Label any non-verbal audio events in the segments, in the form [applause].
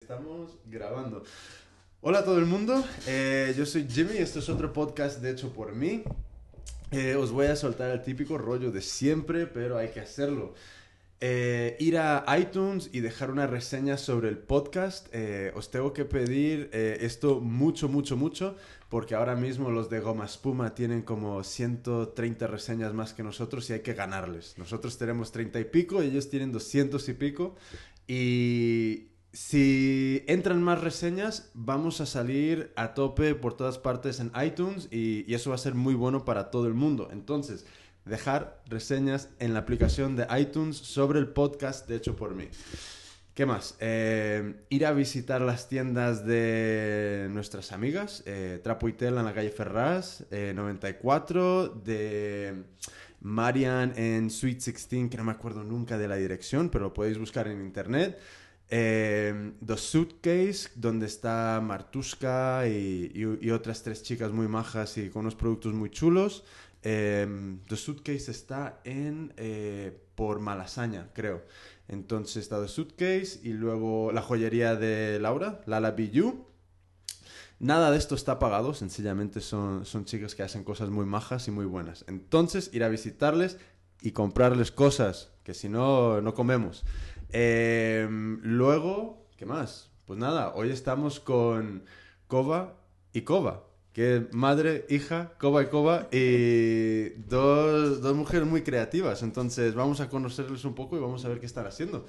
Estamos grabando. Hola a todo el mundo, eh, yo soy Jimmy y esto es otro podcast de hecho por mí. Eh, os voy a soltar el típico rollo de siempre, pero hay que hacerlo. Eh, ir a iTunes y dejar una reseña sobre el podcast. Os tengo que pedir esto mucho, mucho, mucho, porque ahora mismo los de Goma Espuma tienen como 130 reseñas más que nosotros y hay que ganarles. Nosotros tenemos 30 y pico, ellos tienen 200 y pico. Y si entran más reseñas, vamos a salir a tope por todas partes en iTunes y, eso va a ser muy bueno para todo el mundo. Entonces, dejar reseñas en la aplicación de iTunes sobre el podcast de hecho por mí. ¿Qué más? Eh, ir a visitar las tiendas de nuestras amigas, eh, Trapo y Tela en la calle Ferraz, eh, 94, de Marian en Sweet 16, que no me acuerdo nunca de la dirección, pero lo podéis buscar en internet. Eh, The Suitcase, donde está Martuska y, otras tres chicas muy majas y con unos productos muy chulos. Eh, The Suitcase está en eh, por Malasaña, creo. Entonces está The Suitcase y luego la joyería de Laura, Lala Bijou. Nada de esto está pagado, sencillamente son, son chicas que hacen cosas muy majas y muy buenas. Entonces, ir a visitarles y comprarles cosas, que si no, no comemos. Eh, luego, ¿qué más? Pues nada, hoy estamos con Kova y Kova, que es madre, hija, Kova y Kova, y [laughs] dos, dos mujeres muy creativas. Entonces, vamos a conocerles un poco y vamos a ver qué están haciendo.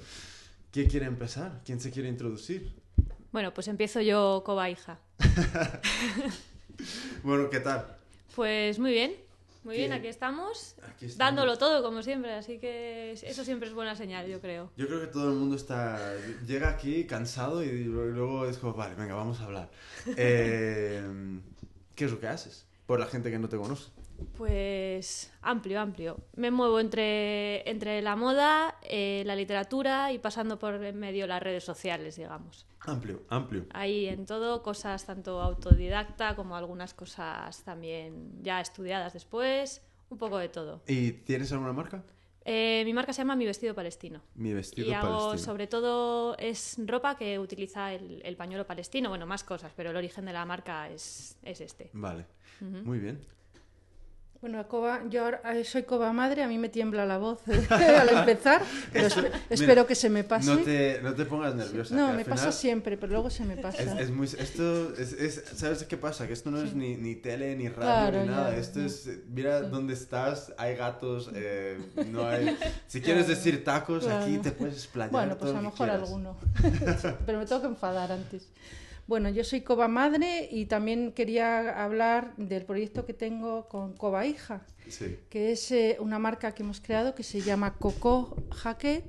¿Quién quiere empezar? ¿Quién se quiere introducir? Bueno, pues empiezo yo, Coba hija. [laughs] Bueno, ¿qué tal? Pues muy bien, muy bien, aquí estamos, Aquí estamos. dándolo todo como siempre, así que eso siempre es buena señal, yo creo. Yo creo que todo el mundo está llega aquí cansado y luego es como, vale, venga, vamos a hablar. [laughs] Eh, ¿Qué es lo que haces? Por la gente que no te conoce. Pues amplio, amplio. Me muevo entre, entre la moda, eh, la literatura y pasando por en medio las redes sociales, digamos. Amplio, amplio. Ahí en todo, cosas tanto autodidacta como algunas cosas también ya estudiadas después, un poco de todo. ¿Y tienes alguna marca? Eh, mi marca se llama Mi Vestido Palestino. Mi vestido Y hago palestino. sobre todo es ropa que utiliza el, el pañuelo palestino, bueno, más cosas, pero el origen de la marca es, es este. Vale, muy bien. Bueno, Coba, yo ahora, eh, soy Coba Madre, a mí me tiembla la voz eh, [laughs] al empezar, [laughs] pero espe- espero que se me pase. No te, no te pongas nerviosa. No, me pasa siempre, pero luego se me pasa. Es, es muy, esto es, es- ¿sabes qué pasa? Que esto no es ni, ni tele, ni radio, Claro, ni nada. ya, esto es, eh, mira dónde estás, hay gatos, eh, no hay... [laughs] Si quieres decir tacos, aquí te puedes explayar Bueno, pues todo a lo mejor alguno. Pero me tengo que enfadar antes. Bueno, yo soy Coba Madre y también quería hablar del proyecto que tengo con Coba Hija, Sí. que es eh, una marca que hemos creado que se llama Coco Jaquet.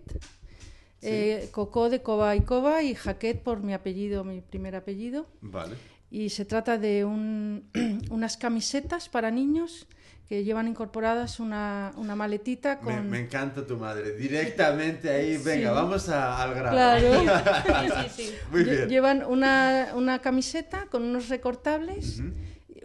Eh, Coco de Coba y Coba y Jaquet por mi apellido, mi primer apellido. Vale. Y se trata de un- [clears throat] unas camisetas para niños que llevan incorporadas una, una maletita Me, con... me encanta tu madre. Directamente ahí, venga, Sí. vamos a- al grano. Claro. [laughs] Sí, sí, sí. Muy bien. Llevan una, una camiseta con unos recortables.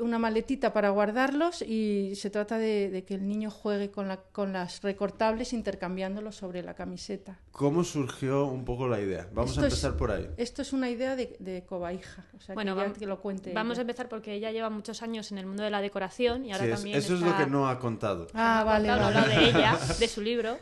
Una maletita para guardarlos y se trata de, de que el niño juegue con, la, con las recortables intercambiándolos sobre la camiseta. ¿Cómo surgió un poco la idea? Vamos Esto a es- empezar por ahí. Esto es una idea de, de Cobaija, o sea, Bueno, que, ya vam- que lo cuente. Vamos a empezar porque ella lleva muchos años en el mundo de la decoración y ahora Sí, es- también eso es está... lo que no ha contado. Ah, vale, Claro, vale. de ella, [laughs] de su libro.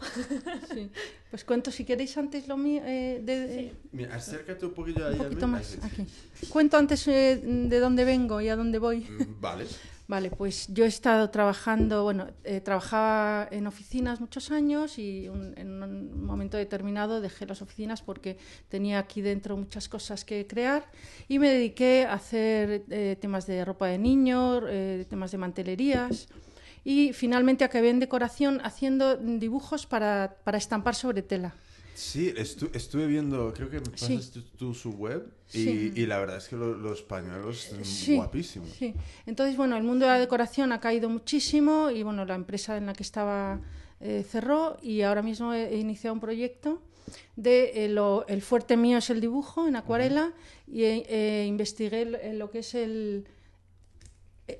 Sí. Pues cuento si queréis antes lo mío. eh, de- de- Mira, acércate un poquillo ahí un poquito más sí. aquí. Cuento antes eh, de dónde vengo y a dónde voy. Vale. Vale, pues yo he estado trabajando, bueno, eh, trabajaba en oficinas muchos años y un- en un momento determinado dejé las oficinas porque tenía aquí dentro muchas cosas que crear y me dediqué a hacer eh, temas de ropa de niño, eh, temas de mantelerías y finalmente acabé en decoración haciendo dibujos para, para estampar sobre tela. Sí, estu- estuve viendo, creo que me Sí. pasaste tú su web y, Sí. y la verdad es que lo- los pañuelos son Sí, guapísimos. Sí, entonces, bueno, el mundo de la decoración ha caído muchísimo y, bueno, la empresa en la que estaba eh, cerró y ahora mismo he, he iniciado un proyecto de eh, lo- el fuerte mío es el dibujo en acuarela y eh, eh, investigué lo que es el,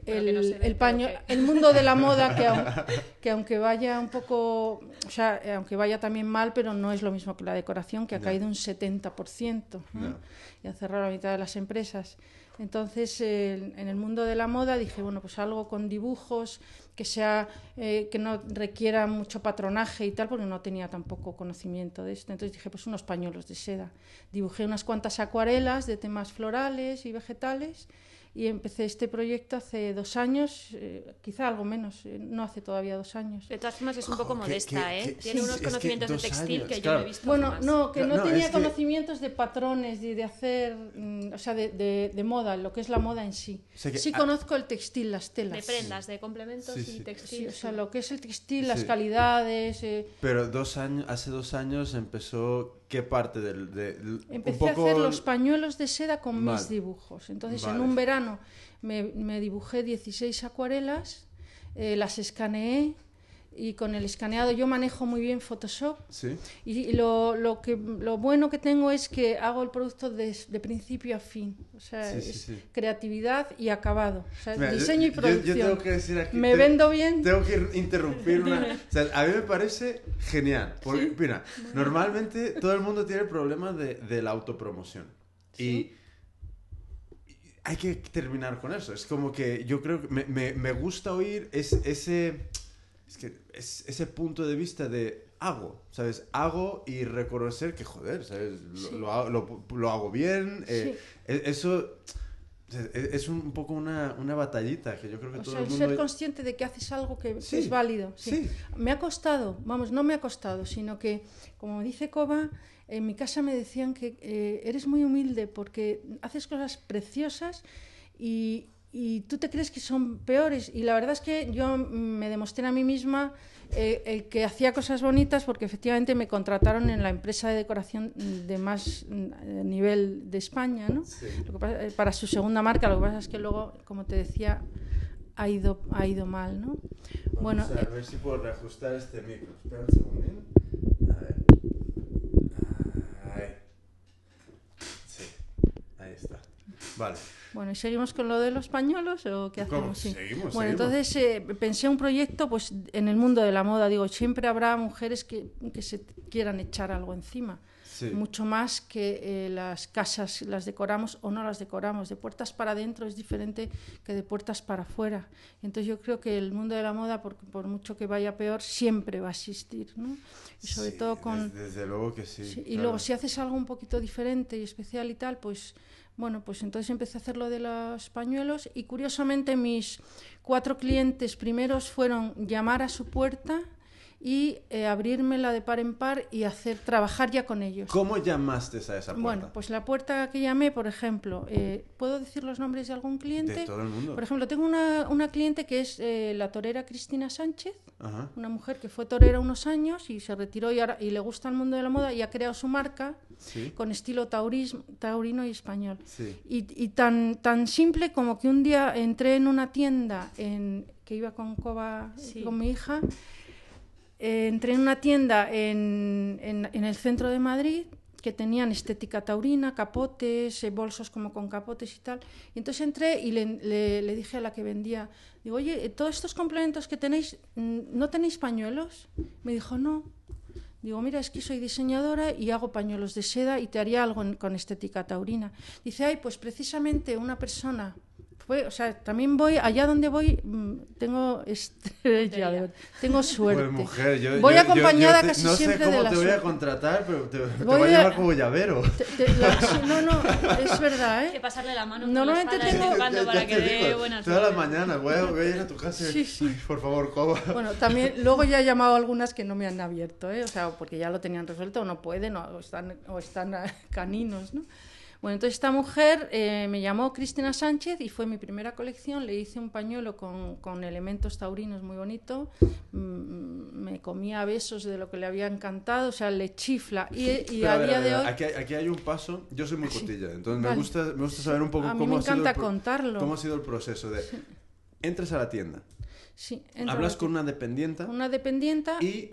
No el, paño, que- el mundo de la [laughs] moda que, aun- que aunque vaya un poco, o sea, eh, aunque vaya también mal, pero no es lo mismo que la decoración, que ha caído un 70%, ¿no? Y ha cerrado la mitad de las empresas. Entonces, eh, en el mundo de la moda dije, bueno, pues algo con dibujos, que sea eh, que no requiera mucho patronaje y tal, porque no tenía tampoco conocimiento de esto. Entonces dije, pues unos pañuelos de seda. Dibujé unas cuantas acuarelas de temas florales y vegetales y empecé este proyecto hace dos años, eh, quizá algo menos, eh, no hace todavía dos años. De todas formas es un poco modesta, que- ¿eh? que- Tiene sí, unos conocimientos de textil años, que yo claro. no he visto Bueno, jamás. no, que No, no, no, tenía es que- conocimientos de patrones, de, de hacer, mm, o sea, de, de- de moda, lo que es la moda en sí. O sea que- sí ah- conozco el textil, las telas. De prendas, de complementos Sí, y sí. textil. Sí, o sea, lo que es el textil, las calidades. eh, Pero dos años, hace dos años empezó, ¿qué parte del...? De, un Empecé poco... a hacer los pañuelos de seda con Vale. mis dibujos. Entonces, Vale. en un verano me, me dibujé 16 acuarelas, eh, las escaneé y con el escaneado yo manejo muy bien Photoshop. Sí. Y lo, lo, que, lo bueno que tengo es que hago el producto de, de principio a fin. O sea, Sí, es sí. creatividad y acabado. O sea, Mira, yo- diseño y producción. Yo, tengo que decir aquí... ¿Me vendo bien? Tengo que interrumpir una... [laughs] O sea, a mí me parece genial. Porque, mira, normalmente todo el mundo tiene el problema de, de la autopromoción. Y, y hay que terminar con eso. Es como que yo creo que me, me, me gusta oír es, ese... Es que es, ese punto de vista de hago, ¿sabes? Hago y reconocer que, joder, ¿sabes? Lo, Sí. lo hago, lo- lo hago bien. eh, e- Eso e- es un poco una, una batallita que yo creo que O todo sea, el el mundo... ser consciente de que haces algo que Sí, es válido. sí. sí. Me ha costado, vamos, no me ha costado, sino que, como dice Coba, en mi casa me decían que eh, eres muy humilde porque haces cosas preciosas y, y tú te crees que son peores. Y la verdad es que yo mm, me demostré a mí misma eh, el que hacía cosas bonitas porque efectivamente me contrataron en la empresa de decoración de más mm, nivel de España, ¿no? Sí. Lo que pasa- eh, para su segunda marca, lo que pasa es que luego, como te decía, ha ido, ha ido mal, ¿no? Bueno, a eh, ver si puedo reajustar este micro. Espera un segundín. A ver. Ahí. Sí. Ahí está. Vale. Bueno, ¿y seguimos con lo de los pañuelos o qué hacemos? Sí. Seguimos, bueno, seguimos. entonces eh, pensé un proyecto pues en el mundo de la moda. Digo, siempre habrá mujeres que, que se quieran echar algo encima. Sí. Mucho más que eh, las casas las decoramos o no las decoramos. De puertas para adentro es diferente que de puertas para afuera. Entonces yo creo que el mundo de la moda, por, por mucho que vaya peor, siempre va a existir. ¿no? Y sobre Sí, todo con... Desde, desde luego que sí. Y luego si haces algo un poquito diferente y especial y tal, pues bueno, pues entonces empecé a hacer lo de los pañuelos y curiosamente mis cuatro clientes primeros fueron llamar a su puerta y eh, abrirmela de par en par y hacer trabajar ya con ellos. ¿Cómo llamaste a esa puerta? Bueno, pues la puerta que llamé, por ejemplo, eh, ¿puedo decir los nombres de algún cliente? De todo el mundo. Por ejemplo, tengo una, una cliente que es eh, la torera Cristina Sánchez, Ajá. una mujer que fue torera unos años y se retiró y, ahora, y le gusta el mundo de la moda y ha creado su marca Sí. con estilo taurismo, taurino y español. Sí. Y, y tan, tan simple como que un día entré en una tienda en, que iba con Coba, Sí. con mi hija, eh, entré en una tienda en, en- el centro de Madrid que tenían estética taurina, capotes, eh, bolsos como con capotes y tal. Y entonces entré y le, le- dije a la que vendía, digo, oye, eh, todos estos complementos que tenéis, mm, ¿no tenéis pañuelos? Me dijo, no. Digo, mira, es que soy diseñadora y hago pañuelos de seda y te haría algo con estética taurina. Dice, ay, pues precisamente una persona. Fue, o sea, también voy, allá donde voy, mm, tengo estrella, de tengo suerte. Pues mujer, yo, voy yo- acompañada yo- yo te- casi no siempre sé cómo de la te voy a contratar, pero te, te Voy voy a a- llevar como llavero. Te- te- la- sí, no, no, es verdad, Hay que ¿eh? pasarle la mano Normalmente la de tengo- cuando Ya- ya para que te dé digo, buena Todas las mañanas voy a, voy a ir a tu casa y, Sí, sí. "Ay, por favor, coba. Bueno, también, luego ya he llamado a algunas que no me han abierto, ¿eh? O sea, porque ya lo tenían resuelto o no pueden o están, o están caninos, ¿no? Bueno, entonces esta mujer eh, me llamó Cristina Sánchez y fue mi primera colección. Le hice un pañuelo con, con elementos taurinos muy bonito. Mm, me comía besos de lo que le había encantado, o sea, le chifla. Y, y Pero a ver, día ver, de hoy... Aquí, hay- aquí hay un paso. Yo soy muy cotilla, entonces me, gusta, me gusta saber un poco A mí cómo, me ha sido encanta contarlo. cómo ha sido el proceso de... Entras a la tienda, Sí, hablas la- con una dependienta una dependienta y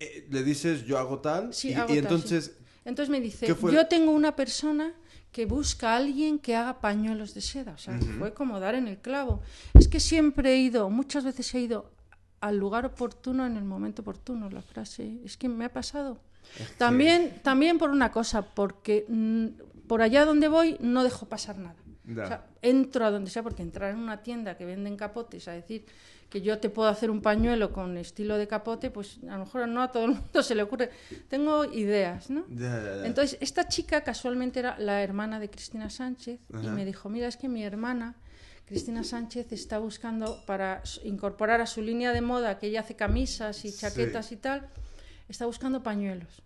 eh, le dices yo hago tal Sí, y, hago y tal, entonces Entonces me dice, yo tengo una persona que busca a alguien que haga pañuelos de seda. O sea, Ujú. fue como dar en el clavo. Es que siempre he ido, muchas veces he ido al lugar oportuno en el momento oportuno, la frase. Es que me ha pasado. También, también por una cosa, porque mm, por allá donde voy no dejo pasar nada. Ya. O sea, entro a donde sea, porque entrar en una tienda que venden capotes a decir que yo te puedo hacer un pañuelo con estilo de capote, pues a lo mejor no a todo el mundo se le ocurre. Tengo ideas, ¿no? Entonces, esta chica casualmente era la hermana de Cristina Sánchez y me dijo, mira, es que mi hermana, Cristina Sánchez, está buscando para incorporar a su línea de moda, que ella hace camisas y Sí. chaquetas y tal, está buscando pañuelos.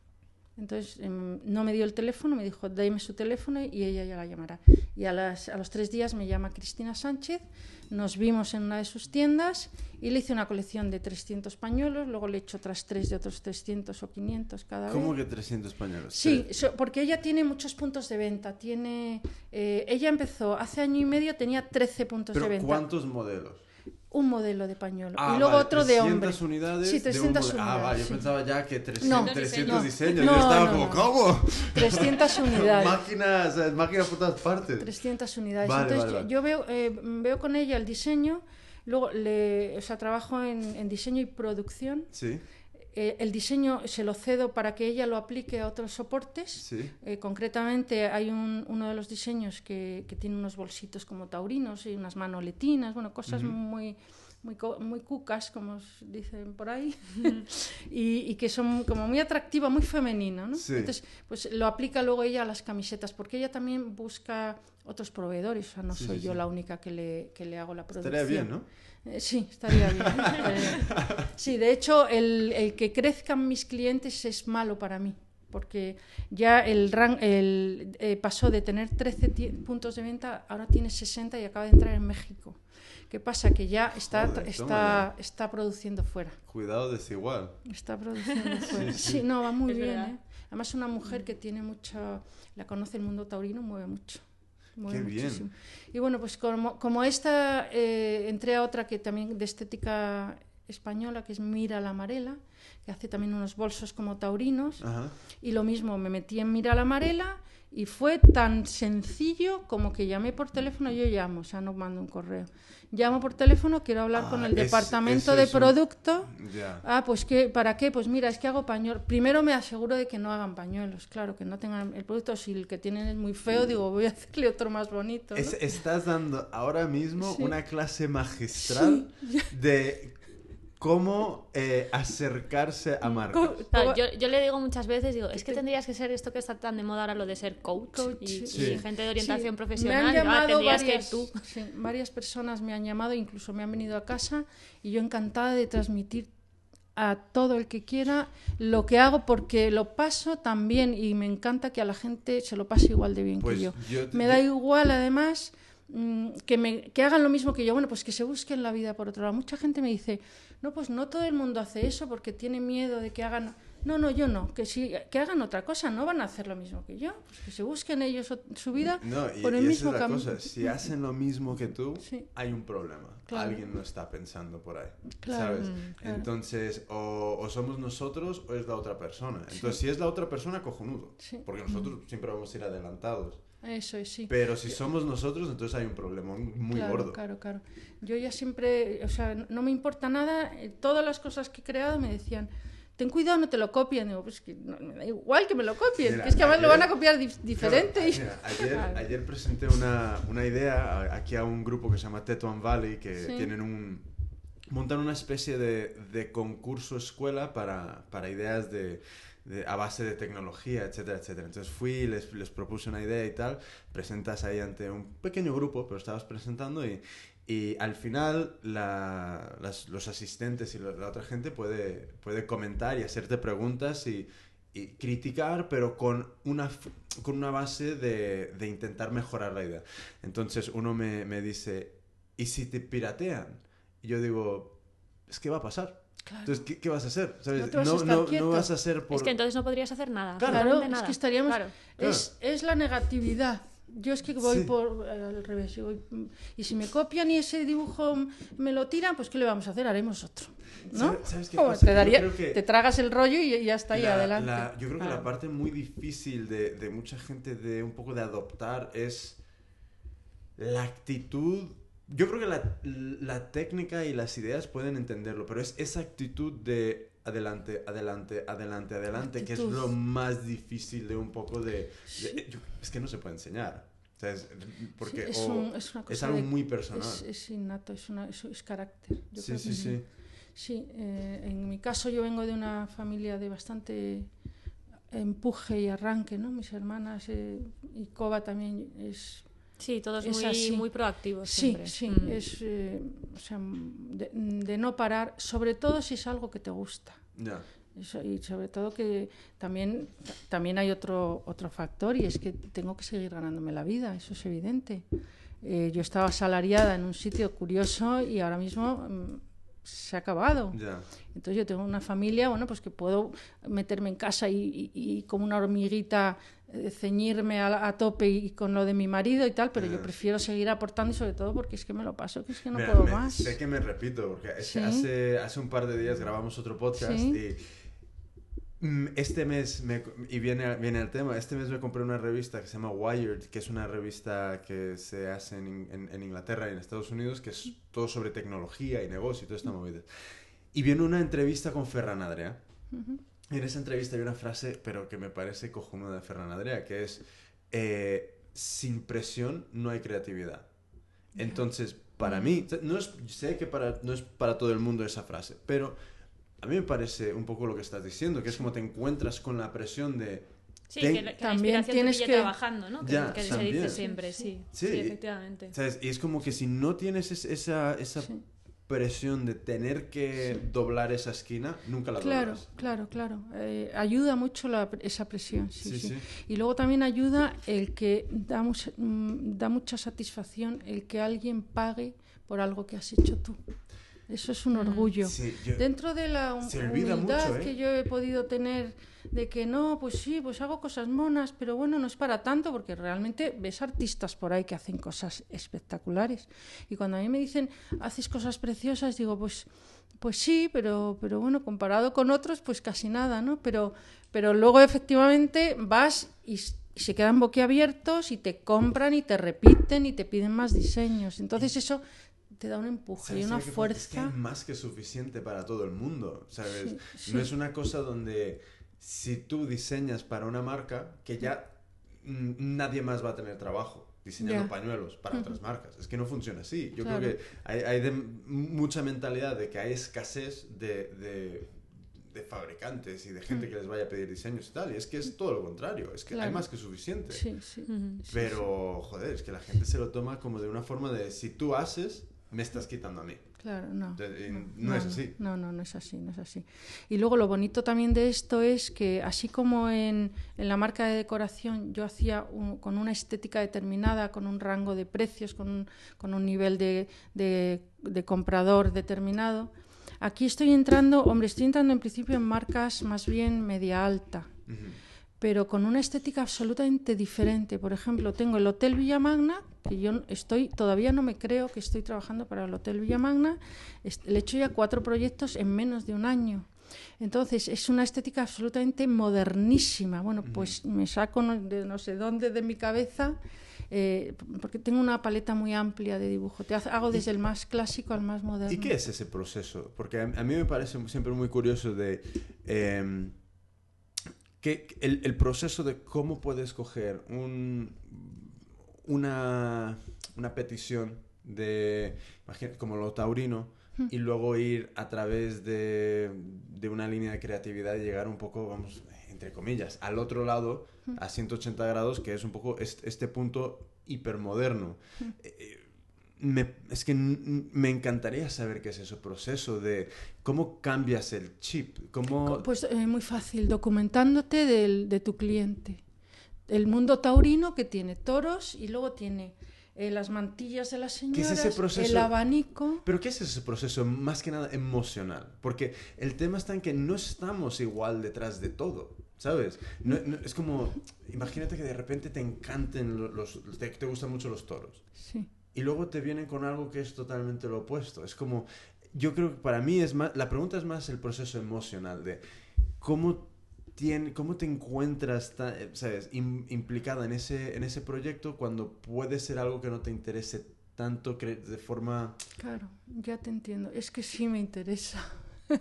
Entonces em, no me dio el teléfono, me dijo, dame su teléfono y ella ya la llamará. Y a, las- a los tres días me llama Cristina Sánchez, nos vimos en una de sus tiendas y le hice una colección de 300 pañuelos, luego le he hecho otras tres de otros 300 o 500 cada ¿Cómo vez. que 300 españoles? Sí, so- porque ella tiene muchos puntos de venta. Tiene, eh, ella empezó hace año y medio, tenía 13 puntos ¿Pero de venta. cuántos modelos? Un modelo de pañuelo. Ah, y luego vale, otro de hombre. 300 unidades. Sí, de un 300 mode- unidades. Ah, vale, yo sí. pensaba ya que 300, No. 300 No. diseños. No, yo estaba no, como. ¿cómo? 300 [laughs] unidades. Máquinas, máquinas por todas partes. 300 unidades. Vale, Entonces yo veo, eh, veo con ella el diseño, luego le, o sea, trabajo en, en diseño y producción. Sí, Eh, el diseño se lo cedo para que ella lo aplique a otros soportes. sí. Eh, concretamente hay un- uno de los diseños que, que tiene unos bolsitos como taurinos y unas manoletinas, bueno, cosas muy, muy, co- muy cucas, como dicen por ahí, [laughs] y, y que son como muy atractiva, muy femenina, ¿no? Sí. Entonces, pues lo aplica luego ella a las camisetas, porque ella también busca otros proveedores, o sea, no Sí, soy sí, yo la única que le, que le hago la producción. Estaría bien, ¿no? Eh, sí, estaría bien. Eh, sí, de hecho, el, el que crezcan mis clientes es malo para mí, porque ya el, ran- el eh, pasó de tener 13 ti- puntos de venta, ahora tiene 60 y acaba de entrar en México. ¿Qué pasa? Que ya está, Joder, está, está produciendo fuera. Cuidado desigual. Está produciendo [laughs] fuera. sí. Sí, no, va muy Es bien. ¿eh? Además, una mujer que tiene mucho, la conoce el mundo taurino, mueve mucho. Qué bien. Y bueno, pues como, como esta, eh, entré a otra que también de estética española, que es Mira la Amarela, que hace también unos bolsos como taurinos. Ajá. Y lo mismo, me metí en Mira la Amarela y fue tan sencillo como que llamé por teléfono, yo llamo, o sea, no mando un correo. Llamo por teléfono, quiero hablar Ah, con el es- departamento de un- producto. Ah, pues ¿qué, ¿para qué? Pues mira, es que hago pañuelos. Primero me aseguro de que no hagan pañuelos, claro, que no tengan el producto. Si el que tienen es muy feo, digo, voy a hacerle otro más bonito. ¿no? Es- estás dando ahora mismo Sí. una clase magistral de cómo eh, acercarse a marcas. Claro, yo, yo le digo muchas veces, digo, es que tendrías que ser esto que está tan de moda ahora, lo de ser coach, Coach, y, sí. y gente de orientación Sí, profesional. Me han ah, llamado tendrías varias, que tú. sí, varias personas me han llamado, incluso me han venido a casa y yo encantada de transmitir a todo el que quiera lo que hago porque lo paso también y me encanta que a la gente se lo pase igual de bien Pues que yo. yo te- Me da igual además que, me, que hagan lo mismo que yo, bueno, pues que se busquen la vida por otro lado. Mucha gente me dice, no, pues no todo el mundo hace eso porque tiene miedo de que hagan... No, no, yo no, que si que hagan otra cosa, no van a hacer lo mismo que yo, pues que se busquen ellos su vida No, y, por el y esa mismo es la camino. cosa. Si hacen lo mismo que tú, Sí. hay un problema. Claro. Alguien no está pensando por ahí. Claro, ¿Sabes? mm, claro. Entonces, o, o somos nosotros o es la otra persona. Entonces, si es la otra persona, cojonudo. Sí. Porque nosotros siempre vamos a ir adelantados. Eso es, sí. Pero si somos nosotros, entonces hay un problema muy claro, gordo. Claro, claro. Yo ya siempre, o sea, no me importa nada, eh, todas las cosas que he creado me decían, ten cuidado, no te lo copien. Digo, pues que no, me da igual que me lo copien, Mira, que es que además lo van a copiar dif- [laughs] diferente. Claro, y- mira, [laughs] ayer, presenté una, una idea aquí a un grupo que se llama Tetuan Valley, que Sí. tienen un... montan una especie de, de concurso escuela para, para ideas de, de- a base de tecnología, etcétera, etcétera. Entonces fui, les, propuse una idea y tal, presentas ahí ante un pequeño grupo, pero estabas presentando y, y al final los asistentes y la, otra gente puede, puede comentar y hacerte preguntas y, criticar, pero con una, con una base de, de intentar mejorar la idea. Entonces uno me, me dice, ¿y si te piratean? Y yo digo, es que va a pasar. Claro. Entonces, ¿qué, qué vas a hacer? ¿Sabes? No te vas a estar no, no quieto. vas a hacer por... Es que entonces no podrías hacer nada. Claro. Claro, es que estaríamos- Claro. Es, es la negatividad Yo es que voy Sí. por al revés. yo voy, y si me copian y ese dibujo me lo tiran, pues ¿qué le vamos a hacer? Haremos otro. ¿No? ¿Sabe- sabes qué pasa? te, daría- que- te tragas el rollo y ya está ahí La- adelante. la- yo creo que la parte muy difícil de, de mucha gente de un poco de adoptar es la actitud. Yo creo que la, la técnica y las ideas pueden entenderlo, pero es esa actitud de adelante, adelante, adelante, adelante, que es lo más difícil de un poco de... de- Sí. yo- es que no se puede enseñar. O sea, es, porque, Sí, es, o- un- es una es algo de- muy personal. Es, es innato, es, una, es, es carácter. Yo sí, creo sí, que sí. Sí, eh, en mi caso yo vengo de una familia de bastante empuje y arranque, ¿no? Mis hermanas eh, y Coba también es... Sí, todos Es muy, así. muy proactivos Sí, siempre. sí, Mm. es... eh, o sea, de, de no parar, sobre todo si es algo que te gusta. Ya. Eso, y sobre todo que también, también hay otro, otro factor y es que tengo que seguir ganándome la vida, eso es evidente. Eh, yo estaba asalariada en un sitio curioso y ahora mismo mm, se ha acabado. Ya. Entonces yo tengo una familia, bueno, pues que puedo meterme en casa y, y- y como una hormiguita ceñirme a, a tope y, con lo de mi marido y tal, pero yo Ah. prefiero seguir aportando y sobre todo porque es que me lo paso, que es que no Mira, puedo me- más. Sé que me repito, porque es que Sí. hace, hace un par de días grabamos otro podcast Sí. y mm, este mes, me- y viene, viene el tema, este mes me compré una revista que se llama Wired, que es una revista que se hace en, en- en Inglaterra y en Estados Unidos, que es todo sobre tecnología y negocio y toda esta movida. Y viene una entrevista con Ferran Adrià. Ujú. Y en esa entrevista hay una frase, pero que me parece cojonuda de Ferran Adrià, que es, eh, sin presión no hay creatividad. Entonces, para mí, no es, sé que para, no es para todo el mundo esa frase, pero a mí me parece un poco lo que estás diciendo, que es como te encuentras con la presión de... Sí, Ten- que, la- que la También inspiración tienes que- trabajando, ¿no? Que, Ya, que se también. dice siempre, sí. Sí, Sí, efectivamente. ¿sabes? Y es como que si no tienes es- esa, esa Sí. Presión de tener que doblar esa esquina, nunca la Claro, doblas. claro, claro. Eh, ayuda mucho la- esa presión, sí, Sí, sí, sí. Y luego también ayuda el que da, mucha- mm, da mucha satisfacción el que alguien pague por algo que has hecho tú. Eso es un Mm. orgullo. Sí, yo- Dentro de la humildad mucho, ¿eh? que yo he podido tener de que no, pues sí, pues hago cosas monas, pero bueno, no es para tanto porque realmente ves artistas por ahí que hacen cosas espectaculares. Y cuando a mí me dicen, haces cosas preciosas, digo, pues, pues sí, pero, pero bueno, comparado con otros, pues casi nada, ¿no? Pero, pero luego efectivamente vas y, y se quedan boquiabiertos y te compran y te repiten y te piden más diseños. Entonces eso te da un empuje ¿Sabes y una? Es que fuerza. hay más que suficiente para todo el mundo, ¿sabes? Sí, sí. No es una cosa donde si tú diseñas para una marca, que ya nadie más va a tener trabajo diseñando pañuelos para otras marcas. Es que no funciona así. Yo Claro. creo que hay, hay de- mucha mentalidad de que hay escasez de, de- de fabricantes y de gente que les vaya a pedir diseños y tal. Y es que es todo lo contrario. Es que hay más que suficiente. Sí, sí, Pero, joder, es que la gente se lo toma como de una forma de si tú haces, me estás quitando a mí. Claro, no. De- y no es así. No, no, no es así, no es así. Y luego lo bonito también de esto es que así como en, en la marca de decoración yo hacía un- con una estética determinada, con un rango de precios, con un, con un nivel de, de- de comprador determinado, aquí estoy entrando, hombre, estoy entrando en principio en marcas más bien media alta Ujú. Pero con una estética absolutamente diferente. Por ejemplo, tengo el Hotel Villamagna, que yo estoy, todavía no me creo que estoy trabajando para el Hotel Villamagna. Le he hecho ya cuatro proyectos en menos de un año. Entonces, es una estética absolutamente modernísima. Bueno, pues me saco no- de no sé dónde de mi cabeza, eh, porque tengo una paleta muy amplia de dibujo. Te hago desde el más clásico al más moderno. ¿Y qué es ese proceso? Porque a, a mí me parece siempre muy curioso de em, que el, el proceso de cómo puedes coger un, una, una petición de, como lo taurino, y luego ir a través de, de una línea de creatividad y llegar un poco, vamos, entre comillas, al otro lado, a 180 grados, que es un poco este, este punto hipermoderno. Me- es que me encantaría saber qué es ese proceso de cómo cambias el chip, cómo... Pues eh, muy fácil, documentándote del- de tu cliente. El mundo taurino que tiene toros y luego tiene eh, las mantillas de las es señoras, ese proceso? el abanico. Pero ¿qué es ese proceso más que nada emocional? Porque el tema está en que no estamos igual detrás de todo. ¿Sabes? No, no- es como, imagínate que de repente te encanten lo- los, te, te gustan mucho los toros. Sí. Y luego te vienen con algo que es totalmente lo opuesto. Es como, yo creo que para mí es más, la pregunta es más el proceso emocional de cómo, tiene, cómo te encuentras, eh, ¿sabes? Im- implicada en ese, en ese proyecto cuando puede ser algo que no te interese tanto de forma... Claro, ya te entiendo. Es que sí me interesa. [laughs] ¿Y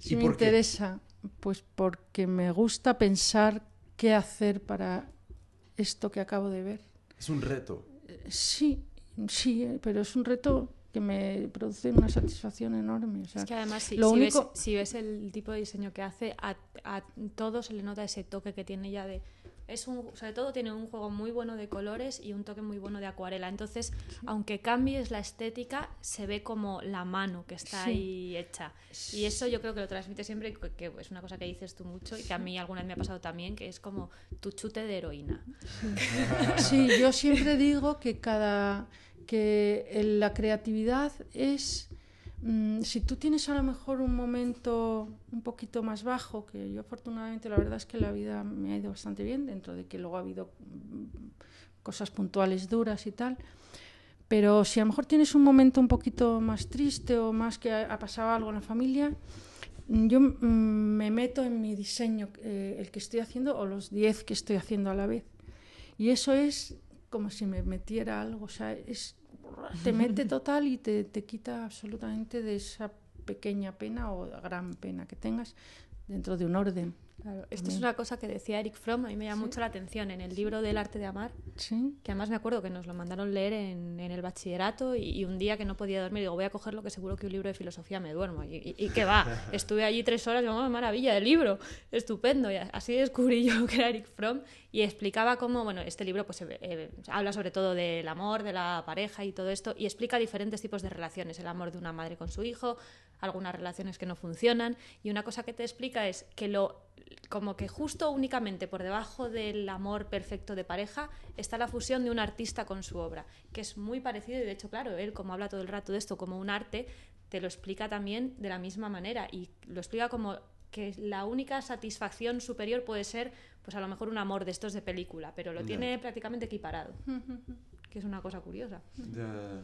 sí me qué? interesa, pues porque me gusta pensar qué hacer para esto que acabo de ver. Es un reto. Eh, Sí, sí, eh, pero es un reto que me produce una satisfacción enorme. o sea, Es que además, si, lo si único- ves, si ves el tipo de diseño que hace, a, a todo se le nota ese toque que tiene ya de. Es un, sobre todo tiene un juego muy bueno de colores y un toque muy bueno de acuarela. Entonces, aunque cambies la estética, se ve como la mano que está Sí. ahí hecha. Y eso yo creo que lo transmite siempre, que, que es una cosa que dices tú mucho y que a mí alguna vez me ha pasado también, que es como tu chute de heroína. Sí, yo siempre digo que cada que la creatividad es mm, si tú tienes a lo mejor un momento un poquito más bajo, que yo afortunadamente la verdad es que la vida me ha ido bastante bien, dentro de que luego ha habido mm, cosas puntuales duras y tal. Pero si a lo mejor tienes un momento un poquito más triste o más que ha, ha pasado algo en la familia, mm, yo me meto en mi diseño, eh, el que estoy haciendo o los 10 que estoy haciendo a la vez. Y eso es como si me metiera algo, o sea, es, te mete total y te, te quita absolutamente de esa pequeña pena o gran pena que tengas dentro de un orden. Claro, esto es una cosa que decía Eric Fromm, a mí me llama Sí. mucho la atención en el libro del arte de amar. ¿Sí? Que además me acuerdo que nos lo mandaron leer en, en el bachillerato y, y un día que no podía dormir, digo, voy a cogerlo que seguro que un libro de filosofía me duermo. Y, y, y que va, [laughs] estuve allí tres horas y "Oh, maravilla de libro, estupendo. Y así descubrí yo [laughs] que era Eric Fromm y explicaba cómo, bueno, este libro pues eh, eh, habla sobre todo del amor, de la pareja y todo esto y explica diferentes tipos de relaciones, el amor de una madre con su hijo, algunas relaciones que no funcionan y una cosa que te explica es que lo como que justo únicamente por debajo del amor perfecto de pareja está la fusión de un artista con su obra, que es muy parecido y de hecho, claro, él como habla todo el rato de esto como un arte, te lo explica también de la misma manera y lo explica como que la única satisfacción superior puede ser pues a lo mejor un amor de estos de película, pero lo Ya. tiene prácticamente equiparado, [laughs] que es una cosa curiosa. Ya.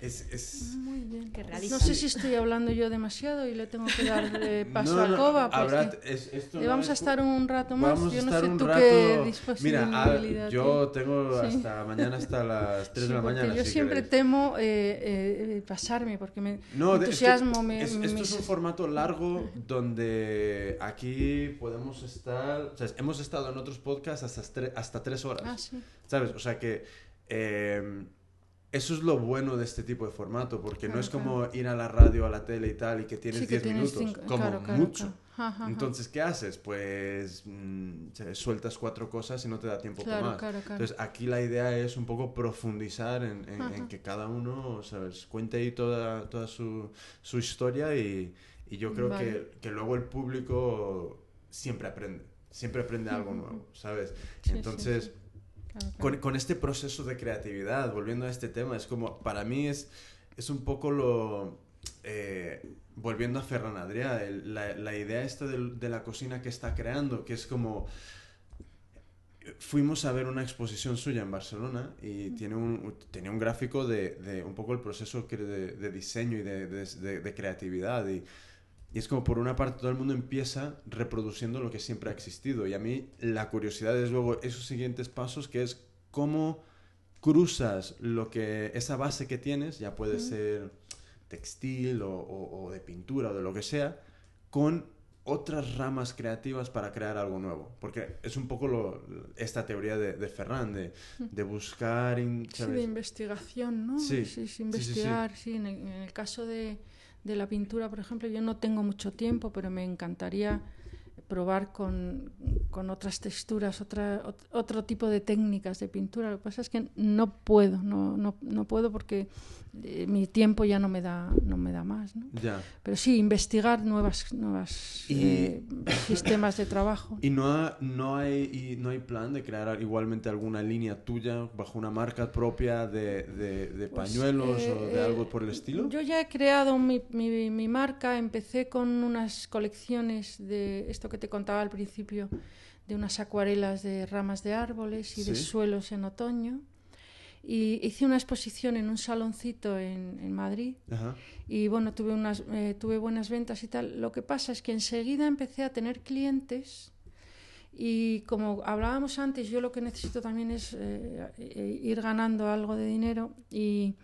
Es, es... Muy bien. Que realiza. No sé si estoy hablando yo demasiado y le tengo que dar eh, [laughs] paso No, a Coba. habrá- porque es- esto eh, no vamos a es- estar un rato más. Vamos yo a no estar sé un tú rato. qué Mira, a- disponibilidad yo tengo Sí. hasta mañana hasta [laughs] las 3 Sí, de la mañana. Yo si siempre queréis. temo eh, eh, pasarme porque me No, de- es que entusiasmo. me, es- me- esto es un formato largo [laughs] donde aquí podemos estar. O sea, hemos estado en otros podcasts hasta, hasta tres horas. Ah, sí. ¿Sabes? O sea que. eh, eso es lo bueno de este tipo de formato, porque no es como ir a la radio, a la tele y tal, y que tienes Sí, que 10 tienes minutos, cinco- como mucho. Entonces, ¿qué haces? Pues mm, sueltas cuatro cosas y no te da tiempo para más. Entonces, aquí la idea es un poco profundizar en, en- en Ajá. que cada uno ¿sabes? cuente ahí toda, toda su, su historia y, y yo creo Vale. que, que luego el público siempre aprende, siempre aprende algo nuevo, ¿sabes? Sí, sí, Entonces, sí. Claro, claro. con, con este proceso de creatividad, volviendo a este tema, es como, para mí es, es un poco lo... eh, volviendo a Ferran Adrià, el- la, la idea esta del- de, la cocina que está creando, que es como... Fuimos a ver una exposición suya en Barcelona y tiene un, tenía un gráfico de, de un poco el proceso de, de diseño y de, de- de- de creatividad. Y, y es como por una parte todo el mundo empieza reproduciendo lo que siempre ha existido. Y a mí la curiosidad es luego esos siguientes pasos, que es cómo cruzas lo que esa base que tienes, ya puede Ujú. ser textil o, o- o de pintura o de lo que sea, con otras ramas creativas para crear algo nuevo. Porque es un poco lo, esta teoría de, de Ferran, de, de buscar... in- Sí, de investigación, ¿no? Sí, sí, sí, sí, sí. investigar, sí. En, el, en el caso de, de la pintura, por ejemplo, yo no tengo mucho tiempo, pero me encantaría probar con, con otras texturas, otra, ot- otro tipo de técnicas de pintura. Lo que pasa es que no puedo, no, no, no puedo porque eh, mi tiempo ya no me da, no me da más. ¿no? Ya. Pero sí, investigar nuevas, nuevas Y- eh, sistemas de trabajo. ¿Y no, ha- no, hay, y no hay plan de crear igualmente alguna línea tuya bajo una marca propia de, de- de Pues, pañuelos eh, o de eh, algo por el estilo? Yo ya he creado mi, mi- mi marca, empecé con unas colecciones de esto que te contaba al principio, de unas acuarelas de ramas de árboles y de Sí. suelos en otoño. Y hice una exposición en un saloncito en, en Madrid Ajá. y bueno, tuve, unas, eh, tuve buenas ventas y tal. Lo que pasa es que enseguida empecé a tener clientes y como hablábamos antes, yo lo que necesito también es eh, eh, ir ganando algo de dinero y,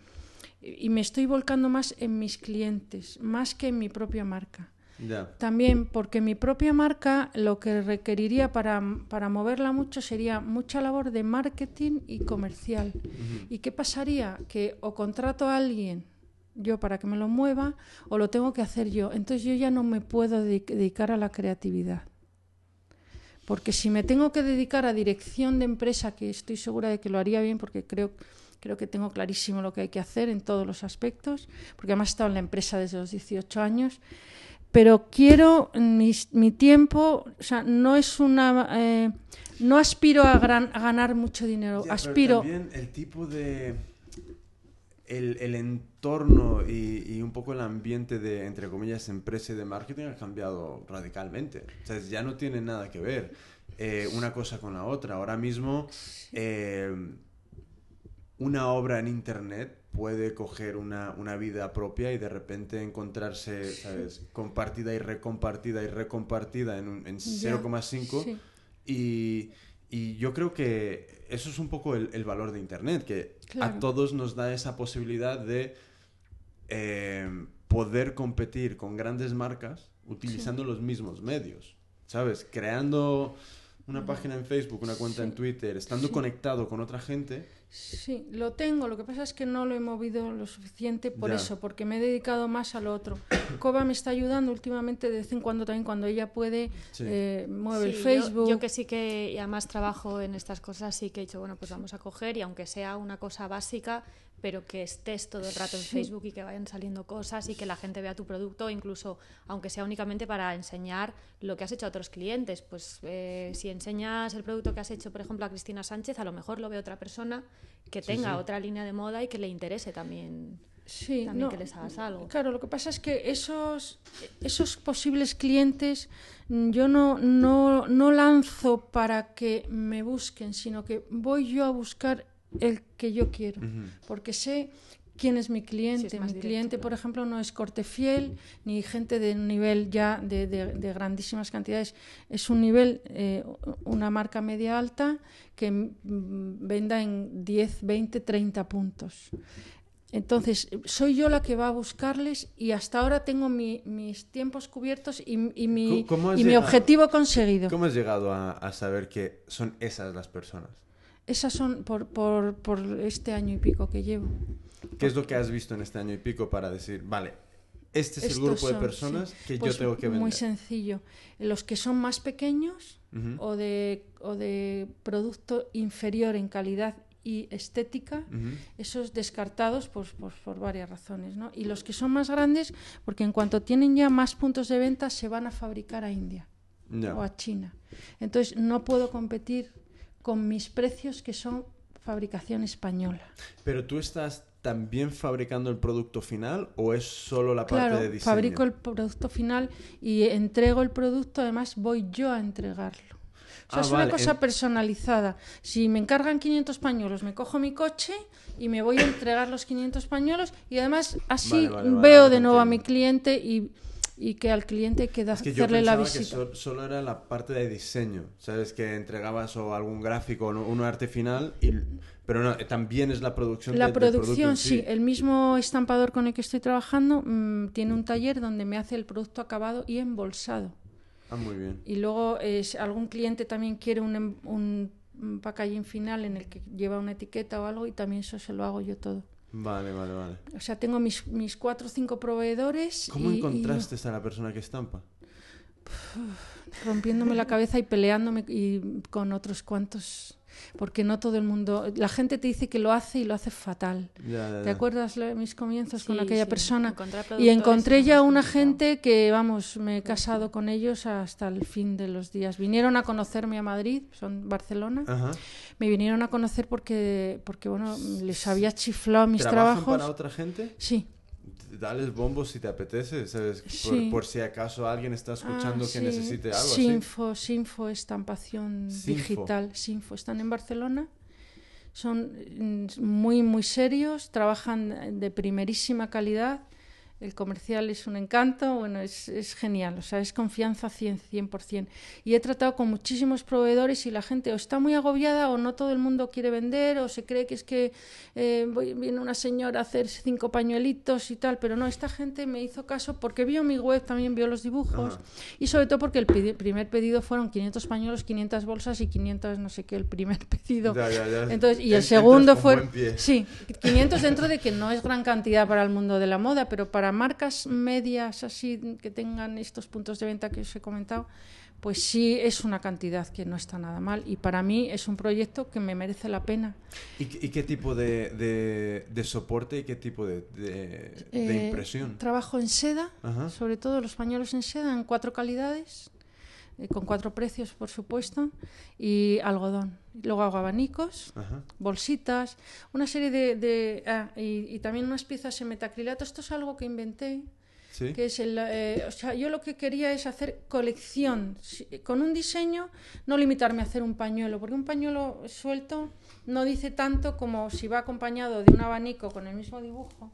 y me estoy volcando más en mis clientes, más que en mi propia marca. Ya. También porque mi propia marca lo que requeriría para, para moverla mucho sería mucha labor de marketing y comercial. ¿Y qué pasaría? Que o contrato a alguien yo para que me lo mueva o lo tengo que hacer yo. Entonces yo ya no me puedo dedi- dedicar a la creatividad. Porque si me tengo que dedicar a dirección de empresa, que estoy segura de que lo haría bien porque creo, creo que tengo clarísimo lo que hay que hacer en todos los aspectos, porque además he estado en la empresa desde los 18 años, pero quiero mis- mi tiempo, o sea, no es una... eh, no aspiro a, gran- a ganar mucho dinero, Ya, pero aspiro... también el tipo de... El, el entorno y, y un poco el ambiente de, entre comillas, empresa y de marketing ha cambiado radicalmente. O sea, ya no tiene nada que ver eh, una cosa con la otra. Ahora mismo, eh, una obra en Internet puede coger una, una vida propia y de repente encontrarse, ¿sabes? Compartida y recompartida y recompartida en, un- en Ya, 0,5 sí. y, y yo creo que eso es un poco el, el valor de Internet, que Claro. a todos nos da esa posibilidad de eh, poder competir con grandes marcas utilizando los mismos medios, ¿sabes? Creando una página en Facebook, una cuenta en. Twitter, estando conectado con otra gente. Sí, lo tengo. Lo que pasa es que no lo he movido lo suficiente por Ya. eso, porque me he dedicado más a lo otro. [coughs] Coba me está ayudando últimamente, de vez en cuando también, cuando ella puede, Sí. eh, mueve el Sí, Facebook. Yo, que sí que y además trabajo en estas cosas, sí que he dicho, bueno, pues vamos a coger y aunque sea una cosa básica, pero que estés todo el rato en. Facebook y que vayan saliendo cosas y que la gente vea tu producto, incluso aunque sea únicamente para enseñar lo que has hecho a otros clientes. Pues eh, si enseñas el producto que has hecho, por ejemplo, a Cristina Sánchez, a lo mejor lo ve otra persona que tenga sí. otra línea de moda y que le interese también. Sí, también no, que les hagas algo. Claro, lo que pasa es que esos, esos posibles clientes mm, yo no, no, no lanzo para que me busquen, sino que voy yo a buscar el que yo quiero, porque sé quién es mi cliente. Sí, es más mi directo, cliente, por ejemplo, no es corte fiel, ni gente de un nivel ya de, de- de grandísimas cantidades. Es un nivel, eh, una marca media alta que mm, venda en 10, 20, 30 puntos. Entonces, soy yo la que va a buscarles y hasta ahora tengo mi- mis tiempos cubiertos y, y mi, ¿Cómo- cómo has y mi objetivo conseguido. ¿Cómo has llegado a, a saber que son esas las personas? Esas son por, por, por este año y pico que llevo. ¿Qué es lo que has visto en este año y pico para decir, vale, este es el grupo de son, personas sí. que Pues yo tengo que vender? Muy sencillo. Los que son más pequeños o, de, o de producto inferior en calidad y estética, esos descartados pues, pues, por varias razones. ¿no? Y los que son más grandes, porque en cuanto tienen ya más puntos de venta, se van a fabricar a India o a China. Entonces no puedo competir con mis precios que son fabricación española. Pero tú estás también fabricando el producto final o es solo la parte de diseño? fabrico el producto final y entrego el producto, además voy yo a entregarlo. O sea, Ah, es vale, una cosa en- personalizada. Si me encargan 500 pañuelos, me cojo mi coche y me voy a entregar los 500 pañuelos y además así Vale, vale, vale, veo de nuevo a mi cliente y, y que al cliente hay que da- Es que yo hacerle la que visita. so- solo era la parte de diseño, ¿sabes? Que entregabas o algún gráfico o no- un arte final, y, pero no, también es la producción La del- del producto producción, en sí. El mismo estampador con el que estoy trabajando mm, tiene un taller donde me hace el producto acabado y embolsado. Ah, muy bien. Y luego algún cliente también quiere un, em- un, un packaging final en el que lleva una etiqueta o algo y también eso se lo hago yo todo. Vale, vale, vale. O sea, tengo mis, mis cuatro o cinco proveedores. ¿Cómo y- y- encontraste a la persona que estampa? rompiéndome la cabeza y peleándome y con otros cuantos porque no todo el mundo la gente te dice que lo hace y lo hace fatal Ya, ya, ¿Te acuerdas de mis comienzos con aquella sí, persona? Y encontré ya una gente que, vamos, me he casado con ellos hasta el fin de los días. Vinieron a conocerme a Madrid, son Barcelona. Ajá. Me vinieron a conocer porque, porque bueno, les había chiflado mis ¿Trabajan trabajos. para otra gente? Sí. Dales bombos si te apetece, ¿sabes? Por, Sí. por si acaso alguien está escuchando Ah, que sí. necesite algo Sinfo, Sinfo, estampación Sinfo. digital. Sinfo, están en Barcelona. Son mm, muy, muy serios, trabajan de primerísima calidad. El comercial es un encanto, bueno, es, es genial, o sea, es confianza 100%, 100%. Y he tratado con muchísimos proveedores y la gente o está muy agobiada o no todo el mundo quiere vender o se cree que es que eh, voy- viene una señora a hacer cinco pañuelitos y tal, pero no, esta gente me hizo caso porque vio mi web, también vio los dibujos Ajá. y sobre todo porque el primer pedido fueron 500 pañuelos, 500 bolsas y 500 no sé qué, el primer [laughs] pedido. Ya, ya, ya. Entonces, y el segundo entras fue... Sí, 500 dentro de que no es gran cantidad para el mundo de la moda, pero para marcas medias así que tengan estos puntos de venta que os he comentado, pues sí es una cantidad que no está nada mal. Y para mí es un proyecto que me merece la pena. ¿Y, qué- y qué tipo de, de- de soporte y qué tipo de, de- de Eh, impresión? Trabajo en seda, Ajá. sobre todo los pañuelos en seda, en cuatro calidades, eh, con cuatro precios, por supuesto, y algodón. Luego hago abanicos, Ajá. bolsitas, una serie de... de- ah, y, y también unas piezas en metacrilato. Esto es algo que inventé, ¿Sí? que es el... eh, o sea, yo lo que quería es hacer colección. Con un diseño, no limitarme a hacer un pañuelo, porque un pañuelo suelto no dice tanto como si va acompañado de un abanico con el mismo dibujo.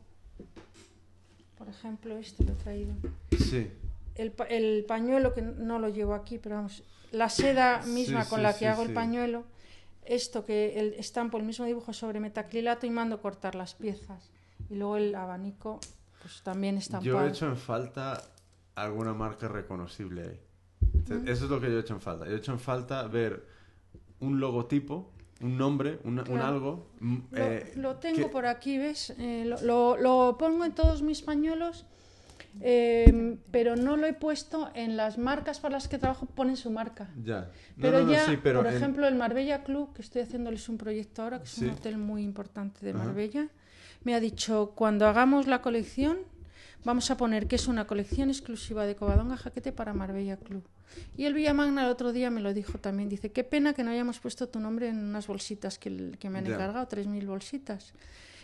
Por ejemplo, este lo he traído. Sí. El, pa- el pañuelo, que no lo llevo aquí, pero vamos, la seda misma Sí, con sí, la que sí, hago el pañuelo, esto que el estampo el mismo dibujo sobre metacrilato y mando cortar las piezas. Y luego el abanico, pues también estampado. Yo he hecho en falta alguna marca reconocible ahí. Te- Eso es lo que yo he hecho en falta. Yo he hecho en falta ver un logotipo, un nombre, un, algo. mm, Lo, eh, lo tengo que- por aquí, ¿ves? Eh, lo, lo- lo pongo en todos mis pañuelos, eh, pero no lo he puesto en las marcas para las que trabajo, ponen su marca. Ya. No, Pero no, no, ya, sí, pero por en- ejemplo, el Marbella Club, que estoy haciéndoles un proyecto ahora, que es Sí. un hotel muy importante de Ajá. Marbella, me ha dicho, cuando hagamos la colección, vamos a poner que es una colección exclusiva de Covadonga Jaquete para Marbella Club. Y el Villamagna el otro día me lo dijo también, dice, qué pena que no hayamos puesto tu nombre en unas bolsitas que, que me han Ya. encargado, 3.000 bolsitas.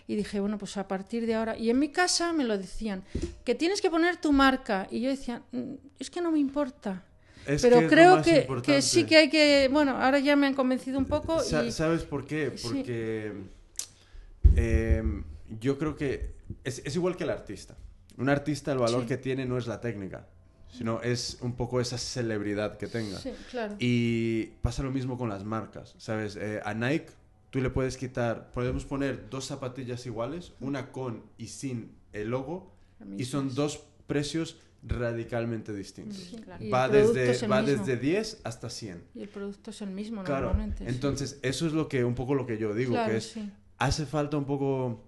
Y dije, bueno, pues a partir de ahora. Y en mi casa me lo decían, que tienes que poner tu marca. Y yo decía, "Mm, es que no me importa. es Pero que creo que, que sí que hay que. Bueno, ahora ya me han convencido un poco. Sa- y, ¿Sabes por qué? Sí. Porque em, yo creo que es, es igual que el artista. Un artista, el valor Sí. que tiene no es la técnica, sino es un poco esa celebridad que tenga. sí, claro. Y pasa lo mismo con las marcas, ¿sabes? Eh, a Nike tú le puedes quitar, podemos poner dos zapatillas iguales, una con y sin el logo, y son dos precios radicalmente distintos. Sí, claro. Va, desde, va mismo. desde 10 hasta 100. Y el producto es el mismo Claro, normalmente. sí. entonces eso es lo que un poco lo que yo digo, Claro, que es sí. hace falta un poco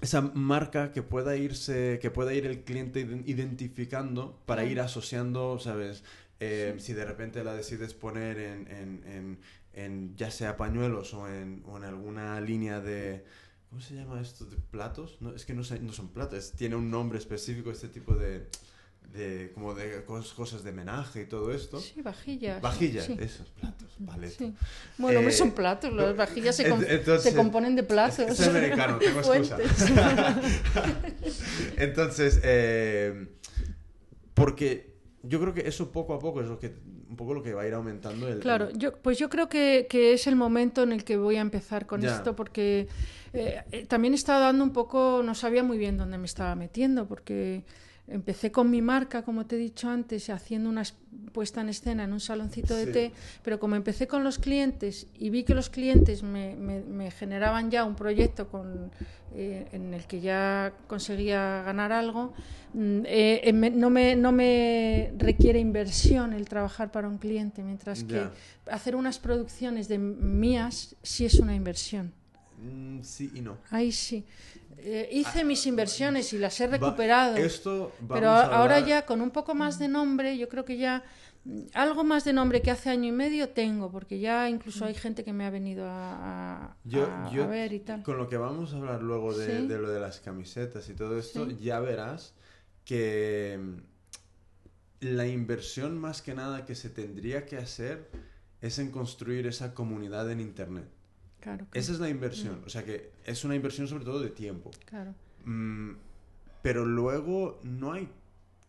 esa marca que pueda irse, que pueda ir el cliente iden- identificando para ir asociando, ¿sabes? Eh, Si de repente la decides poner en, en- en- en ya sea pañuelos o en, o en alguna línea de... ¿Cómo se llama esto? ¿De platos? No, es que no, sé- no son platos, tiene un nombre específico este tipo de... de como de cos- cosas de menaje y todo esto. Sí, vajillas. Vajillas, sí. esos platos, vale. Sí. Bueno, Eh, son platos. Las vajillas se, com- se componen de platos. Es, es americano, tengo excusa. [laughs] Entonces, eh, porque yo creo que eso poco a poco es lo que un poco lo que va a ir aumentando el. Claro, el- yo, pues yo creo que, que es el momento en el que voy a empezar con Ya. esto, porque eh, eh, también estaba dando un poco, no sabía muy bien dónde me estaba metiendo, porque empecé con mi marca, como te he dicho antes, haciendo una es- puesta en escena en un saloncito de Sí. té, pero como empecé con los clientes y vi que los clientes me, me- me generaban ya un proyecto con, eh, en el que ya conseguía ganar algo, mm, eh, eh, me- no, me, no me requiere inversión el trabajar para un cliente, mientras que hacer unas producciones de mías sí es una inversión. Mm, sí y no. Ahí sí. Eh, hice mis inversiones y las he Va- recuperado. esto Pero a ahora ya con un poco más de nombre, yo creo que ya algo más de nombre que hace año y medio tengo, porque ya incluso hay gente que me ha venido a, a- Yo, a- yo a ver y tal. con lo que vamos a hablar luego de, Sí. de lo de las camisetas y todo esto, Sí. ya verás que mm, la inversión más que nada que se tendría que hacer es en construir esa comunidad en Internet. Claro, Esa es la inversión, o sea que es una inversión sobre todo de tiempo. claro. Mm, pero luego no hay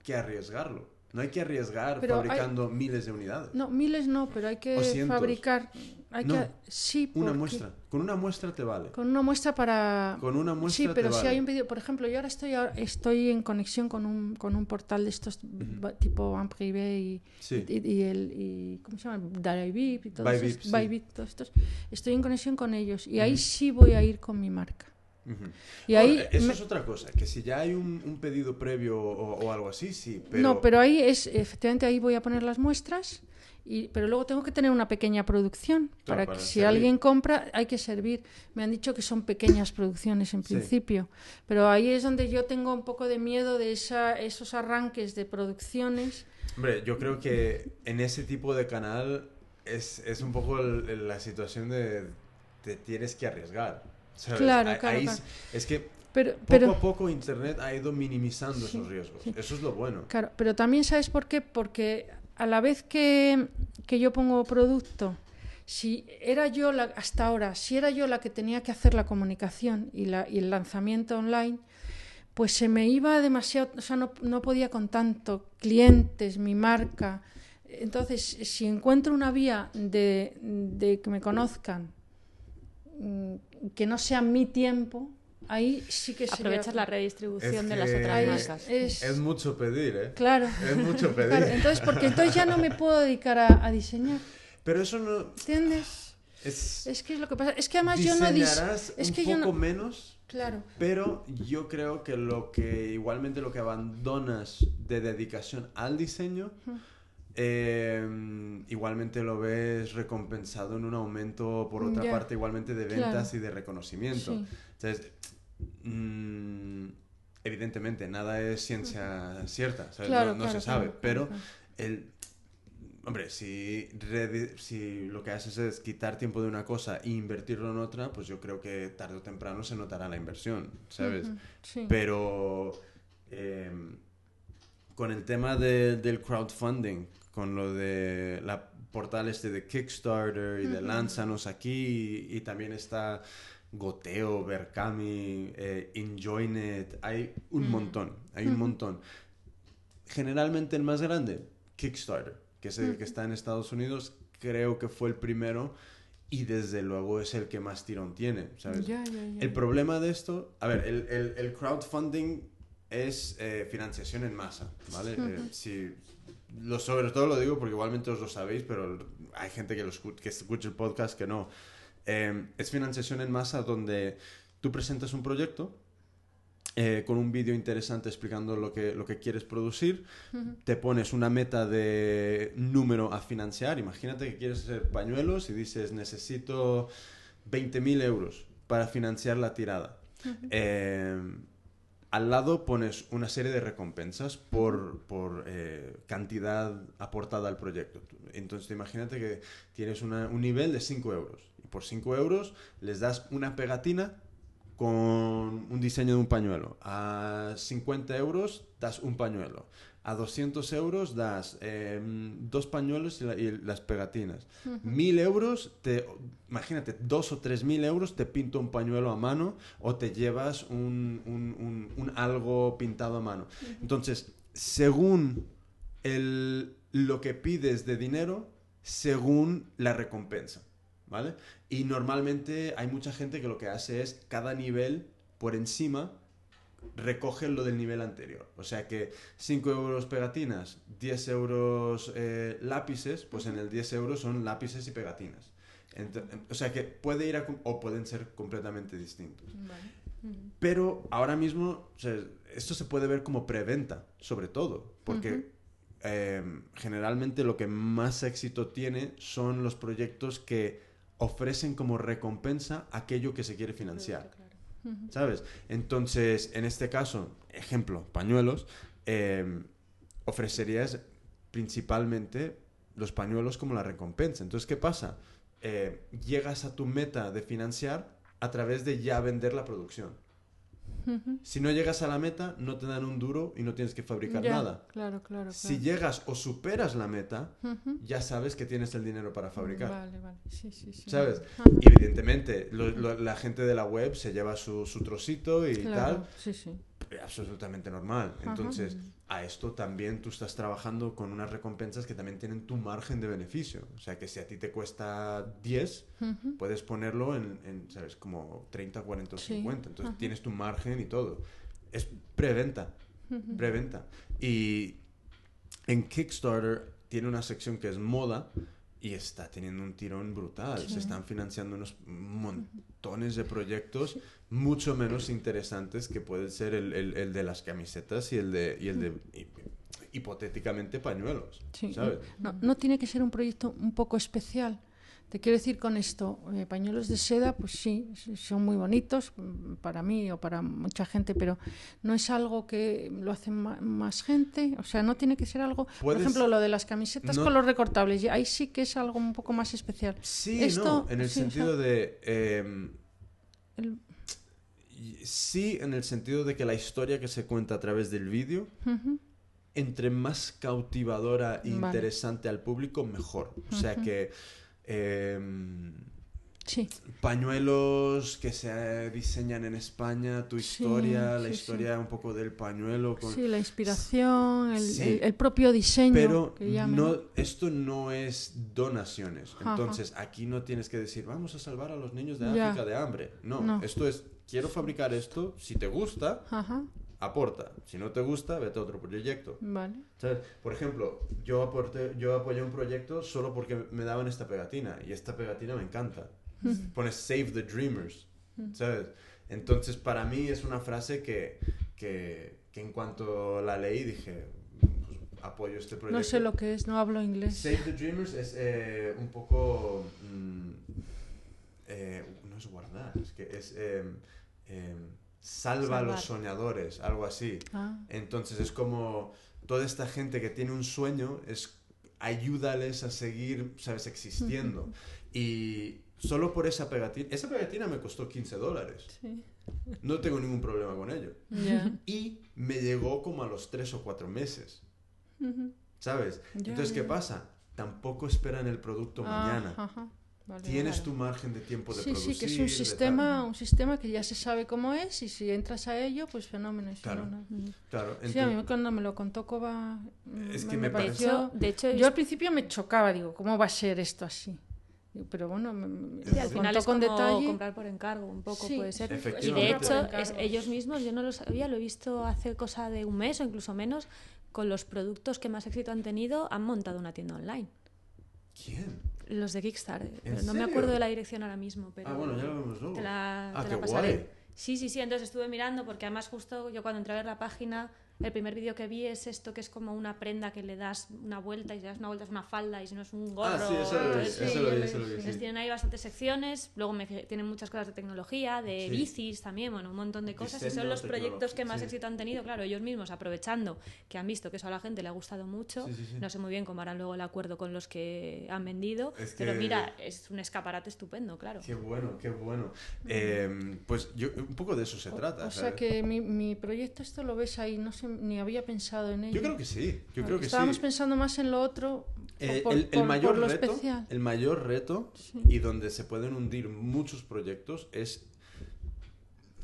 que arriesgarlo. No hay que arriesgar Pero hay- fabricando miles de unidades. No, miles no, pero hay que fabricar. Hay No, que, sí, Una porque- muestra. Con una muestra te vale. Con una muestra para. Con una muestra Sí, pero te si vale. hay un vídeo, por ejemplo, yo ahora estoy, estoy en conexión con un, con un portal de estos ba- tipo en privé y, Sí. y, y el y, ¿cómo se llama? Dayvip y todos Bybip, estos, sí. Bybip, todos estos. Estoy en conexión con ellos y ahí sí voy a ir con mi marca. Ujú. Y ahí Ahora, eso me- es otra cosa, que si ya hay un, un pedido previo o, o algo así, sí, pero... No, pero ahí es, efectivamente, ahí voy a poner las muestras, y, pero luego tengo que tener una pequeña producción Claro, para que para si servir. alguien compra, hay que servir. Me han dicho que son pequeñas producciones en Sí. principio, pero ahí es donde yo tengo un poco de miedo de esa, esos arranques de producciones. Hombre, yo creo que en ese tipo de canal es, es un poco el- el- la situación de te tienes que arriesgar. ¿Sabes? Claro, claro, ahí claro. Es, que Pero, poco pero, a poco Internet ha ido minimizando Sí, esos riesgos. sí. Eso es lo bueno. Claro, pero también sabes por qué, porque a la vez que, que yo pongo producto, si era yo la, hasta ahora, si era yo la que tenía que hacer la comunicación y, la, y el lanzamiento online, pues se me iba demasiado, o sea, no, no podía con tanto, clientes, mi marca. Entonces, si encuentro una vía de, de que me conozcan, mm, que no sea mi tiempo, ahí sí que sería- Aprovechas la redistribución Es de las que- otras ahí marcas. es- Es mucho pedir, ¿eh? Claro. Es mucho pedir. Claro, entonces, porque entonces ya no me puedo dedicar a, a diseñar, Pero eso no... ¿entiendes? Es, Es que es lo que pasa. Es que además yo no dis- diseñarás Es un que yo poco no. menos Claro. Pero yo creo que lo que igualmente lo que abandonas de dedicación al diseño, eh, igualmente lo ves recompensado en un aumento, por otra parte, igualmente de Claro. ventas y de reconocimiento. Sí. Entonces, mm, evidentemente, nada es ciencia cierta, ¿sabes? Claro, no, no claro, se sabe, pero el... Hombre, si, si lo que haces es quitar tiempo de una cosa e invertirlo en otra, pues yo creo que tarde o temprano se notará la inversión, ¿sabes? Sí. Pero eh, con el tema de- del crowdfunding, con lo de la portal este de Kickstarter y de Ujú. Lánzanos aquí, y, y también está Goteo, Berkami, eh, Enjoynet, hay un montón, hay un montón. Generalmente el más grande, Kickstarter, que es el que está en Estados Unidos, creo que fue el primero y desde luego es el que más tirón tiene, ¿sabes? Ya, ya, ya. El problema de esto, a ver, el, el- el crowdfunding es eh, financiación en masa, ¿vale? Eh, si, lo, sobre todo lo digo porque igualmente os lo sabéis, pero hay gente que, lo escu- que escucha el podcast que no. Eh, es financiación en masa donde tú presentas un proyecto eh, con un vídeo interesante explicando lo que, lo que quieres producir, te pones una meta de número a financiar. Imagínate que quieres hacer pañuelos y dices, necesito 20.000 euros para financiar la tirada. Eh, al lado pones una serie de recompensas por, por eh, cantidad aportada al proyecto. Entonces imagínate que tienes un nivel de 5 euros. Y por 5 euros les das una pegatina con un diseño de un pañuelo. A 50 euros das un pañuelo. A 200 euros das eh, dos pañuelos y, la- y las pegatinas. Mil euros, te, imagínate, dos o tres mil euros te pinto un pañuelo a mano o te llevas un, un- un- un algo pintado a mano. Entonces, según el, lo que pides de dinero, según la recompensa, ¿vale? Y normalmente hay mucha gente que lo que hace es cada nivel por encima recoge lo del nivel anterior. O sea que 5 euros pegatinas, 10 euros eh, lápices, pues en el 10 euros son lápices y pegatinas. Ent- o sea que puede ir a, o pueden ser completamente distintos. Vale. Pero ahora mismo, o sea, esto se puede ver como preventa, sobre todo, porque eh, generalmente lo que más éxito tiene son los proyectos que ofrecen como recompensa aquello que se quiere financiar. ¿Sabes? Entonces, en este caso, ejemplo, pañuelos, eh, ofrecerías principalmente los pañuelos como la recompensa. Entonces, ¿qué pasa? Eh, llegas a tu meta de financiar a través de ya vender la producción. Si no llegas a la meta, no te dan un duro y no tienes que fabricar Ya, nada. Claro, claro. Si llegas o superas la meta, ya sabes que tienes el dinero para fabricar. Vale, vale. Sí, sí, sí. ¿Sabes? Evidentemente, lo- lo- la gente de la web se lleva su, su trocito y Claro, tal. sí, sí. Absolutamente normal. Entonces, a esto también tú estás trabajando con unas recompensas que también tienen tu margen de beneficio. O sea, que si a ti te cuesta 10, Ujú. puedes ponerlo en, en, ¿sabes? Como 30, 40 o Sí. 50. Entonces, Ajá. tienes tu margen y todo. Es preventa. Preventa. Y en Kickstarter tiene una sección que es moda y está teniendo un tirón brutal. Sí. Se están financiando unos montones de proyectos mucho menos interesantes que puede ser el, el- el de las camisetas y el de, y el de hi- hipotéticamente pañuelos. Sí, ¿sabes? No, no tiene que ser un proyecto un poco especial. Te quiero decir con esto, eh, pañuelos de seda, pues sí, son muy bonitos mm, para mí o para mucha gente, pero no es algo que lo hacen ma- más gente. O sea, no tiene que ser algo, por ejemplo, lo de las camisetas no- con los recortables, ahí sí que es algo un poco más especial. Sí, Esto- no, en el sí, o sea- sentido de... em, El- sí, en el sentido de que la historia que se cuenta a través del vídeo entre más cautivadora e Vale. interesante al público, mejor. O sea que em, Sí, pañuelos que se diseñan en España, tu Sí, historia, la sí, historia un poco del pañuelo. Con... sí, la inspiración, el, Sí. el- el propio diseño. Pero no, esto no es donaciones. Ajá. Entonces, aquí no tienes que decir, vamos a salvar a los niños de Ya. África de hambre. No, No. esto es, quiero fabricar esto, si te gusta, Ajá, aporta. Si no te gusta, vete a otro proyecto. vale. ¿Sabes? Por ejemplo, yo, aporté, yo apoyé un proyecto solo porque me daban esta pegatina y esta pegatina me encanta. Pones Save the Dreamers, ¿sabes? Entonces, para mí es una frase que, que, que en cuanto la leí dije, pues, apoyo este proyecto. No sé lo que es, no hablo inglés. Save the Dreamers es eh, un poco... mm, eh, no es guardar, es que es... eh, eh, salva a los soñadores, algo así. Ah, Entonces es como toda esta gente que tiene un sueño, es ayúdales a seguir, ¿sabes?, existiendo. Y solo por esa pegatina, esa pegatina me costó 15 dólares. sí. No tengo ningún problema con ello. [laughs] Y me llegó como a los 3 o 4 meses. ¿sabes? Entonces, ¿qué pasa? Tampoco esperan el producto Ah, mañana. Vale, Tienes vale. tu margen de tiempo de Sí, producir. sí, que es de un sistema, un sistema que ya se sabe cómo es y si entras a ello, pues fenómeno. Claro. no, no. Claro, Sí, a mí entonces- cuando me lo contó Coba, Es mm, que me De pareció- hecho, de hecho Yo al principio me chocaba, digo, ¿cómo va a ser esto así? Pero bueno, me, me- Sí, me al final es con como detalle. comprar por encargo, un poco Sí, puede ser. Y de hecho, es- ellos mismos, yo no lo sabía, lo he visto hace cosa de un mes o incluso menos, con los productos que más éxito han tenido, han montado una tienda online. ¿Quién? Los de Kickstarter. ¿En Pero no me acuerdo de la dirección ahora mismo, pero Ah, bueno, ya lo vemos luego. te la, Ah, te qué la pasaré. guay. Sí, sí, sí, entonces estuve mirando porque además justo yo cuando entré a ver la página, el primer vídeo que vi es esto que es como una prenda que le das una vuelta y si das una vuelta es una falda y si no es un gorro. Ah, sí, eso lo vi, eso lo vi, ya eso lo vi, entonces sí. tienen ahí bastantes secciones, luego me tienen muchas cosas de tecnología, de Sí. bicis también, bueno, un montón de cosas. y Diseño son los proyectos que más éxito han tenido, claro, ellos mismos aprovechando que han visto que eso a la gente le ha gustado mucho. Sí, sí, sí. No sé muy bien cómo harán luego el acuerdo con los que han vendido, Es pero que- mira, es un escaparate estupendo, claro. Qué bueno, qué bueno. Eh, pues yo, un poco de eso se trata. O sea ¿sabes? que mi, mi proyecto esto lo ves ahí, no sé, ni había pensado en ello. Yo creo que sí, yo creo que Estábamos sí. pensando más en lo otro, Eh, por, el, el mayor por reto, especial. el mayor reto Sí. y donde se pueden hundir muchos proyectos es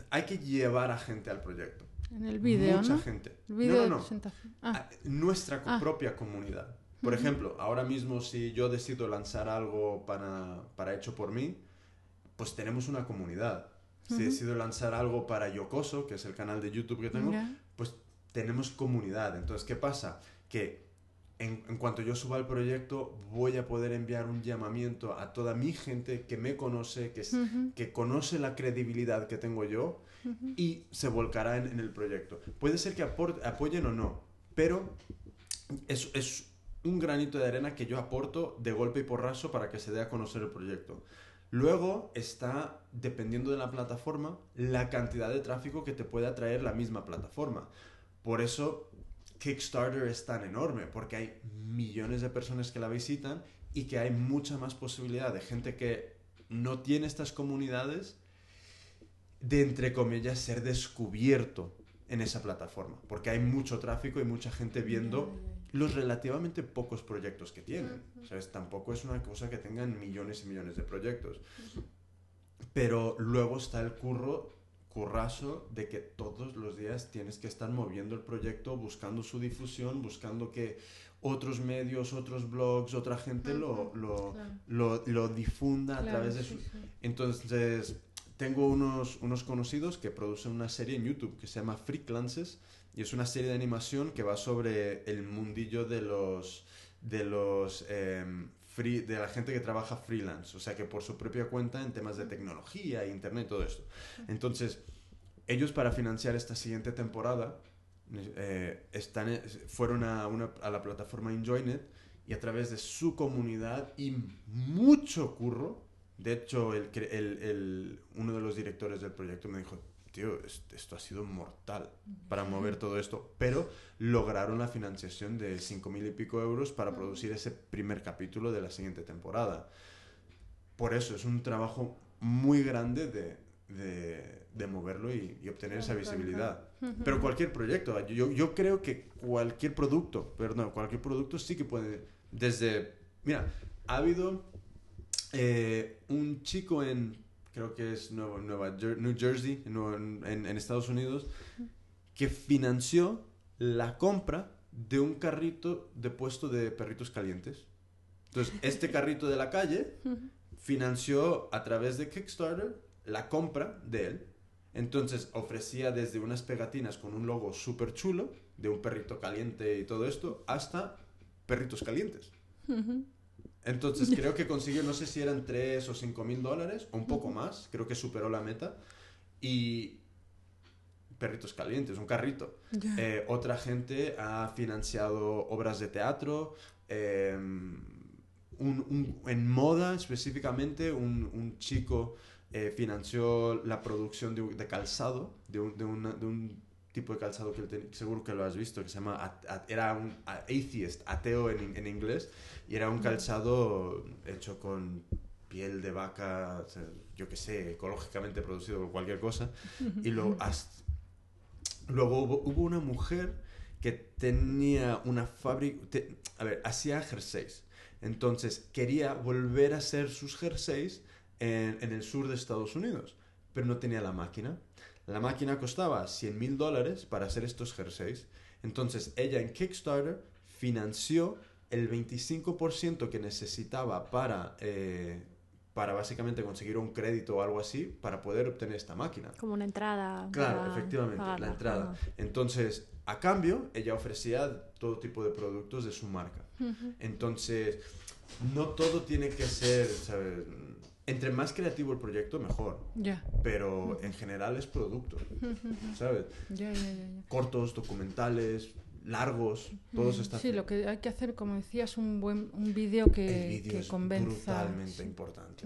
hay que llevar a gente al proyecto. En el vídeo, Mucha ¿no? gente. El vídeo no, no, no. presentación. Ah, Nuestra Ah. propia comunidad. Por ejemplo, ahora mismo si yo decido lanzar algo para, para hecho por mí, pues tenemos una comunidad. Si Ujú. decido lanzar algo para Yocoso, que es el canal de YouTube que tengo. Tenemos comunidad. Entonces, ¿qué pasa? Que en, en cuanto yo suba el proyecto, voy a poder enviar un llamamiento a toda mi gente que me conoce, que, es- Ujú, que conoce la credibilidad que tengo yo ujú. y se volcará en, en el proyecto. Puede ser que apor- apoyen o no, pero es, es un granito de arena que yo aporto de golpe y porrazo para que se dé a conocer el proyecto. Luego está, dependiendo de la plataforma, la cantidad de tráfico que te puede atraer la misma plataforma. Por eso Kickstarter es tan enorme, porque hay millones de personas que la visitan y que hay mucha más posibilidad de gente que no tiene estas comunidades de, entre comillas, ser descubierto en esa plataforma, porque hay mucho tráfico y mucha gente viendo los relativamente pocos proyectos que tienen. ¿sabes? Tampoco es una cosa que tengan millones y millones de proyectos. Pero luego está el curro, currazo de que todos los días tienes que estar moviendo el proyecto, buscando su difusión, buscando que otros medios, otros blogs, otra gente lo, lo, lo, lo, difunda a través de su... Entonces, tengo unos, unos conocidos que producen una serie en YouTube que se llama Freaklances y es una serie de animación que va sobre el mundillo de los de los em, free, de la gente que trabaja freelance, o sea que por su propia cuenta en temas de tecnología, internet, todo esto. Entonces, ellos para financiar esta siguiente temporada eh, eh, fueron a, una, a la plataforma Enjoynet y a través de su comunidad y mucho curro, de hecho el, uno de los directores del proyecto me dijo, tío, esto ha sido mortal para mover todo esto, pero lograron la financiación de 5.000 y pico euros para producir ese primer capítulo de la siguiente temporada. Por eso es un trabajo muy grande de, de, de moverlo y, y, obtener esa visibilidad. Pero cualquier proyecto, yo, yo creo que cualquier producto, perdón, cualquier producto sí que puede, desde, mira, ha habido eh, un chico en creo que es Nueva, Nueva New Jersey, en, Estados Unidos, que financió la compra de un carrito de puesto de perritos calientes. Entonces, este carrito de la calle financió a través de Kickstarter la compra de él. Entonces, ofrecía desde unas pegatinas con un logo súper chulo, de un perrito caliente y todo esto, hasta perritos calientes. Entonces [laughs] creo que consiguió, no sé si eran 3 o 5 mil dólares, o un poco más, creo que superó la meta. Y perritos calientes, un carrito. Eh, otra gente ha financiado obras de teatro, em, en moda específicamente, un, chico eh, financió la producción de, calzado, un, de un tipo de calzado que seguro que lo has visto, que se llama, era un atheist, ateo en, en inglés, y era un calzado hecho con piel de vaca, yo qué sé, ecológicamente producido con cualquier cosa. Y lo, luego hubo, una mujer que tenía una fábrica, a ver, hacía jerseys. Entonces quería volver a hacer sus jerseys en, en el sur de Estados Unidos, pero no tenía la máquina. La máquina costaba 100 mil dólares para hacer estos jerseys. Entonces ella en Kickstarter financió el 25% que necesitaba para, eh, para básicamente conseguir un crédito o algo así para poder obtener esta máquina. Como una entrada. Claro, efectivamente, la entrada. Entonces, a cambio, ella ofrecía todo tipo de productos de su marca. Entonces, no todo tiene que ser, ¿sabes? Entre más creativo el proyecto, mejor. Ya. Pero en general es producto, [laughs] ¿sabes? Ya, ya, ya, Cortos, documentales, largos, todos están... Sí, lo que hay que hacer, como decías, un buen un vídeo que, el que es convenza. brutalmente importante.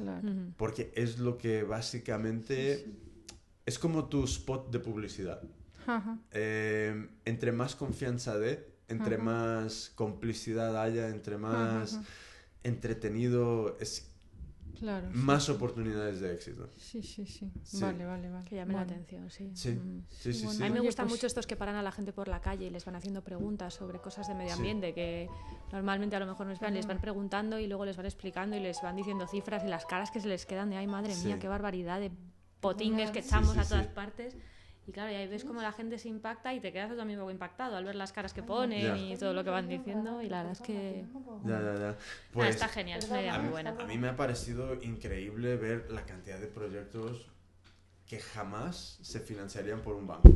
Porque es lo que básicamente... Es como tu spot de publicidad. Eh, entre más confianza de, entre más complicidad haya, entre más entretenido, es Claro, más oportunidades de éxito. Sí, sí, sí, Vale, vale, vale. Que llame la atención, sí. Sí, mm. sí, sí, A mí me gustan pues mucho estos que paran a la gente por la calle y les van haciendo preguntas sobre cosas de medio ambiente que normalmente a lo mejor no esperan, les van preguntando y luego les van explicando y les van diciendo cifras y las caras que se les quedan de, ay, madre mía, qué barbaridad de potingues que echamos a todas partes. Y claro, y ahí ves cómo la gente se impacta y te quedas también un poco impactado al ver las caras que ponen y todo lo que van diciendo. Y la verdad es que. Ya, ya, ya. Pues, está genial, es una idea muy buena. A mí me ha parecido increíble ver la cantidad de proyectos que jamás se financiarían por un banco.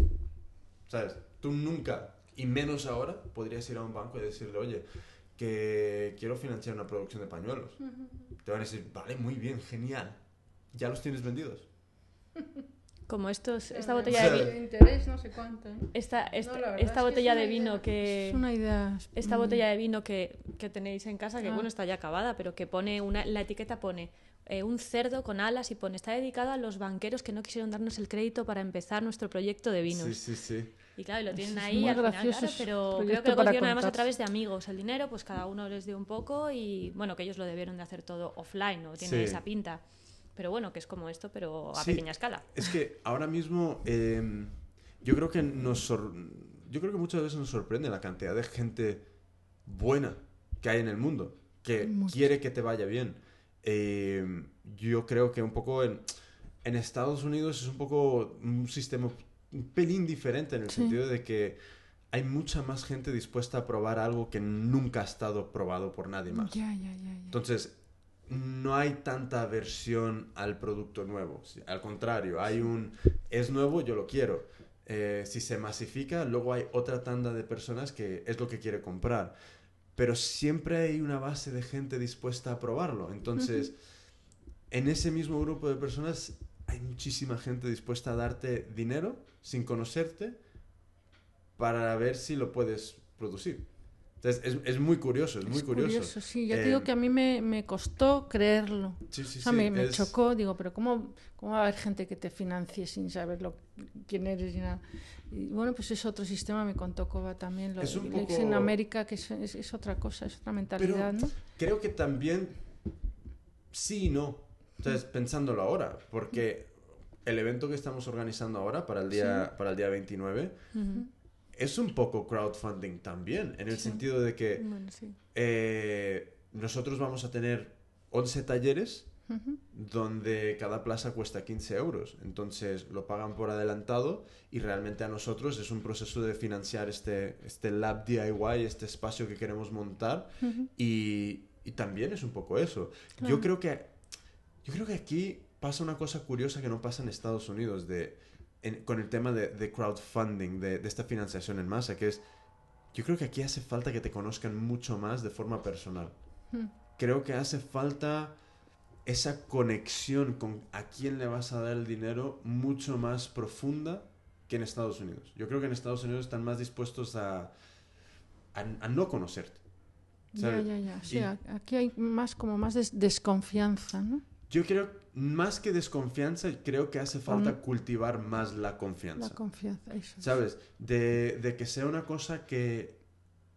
¿Sabes? Tú nunca, y menos ahora, podrías ir a un banco y decirle, oye, que quiero financiar una producción de pañuelos. Te van a decir, vale, muy bien, genial. Ya los tienes vendidos. [laughs] como estos, esta botella de vino. interés, no sé cuánto. Esta, esta, esta botella de vino que. Es una idea. Esta botella de vino que, que tenéis en casa, que Ah. bueno, está ya acabada, pero que pone una, la etiqueta pone eh, un cerdo con alas y pone está dedicado a los banqueros que no quisieron darnos el crédito para empezar nuestro proyecto de vinos. Sí, sí, sí. Y claro, y lo tienen es ahí muy al final, gracioso claro, pero creo que lo consiguieron además a través de amigos. El dinero, pues cada uno les dio un poco y bueno, que ellos lo debieron de hacer todo offline, ¿no? Tiene Sí. esa pinta. Pero bueno, que es como esto, pero a Sí. pequeña escala. Es que ahora mismo eh, yo creo que nos sor- yo creo que muchas veces nos sorprende la cantidad de gente buena que hay en el mundo que Mucho. quiere que te vaya bien. Eh, yo creo que un poco en, en Estados Unidos es un poco un sistema un pelín diferente en el Sí. sentido de que hay mucha más gente dispuesta a probar algo que nunca ha estado probado por nadie más. Ya, ya, ya. Entonces, no hay tanta aversión al producto nuevo. Al contrario, hay un, es nuevo, yo lo quiero. Eh, si se masifica, luego hay otra tanda de personas que es lo que quiere comprar. Pero siempre hay una base de gente dispuesta a probarlo. Entonces, en ese mismo grupo de personas hay muchísima gente dispuesta a darte dinero sin conocerte para ver si lo puedes producir. Entonces, es, es muy curioso, es muy Es curioso. sí. Ya te Eh, digo que a mí me, me costó creerlo. Sí, sí, O sea, sí, me, me es- chocó, digo, pero ¿cómo, ¿cómo va a haber gente que te financie sin saber lo, quién eres y nada? Y bueno, pues es otro sistema, me contó Coba también. Lo, Es un es poco- en América, que es, es- es otra cosa, es otra mentalidad, ¿no? Creo que también sí y no. Entonces, pensándolo ahora, porque el evento que estamos organizando ahora para el día, para el día 29 Ujú. Es un poco crowdfunding también, en el Sí. sentido de que Bueno, sí. eh, nosotros vamos a tener 11 talleres donde cada plaza cuesta 15 euros. Entonces lo pagan por adelantado y realmente a nosotros es un proceso de financiar este, este lab DIY, este espacio que queremos montar y, y también es un poco eso. Claro. Yo, creo que, yo creo que aquí pasa una cosa curiosa que no pasa en Estados Unidos de, en- con el tema de, de crowdfunding, de, de esta financiación en masa, que es, yo creo que aquí hace falta que te conozcan mucho más de forma personal. Mm. Creo que hace falta esa conexión con a quién le vas a dar el dinero mucho más profunda que en Estados Unidos. Yo creo que en Estados Unidos están más dispuestos a, a, a no conocerte. Ya, ¿sabes? ya, ya. Sí, Y- a- aquí hay más como más des- desconfianza, ¿no? Yo creo, más que desconfianza, creo que hace falta Con- cultivar más la confianza. La confianza, eso. ¿Sabes? De, de que sea una cosa que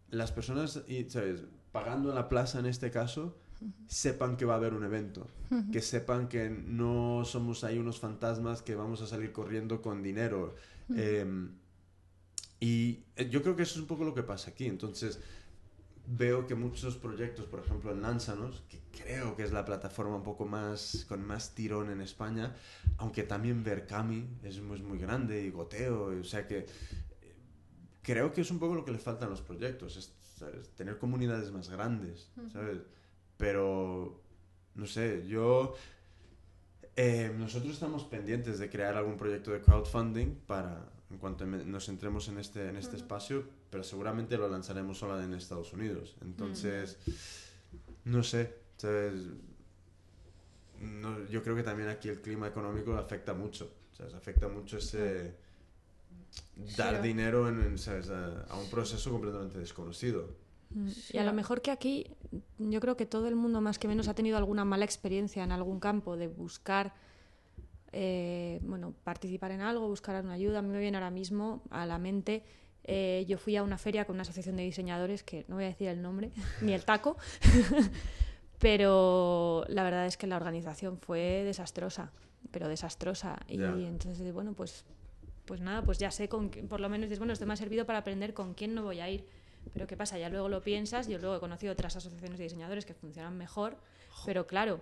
las personas, ¿sabes? Pagando en la plaza en este caso, sepan que va a haber un evento. Que sepan que no somos ahí unos fantasmas que vamos a salir corriendo con dinero. Eh, y yo creo que eso es un poco lo que pasa aquí. Entonces, veo que muchos proyectos, por ejemplo en Lánzanos, que creo que es la plataforma un poco más con más tirón en España, aunque también Verkami es, muy- muy grande y Goteo, o sea que eh, creo que es un poco lo que le faltan a los proyectos, es, ¿sabes? tener comunidades más grandes, ¿sabes? Pero, no sé, yo... eh, nosotros estamos pendientes de crear algún proyecto de crowdfunding para, en cuanto nos entremos en este, en este espacio, pero seguramente lo lanzaremos solo en Estados Unidos. Entonces, no sé, ¿sabes? No, yo creo que también aquí el clima económico afecta mucho, ¿sabes? Afecta mucho ese dar Sí. dinero en, en, ¿sabes? A, a un proceso completamente desconocido. Mm, Sí, y a lo mejor que aquí, yo creo que todo el mundo más que menos ha tenido alguna mala experiencia en algún campo de buscar, eh, bueno, participar en algo, buscar una ayuda. A mí me viene ahora mismo a la mente, eh, yo fui a una feria con una asociación de diseñadores, que no voy a decir el nombre, [laughs] ni el taco, [laughs] pero la verdad es que la organización fue desastrosa, pero desastrosa. Y entonces, bueno, pues, pues nada, pues ya sé, con, por lo menos dices, bueno, esto me ha servido para aprender con quién no voy a ir. Pero ¿qué pasa? Ya luego lo piensas, yo luego he conocido otras asociaciones de diseñadores que funcionan mejor, pero claro,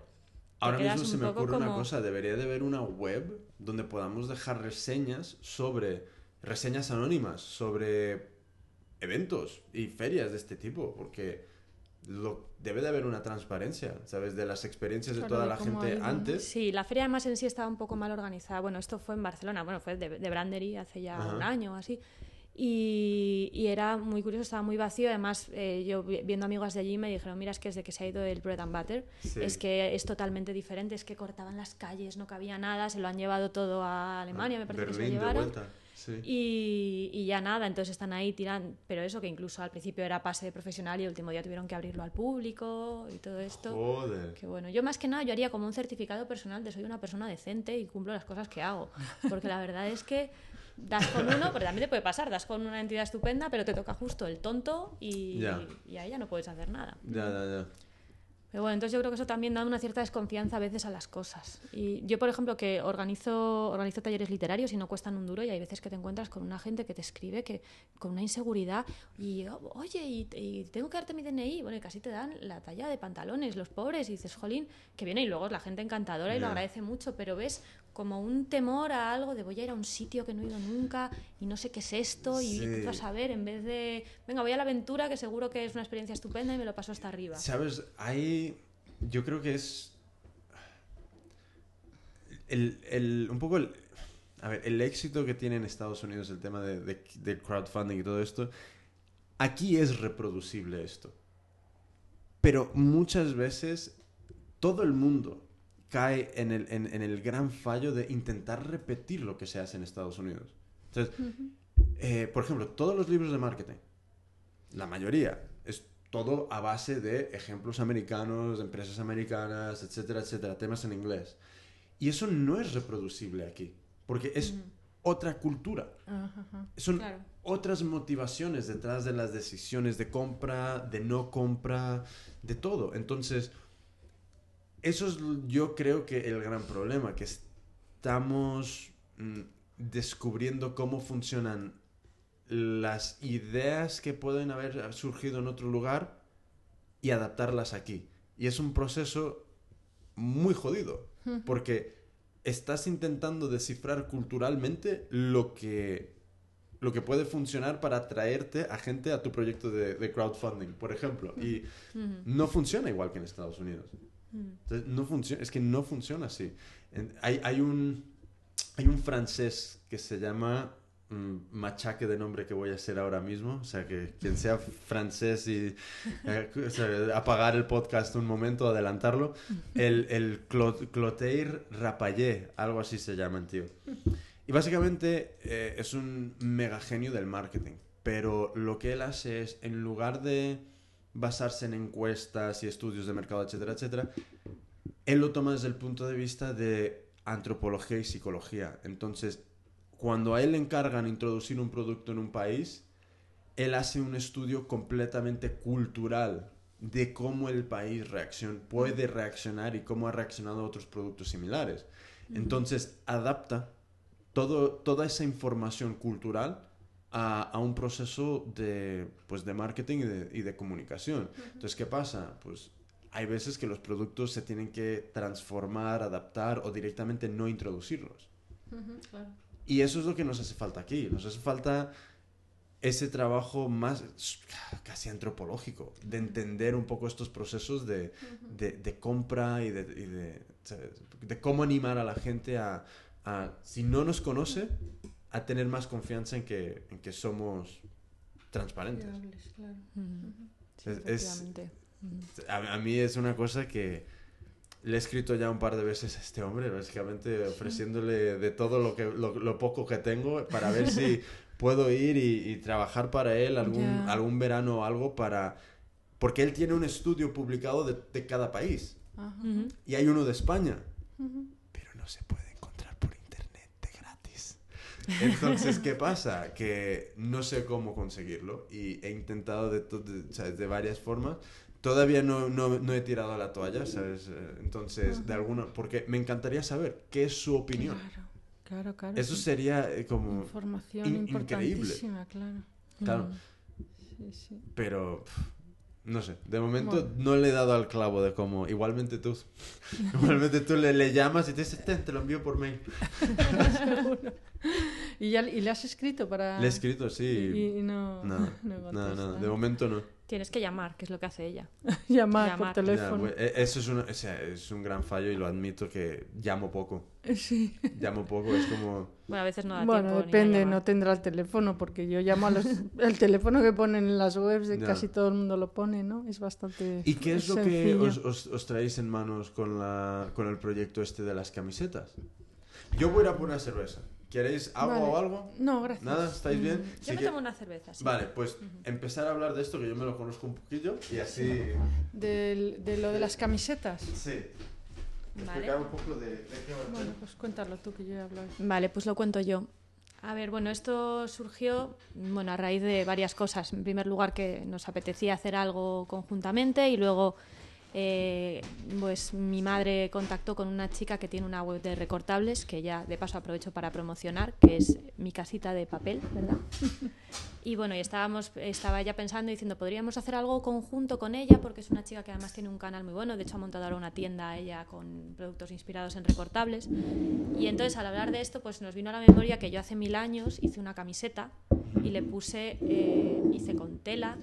Ahora mismo se me ocurre una cosa, debería de haber una web donde podamos dejar reseñas sobre, reseñas anónimas sobre eventos y ferias de este tipo, porque lo, debe de haber una transparencia, ¿sabes? De las experiencias de toda la gente antes. Sí, la feria además en sí estaba un poco mal organizada. Bueno, esto fue en Barcelona, bueno, fue de, de Brandery hace ya Ajá. un año o así. Y, y era muy curioso, estaba muy vacío. Además, eh, yo vi- viendo amigos de allí me dijeron, mira, es que desde que se ha ido el bread and butter, Sí. es que es totalmente diferente, es que cortaban las calles, no cabía nada, se lo han llevado todo a Alemania, me parece que se lo de llevaron. Sí. Y, y ya nada, entonces están ahí tiran, pero eso que incluso al principio era pase de profesional y el último día tuvieron que abrirlo al público y todo esto. Joder. Que bueno, yo más que nada yo haría como un certificado personal de soy una persona decente y cumplo las cosas que hago. Porque la verdad es que das con uno, pero también te puede pasar, das con una entidad estupenda, pero te toca justo el tonto y, Ya. y ahí ya no puedes hacer nada. Ya, ya, ya. Pero bueno, entonces yo creo que eso también da una cierta desconfianza a veces a las cosas. Y yo, por ejemplo, que organizo, organizo talleres literarios y no cuestan un duro y hay veces que te encuentras con una gente que te escribe que con una inseguridad y, "Oh, oye, y, y tengo que darte mi DNI. Bueno, y casi te dan la talla de pantalones, los pobres, y dices, jolín, que viene y luego es la gente encantadora y lo agradece mucho, pero ves como un temor a algo de voy a ir a un sitio que no he ido nunca y no sé qué es esto y Sí. vas a ver en vez de, venga, voy a la aventura que seguro que es una experiencia estupenda y me lo paso hasta arriba. ¿Sabes? Hay. Yo creo que es. El, el- un poco el. A ver, el éxito que tiene en Estados Unidos el tema de, de- de crowdfunding y todo esto. Aquí es reproducible esto. Pero muchas veces todo el mundo cae en el, en- en el gran fallo de intentar repetir lo que se hace en Estados Unidos. Entonces, eh, por ejemplo, todos los libros de marketing, la mayoría, es todo a base de ejemplos americanos, de empresas americanas, etcétera, etcétera, temas en inglés. Y eso no es reproducible aquí, porque es otra cultura. Ajá, ajá. Son Claro. otras motivaciones detrás de las decisiones de compra, de no compra, de todo. Entonces, eso es yo creo que el gran problema, que estamos mm, descubriendo cómo funcionan las ideas que pueden haber surgido en otro lugar y adaptarlas aquí. Y es un proceso muy jodido, porque estás intentando descifrar culturalmente lo que, lo que puede funcionar para atraerte a gente a tu proyecto de, de crowdfunding, por ejemplo. Y no funciona igual que en Estados Unidos. Mm. Entonces, no es que no funciona así. Hay, hay, un, hay un francés que se llama mm, machaque de nombre que voy a hacer ahora mismo. O sea, que quien sea francés y eh, o apagar el podcast un momento, adelantarlo. El, el Clo- Clotaire Rapallet, algo así se llama el tío. Y básicamente eh, es un mega genio del marketing. Pero lo que él hace es, en lugar de basarse en encuestas y estudios de mercado, etcétera, etcétera, él lo toma desde el punto de vista de antropología y psicología. Entonces, cuando a él le encargan introducir un producto en un país, él hace un estudio completamente cultural de cómo el país reaccion puede reaccionar y cómo ha reaccionado a otros productos similares. Entonces, adapta todo, toda esa información cultural a, a un proceso de, pues, de marketing y de, y de comunicación. Entonces, ¿qué pasa? Pues hay veces que los productos se tienen que transformar, adaptar o directamente no introducirlos. Claro. Y eso es lo que nos hace falta aquí. Nos hace falta ese trabajo más casi antropológico, de entender un poco estos procesos de, de- de compra y, de, de cómo animar a la gente a, a, si no nos conoce, a tener más confianza en que, en que somos transparentes. Fiables, claro. Sí, Es- es-. A, a mí es una cosa que le he escrito ya un par de veces a este hombre, básicamente ofreciéndole de todo lo, que, lo, lo poco que tengo para ver si [laughs] puedo ir y, y trabajar para él algún, Ya. algún verano o algo para... Porque él tiene un estudio publicado de, de cada país Ajá. Ujú. y hay uno de España, Ujú. pero no se puede encontrar por internet de gratis. Entonces, ¿qué pasa? Que no sé cómo conseguirlo y he intentado de, to- de- ¿sabes? de varias formas. Todavía no, no, no he tirado la toalla, ¿sabes? Eh, Entonces, de alguna... Porque me encantaría saber qué es su opinión. Claro, claro, claro. Eso sería eh, como... Información in- increíble. claro. Claro, Sí, sí. pero... No sé, de momento Bueno. no le he dado al clavo de cómo... Igualmente tú. [laughs] Igualmente tú le, le llamas y te dices, "Ten, te lo envío por mail. [laughs] [laughs] ¿Y, ya, ¿Y le has escrito para...? Le he escrito, sí. Y, y no, Nada, [laughs] no contesta. De momento no. Tienes que llamar, que es lo que hace ella. Llamar, [laughs] Llamar. por teléfono. güey, e- eso es, una- o sea, es un gran fallo y lo admito que llamo poco. Sí. Llamo poco, es como... Bueno, a veces no da Bueno, tiempo. depende, no tendrá el teléfono, porque yo llamo a los... el teléfono que ponen en las webs, de Ya. casi todo el mundo lo pone, ¿no? Es bastante ¿Y qué es lo que os- os traéis en manos con, la, con el proyecto este de las camisetas? Yo voy a ir a por una cerveza. ¿Queréis agua Vale. o algo? No, gracias. ¿Nada? ¿Estáis bien? Yo Sí me que- tomo una cerveza, sí. Vale, pues empezar a hablar de esto que yo me lo conozco un poquillo y así... De lo de las camisetas. Sí. Vale. Explicar un poco de, de qué Bueno, pues cuéntalo tú que yo he hablado. Vale, pues lo cuento yo. A ver, bueno, esto surgió bueno, a raíz de varias cosas. En primer lugar, que nos apetecía hacer algo conjuntamente y luego, eh, pues mi madre contactó con una chica que tiene una web de recortables, que ya de paso aprovecho para promocionar, que es mi casita de papel, ¿verdad? [laughs] Y bueno, y estábamos, estaba ya pensando y diciendo, podríamos hacer algo conjunto con ella, porque es una chica que además tiene un canal muy bueno, de hecho ha montado ahora una tienda ella con productos inspirados en recortables. Y entonces al hablar de esto, pues nos vino a la memoria que yo hace mil años hice una camiseta y le puse, eh, hice con tela,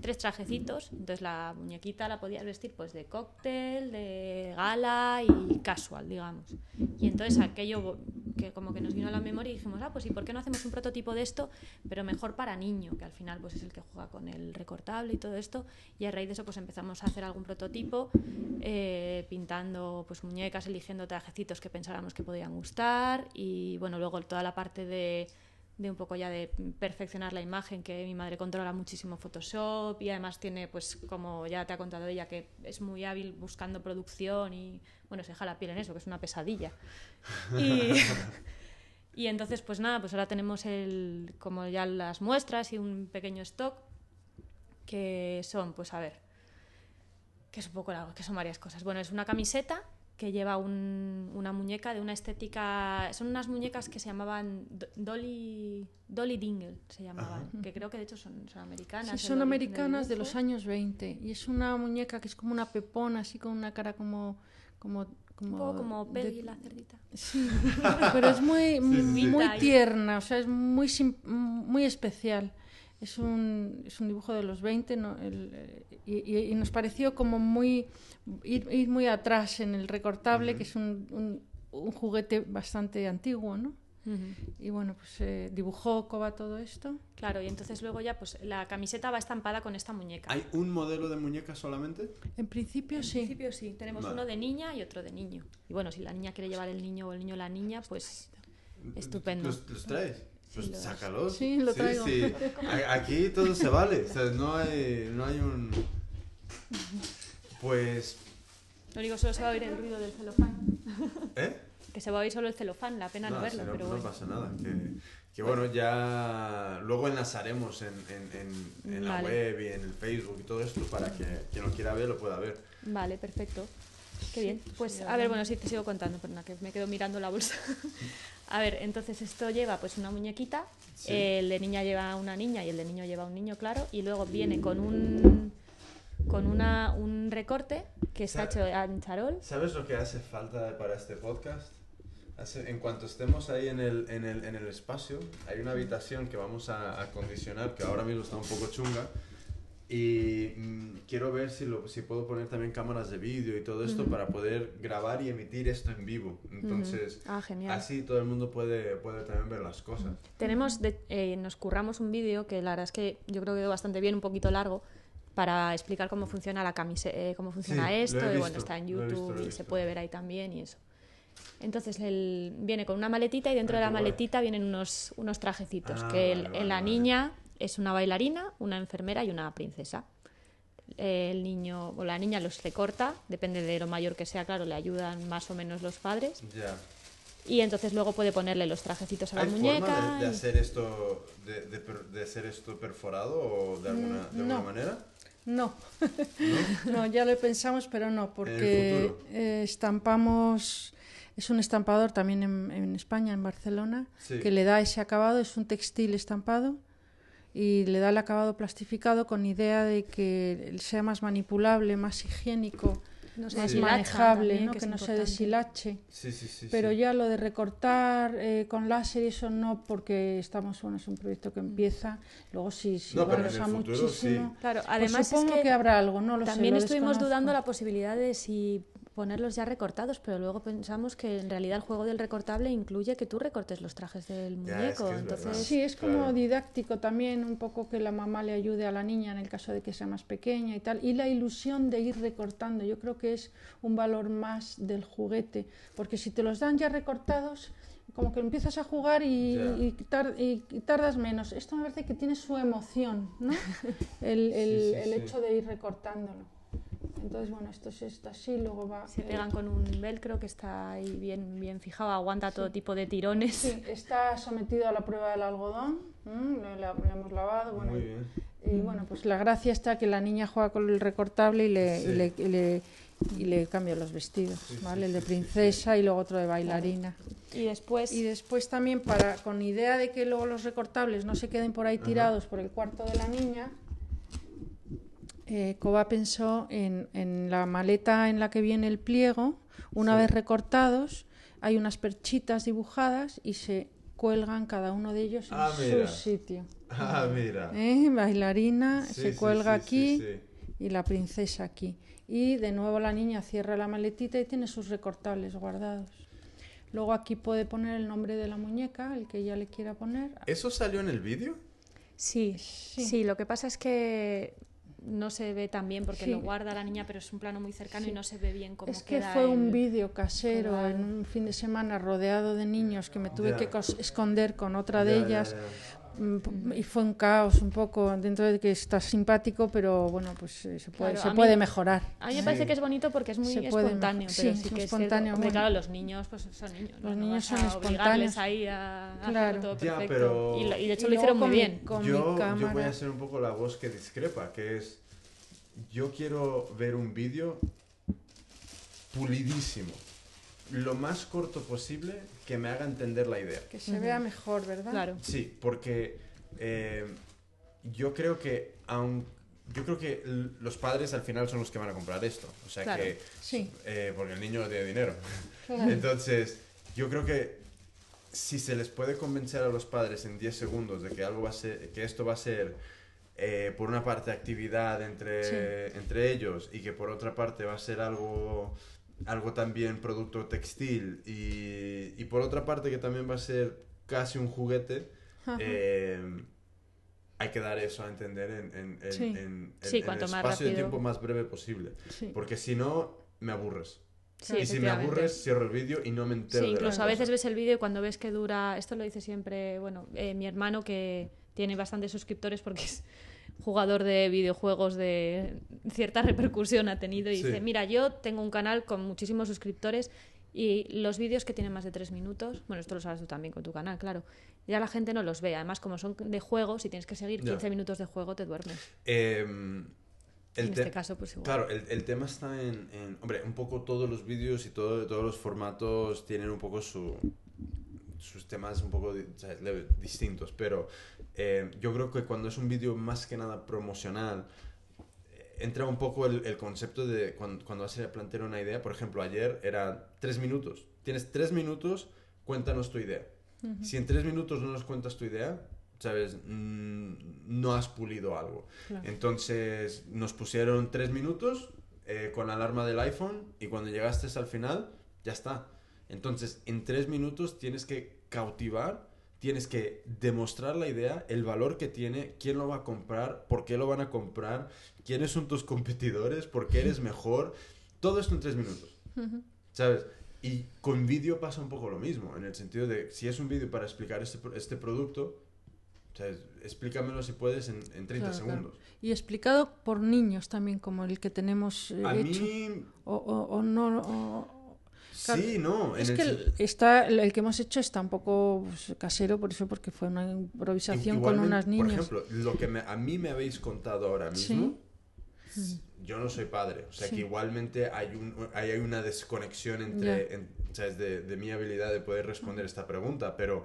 tres trajecitos, entonces la muñequita la podías vestir pues de cóctel, de gala y casual, digamos. Y entonces aquello que como que nos vino a la memoria y dijimos, ah, pues ¿y por qué no hacemos un prototipo de esto, pero mejor para niño, que al final pues es el que juega con el recortable y todo esto, y a raíz de eso pues empezamos a hacer algún prototipo, eh, pintando pues muñecas, eligiendo trajecitos que pensáramos que podían gustar, y bueno, luego toda la parte de de un poco ya de perfeccionar la imagen, que mi madre controla muchísimo Photoshop y además tiene, pues como ya te ha contado ella, que es muy hábil buscando producción y, bueno, se deja la piel en eso, que es una pesadilla. [laughs] Y, y entonces, pues nada, pues ahora tenemos el, como ya las muestras y un pequeño stock que son, pues a ver, que es un poco largo, que son varias cosas. Bueno, es una camiseta que lleva un- una muñeca de una estética. Son unas muñecas que se llamaban Do- Dolly, Dolly Dingle, se llamaban. Que creo que de hecho son, son americanas. Sí, son americanas de los años 20 y es una muñeca que es como una pepona, así con una cara como... como como Un poco como de- Peggy la cerdita. Sí, pero es muy, [laughs] sí, sí. muy tierna, o sea, es muy, muy especial. Es un, es un dibujo de los 20 ¿no? El, eh, y, y- y nos pareció como muy ir, ir muy atrás en el recortable, que es un, un- un juguete bastante antiguo, ¿no? Y bueno, pues eh, dibujó Coba todo esto. Claro, y entonces luego ya, pues la camiseta va estampada con esta muñeca. ¿Hay un modelo de muñeca solamente? En principio En sí. principio sí, tenemos Vale. uno de niña y otro de niño. Y bueno, si la niña quiere llevar el niño o el niño la niña, pues estupendo. ¿Los, los traes? Pues los- sácalos. Sí, lo traigo. sí. Aquí todo se vale. O sea, no hay, no hay un... Pues... Lo único solo se va a oír el ruido del celofán. ¿Eh? Que se va a oír solo el celofán, la pena no, No, verlo, si no, pero no bueno. pasa nada. Que, que bueno, ya luego enlazaremos en, en, en, en la Vale. web y en el Facebook y todo esto para que quien lo quiera ver lo pueda ver. Vale, perfecto. Qué bien. Pues sí, a ver, bueno, sí te sigo contando, perdona, que me quedo mirando la bolsa. [laughs] a ver, entonces esto lleva pues una muñequita, Sí. el de niña lleva una niña y el de niño lleva un niño, claro, y luego viene con un con una, un recorte que está hecho en charol. ¿Sabes lo que hace falta para este podcast? Hace- en cuanto estemos ahí en el, en, el, en el espacio, hay una habitación que vamos a a acondicionar, que ahora mismo está un poco chunga, y mm, quiero ver si, lo, si puedo poner también cámaras de vídeo y todo esto para poder grabar y emitir esto en vivo. Entonces, Ah, genial. así todo el mundo puede, puede también ver las cosas. Tenemos, de- eh, nos curramos un vídeo que la verdad es que yo creo que quedó bastante bien, un poquito largo, para explicar cómo funciona la camiseta, cómo funciona Sí, esto, y bueno, visto, está en visto, YouTube he y visto. se puede ver ahí también y eso. Entonces él viene con una maletita y dentro Ah, de la qué guay. maletita vienen unos, unos trajecitos, Ah, que el- vale, la vale. niña es una bailarina, una enfermera y una princesa. El niño o la niña los recorta, depende de lo mayor que sea, claro, le ayudan más o menos los padres. Ya. Y entonces luego puede ponerle los trajecitos a la ¿Hay muñeca. forma de, de hacer esto de, de per- de hacer esto perforado o de alguna, de alguna no. manera? No, [laughs] no, ya lo pensamos, pero no, porque eh, estampamos, es un estampador también en, en España, en Barcelona, Sí. que le da ese acabado, es un textil estampado y le da el acabado plastificado con idea de que sea más manipulable, más higiénico, no se más deshilacha manejable, también, ¿no? que que, no se importante. deshilache. Sí, sí, sí. Pero sí. ya lo de recortar eh, con láser y eso no, porque estamos, bueno, es un proyecto que empieza, luego sí, sí No, pero en el futuro muchísimo. Claro, Pues además supongo es que, que... habrá algo, no lo sé, también lo estuvimos desconozco. dudando la posibilidad de si ponerlos ya recortados, pero luego pensamos que en realidad el juego del recortable incluye que tú recortes los trajes del Ya, es muñeco. que es entonces, verdad. Sí, es como Claro. didáctico también, un poco que la mamá le ayude a la niña en el caso de que sea más pequeña y tal. Y la ilusión de ir recortando, yo creo que es un valor más del juguete, porque si te los dan ya recortados, como que empiezas a jugar y, y tar- y- y tardas menos. Esto me parece que tiene su emoción, ¿no? [laughs] El, el- sí, el sí. hecho de ir recortándolo. Entonces, bueno, esto es esto así, luego va... Se eh, pegan con un velcro que está ahí bien, bien fijado, aguanta todo tipo de tirones. Sí, está sometido a la prueba del algodón, ¿m? lo, la- lo hemos lavado, bueno, Muy bien. y bueno, pues la gracia está que la niña juega con el recortable y le, Sí. y le, y le, y le cambia los vestidos, Sí, sí, ¿vale? el sí, de sí, princesa y luego otro de bailarina. Y después, Y después también para con idea de que luego los recortables no se queden por ahí Ajá. tirados por el cuarto de la niña, eh, Coba pensó en, en la maleta en la que viene el pliego, una Sí. vez recortados, hay unas perchitas dibujadas y se cuelgan cada uno de ellos en Ah, mira. su sitio. [laughs] Ah, mira. ¿Eh? Bailarina Sí, se cuelga sí, aquí sí, sí. y la princesa aquí. Y de nuevo la niña cierra la maletita y tiene sus recortables guardados. Luego aquí puede poner el nombre de la muñeca, el que ella le quiera poner. ¿Eso salió en el vídeo? sí, Sí. sí, lo que pasa es que no se ve tan bien porque Sí. lo guarda la niña, pero es un plano muy cercano Sí. y no se ve bien cómo Es que queda fue un vídeo casero en un fin de semana rodeado de niños que me tuve que esconder con otra de ellas. Mm, y fue un caos un poco dentro de que está simpático, pero bueno, pues eh, se puede, Claro, se a mí- puede mejorar. A mí me Sí. parece que es bonito porque es muy Se espontáneo, pero sí, sí, que es espontáneo. Hombre, bueno. claro, los niños pues son niños. Los No niños vas son a espontáneos. ahí a, Claro. todo Ya, perfecto. pero- Y, lo- y de hecho Y lo hicieron muy bien. Con yo, mi yo voy a ser un poco la voz que discrepa, que es, yo quiero ver un vídeo pulidísimo, lo más corto posible que me haga entender la idea. Que se vea mejor, ¿verdad? Claro. Sí, porque eh, yo creo que aun, yo creo que los padres al final son los que van a comprar esto, o sea Claro. que Sí. eh, porque el niño no tiene dinero. Claro. Entonces, yo creo que si se les puede convencer a los padres en 10 segundos de que algo va a ser, que esto va a ser eh, por una parte actividad entre, entre ellos y que por otra parte va a ser algo algo también producto textil y, y por otra parte que también va a ser casi un juguete eh, hay que dar eso a entender en, en, en, Sí. en- Sí, el espacio de tiempo más breve posible Sí. porque si no me aburres y si me aburres, cierro el vídeo y no me entero Sí, de incluso a cosa. veces ves el vídeo y cuando ves que dura, esto lo dice siempre, bueno, eh, mi hermano que tiene bastantes suscriptores porque es jugador de videojuegos de cierta [laughs] repercusión ha tenido y Sí. dice, mira, yo tengo un canal con muchísimos suscriptores y los vídeos que tienen más de tres minutos, bueno, esto lo sabes tú también con tu canal, claro, ya la gente no los ve, además como son de juegos y tienes que seguir Ya. 15 minutos de juego te duermes. Em, el en te- este caso, pues igual. Claro, el, el tema está en, en- Hombre, un poco todos los vídeos y todo, todos los formatos tienen un poco su, sus temas un poco ¿sabes? leve- distintos, pero eh, yo creo que cuando es un vídeo más que nada promocional, eh, entra un poco el, el concepto de cuando, cuando vas a plantear una idea. Por ejemplo, ayer era tres minutos. Tienes tres minutos, cuéntanos tu idea. Si en tres minutos no nos cuentas tu idea, ¿sabes? Mm, no has pulido algo. Claro. Entonces nos pusieron tres minutos eh, con la alarma del iPhone y cuando llegaste al final, ya está. Entonces en tres minutos tienes que cautivar, tienes que demostrar la idea, el valor que tiene, quién lo va a comprar, por qué lo van a comprar, quiénes son tus competidores, por qué eres mejor. Todo esto en tres minutos. ¿Sabes? Y con vídeo pasa un poco lo mismo, en el sentido de, si es un vídeo para explicar este, este producto, ¿sabes? explícamelo si puedes en, en 30 Claro, claro. segundos. Y explicado por niños también, como el que tenemos eh, A hecho. mí, O, o- o no. o- Claro, sí, no. es que el, está, el el que hemos hecho está un poco pues, casero, por eso, porque fue una improvisación con unas niñas. Por ejemplo, lo que me- a mí me habéis contado ahora Sí. mismo, yo no soy padre, o sea Sí. que igualmente hay, un, hay hay una desconexión entre, en- ¿sabes? De, de mi habilidad de poder responder esta pregunta, pero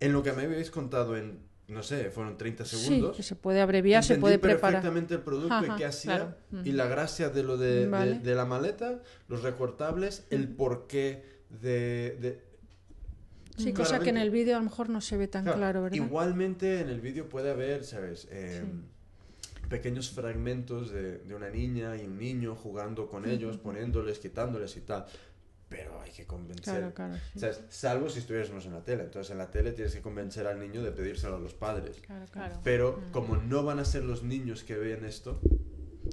en lo que me habéis contado en, no sé, fueron 30 sí, segundos. que se puede abreviar, se puede preparar. perfectamente el producto y qué hacía claro. y la gracia de lo de, de- Vale. de la maleta, los recortables, el porqué de, de- Sí, cosa que en el vídeo a lo mejor no se ve tan Claro, claro, ¿verdad? Igualmente en el vídeo puede haber, ¿sabes? Eh, Pequeños fragmentos de, de una niña y un niño jugando con ellos, poniéndoles, quitándoles y tal. Pero hay que convencer. Claro, claro. sí. ¿sabes? Salvo si estuviésemos en la tele. Entonces en la tele tienes que convencer al niño de pedírselo a los padres. Claro, claro. Pero como no van a ser los niños que vean esto,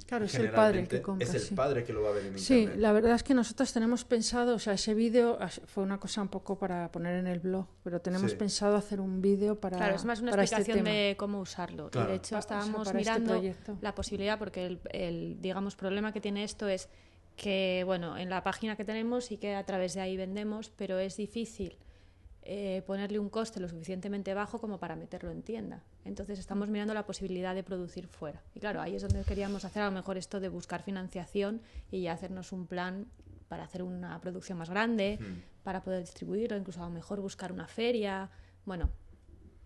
Claro, es el padre que compra. es el sí. padre que lo va a ver en Sí, internet. la verdad es que nosotros tenemos pensado, o sea, ese vídeo fue una cosa un poco para poner en el blog, pero tenemos Sí. pensado hacer un vídeo para Claro, es más una este explicación de cómo usarlo. Claro. Y de hecho o sea, estábamos este mirando la posibilidad, porque el, el, digamos, problema que tiene esto es que, bueno, en la página que tenemos sí que a través de ahí vendemos, pero es difícil eh, ponerle un coste lo suficientemente bajo como para meterlo en tienda. Entonces estamos mirando la posibilidad de producir fuera. Y claro, ahí es donde queríamos hacer a lo mejor esto de buscar financiación y ya hacernos un plan para hacer una producción más grande, para poder distribuirlo, incluso a lo mejor buscar una feria. Bueno,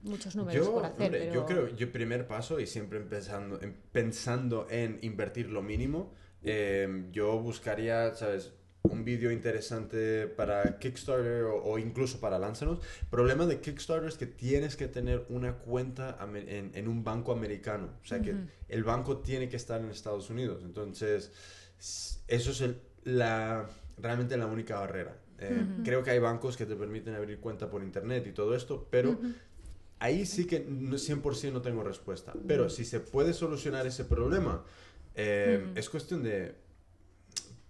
muchos números Yo, por hacer. hombre, pero... yo creo, yo primer paso y siempre empezando, em- pensando en invertir lo mínimo, eh, yo buscaría, ¿sabes? Un vídeo interesante para Kickstarter o, o incluso para Lánzanos. Problema de Kickstarter es que tienes que tener una cuenta en, en un banco americano. O sea que el banco tiene que estar en Estados Unidos. Entonces, eso es el- la, realmente la única barrera. Eh, Creo que hay bancos que te permiten abrir cuenta por internet y todo esto, pero ahí sí que no- 100% no tengo respuesta. Pero si se puede solucionar ese problema, eh, es cuestión de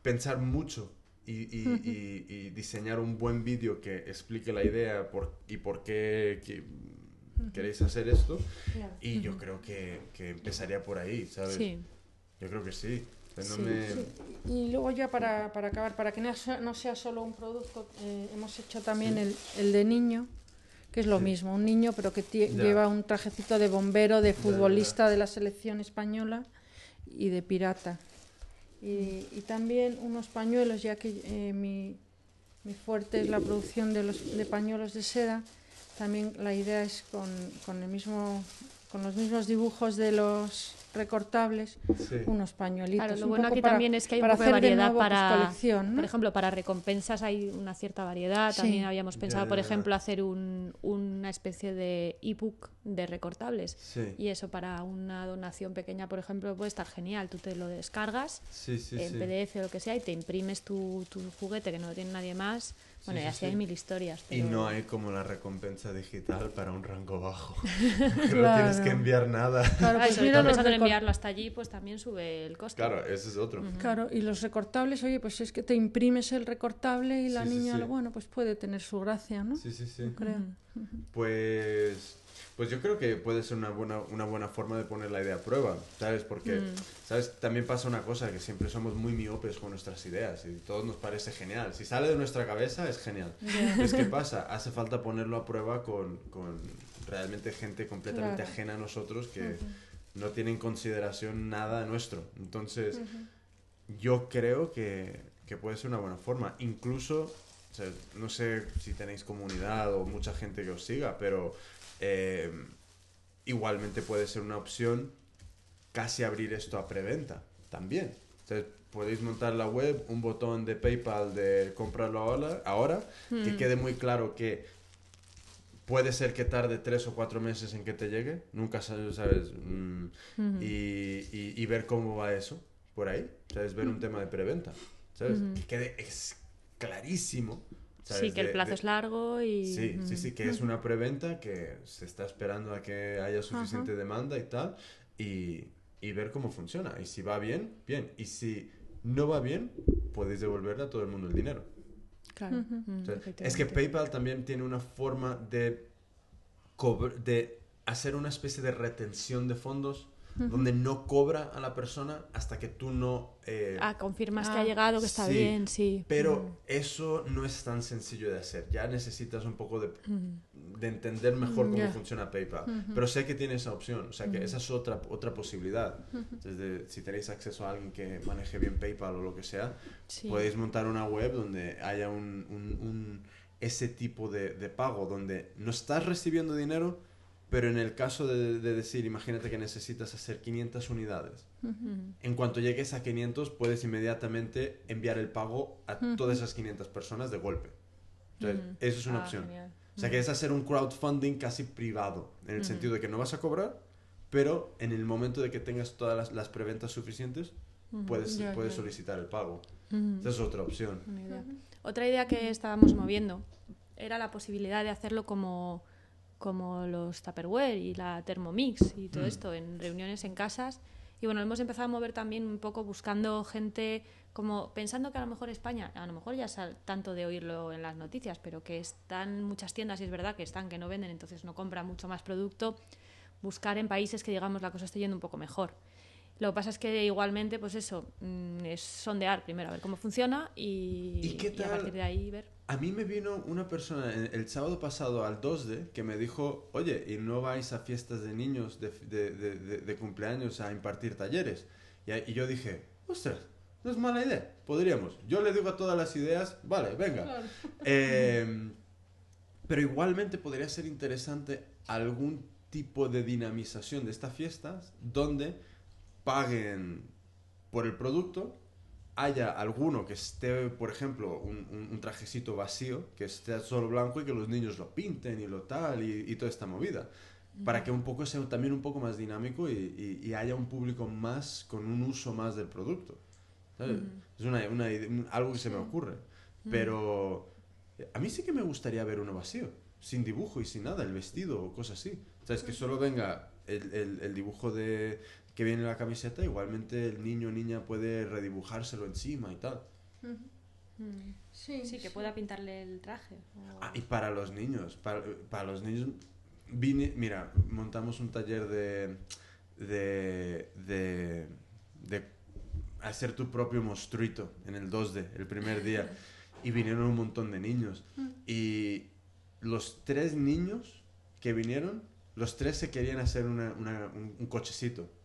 pensar mucho y, y- y- y diseñar un buen vídeo que explique la idea por, y por qué que- queréis hacer esto. Y yo creo que, que empezaría por ahí, ¿sabes? Sí. Yo creo que sí. Sí. me- Y luego ya para, para acabar, para que no sea, no sea solo un producto, eh, hemos hecho también el, el de niño, que es lo Sí. mismo, un niño pero que Ya. lleva un trajecito de bombero, de ya, ya. futbolista de la selección española y de pirata. Y, y también unos pañuelos, ya que eh, mi, mi fuerte es la producción de, los, de pañuelos de seda, también la idea es con, con el mismo, con los mismos dibujos de los recortables, Sí. unos pañuelitos. Claro, lo un bueno poco aquí para- también es que hay un poco de hacer de variedad pues, para, colección, ¿no? por ejemplo, para recompensas hay una cierta variedad. Sí. También habíamos pensado, Ya, por ya. ejemplo, hacer un- una especie de ebook de recortables. Sí. Y eso para una donación pequeña, por ejemplo, puede estar genial. Tú te lo descargas Sí, sí, en sí. PDF o lo que sea y te imprimes tu, tu juguete que no lo tiene nadie más. Bueno, sí, y así sí. hay mil historias. Y no hay como la recompensa digital para un rango bajo. [laughs] que no tienes que enviar nada. Claro, pues mira los pensando en recor- enviarlo hasta allí, pues también sube el coste. Claro, ese es otro. Claro, y los recortables, oye, pues es que te imprimes el recortable y la Sí, niña, sí. bueno, pues puede tener su gracia, ¿no? Sí, sí, sí. Creo. Pues, pues yo creo que puede ser una buena, una buena forma de poner la idea a prueba, ¿sabes? Porque, ¿sabes? También pasa una cosa, que siempre somos muy miopes con nuestras ideas y todo nos parece genial. Si sale de nuestra cabeza es genial. Entonces, ¿qué [laughs] pasa? Hace falta ponerlo a prueba con, con realmente gente completamente Claro. ajena a nosotros que no tiene en consideración nada nuestro. Entonces, yo creo que, que puede ser una buena forma. Incluso, o sea, no sé si tenéis comunidad o mucha gente que os siga, pero eh, igualmente puede ser una opción casi abrir esto a preventa también. Sea, podéis montar la web, un botón de PayPal de comprarlo ahora, ahora que quede muy claro que puede ser que tarde tres o cuatro meses en que te llegue, nunca sabes, ¿sabes? Mm, y, y- y ver cómo va eso por ahí, ¿sabes? Ver un tema de preventa, ¿sabes? Que quede es clarísimo. ¿Sabes? Sí, que el plazo de- es largo y... Sí, sí, sí, que es una preventa que se está esperando a que haya suficiente demanda y tal, y, y ver cómo funciona. Y si va bien, bien. Y si no va bien, podéis devolverle a todo el mundo el dinero. Claro. O Mm, sea, es que. PayPal también tiene una forma de hacer una especie de retención de fondos donde no cobra a la persona hasta que tú no... eh, Ah, confirmas que Ah, ha llegado, que está sí, bien, sí. Pero eso no es tan sencillo de hacer. Ya necesitas un poco de, de entender mejor cómo Ya. funciona PayPal. Pero sé que tiene esa opción. O sea, que esa es otra, otra posibilidad. Desde, si tenéis acceso a alguien que maneje bien PayPal o lo que sea, Sí. podéis montar una web donde haya un, un- un- ese tipo de, de pago, donde no estás recibiendo dinero, pero en el caso de, de decir, imagínate que necesitas hacer 500 unidades. En cuanto llegues a 500, puedes inmediatamente enviar el pago a todas esas 500 personas de golpe. Entonces, eso es una Ah, opción. genial. O sea, que es hacer un crowdfunding casi privado, en el sentido de que no vas a cobrar, pero en el momento de que tengas todas las, las preventas suficientes, puedes, puedes solicitar el pago. Esa es otra opción. Idea. Otra idea que estábamos moviendo era la posibilidad de hacerlo como, como los Tupperware y la Thermomix y todo Mm. esto en reuniones en casas Y bueno, hemos empezado a mover también un poco buscando gente, como pensando que a lo mejor España, a lo mejor ya es tanto de oírlo en las noticias, pero que están muchas tiendas y es verdad que están, que no venden, entonces no compran mucho más producto, buscar en países que digamos la cosa esté yendo un poco mejor. Lo que pasa es que igualmente, pues eso, mm, es sondear primero, a ver cómo funciona y, a partir de ahí ver. A mí me vino una persona el, sábado pasado al 2D que me dijo, oye, ¿y no vais a fiestas de niños de, de, de, cumpleaños a impartir talleres? Y, yo dije, ostras, no es mala idea, podríamos. Yo le digo a todas las ideas, vale, venga. Em, pero igualmente podría ser interesante algún tipo de dinamización de estas fiestas donde paguen por el producto, haya alguno que esté, por ejemplo, un, trajecito vacío, que esté solo blanco y que los niños lo pinten y lo tal y, toda esta movida. Para que un poco sea también un poco más dinámico y, haya un público más con un uso más del producto. Es una, algo que se me ocurre. Pero a mí sí que me gustaría ver uno vacío, sin dibujo y sin nada, el vestido o cosas así. ¿Sabes? Que solo venga el, el dibujo de, que viene la camiseta, igualmente el niño o niña puede redibujárselo encima y tal. Sí, sí, que pueda pintarle el traje. Ah, y para los niños, para, para, los niños, vine, mira, montamos un taller de, de, de, de hacer tu propio monstruito en el 2D, el primer día, [laughs] y vinieron un montón de niños. Mm. Y los tres niños que vinieron, los tres se querían hacer una, un cochecito.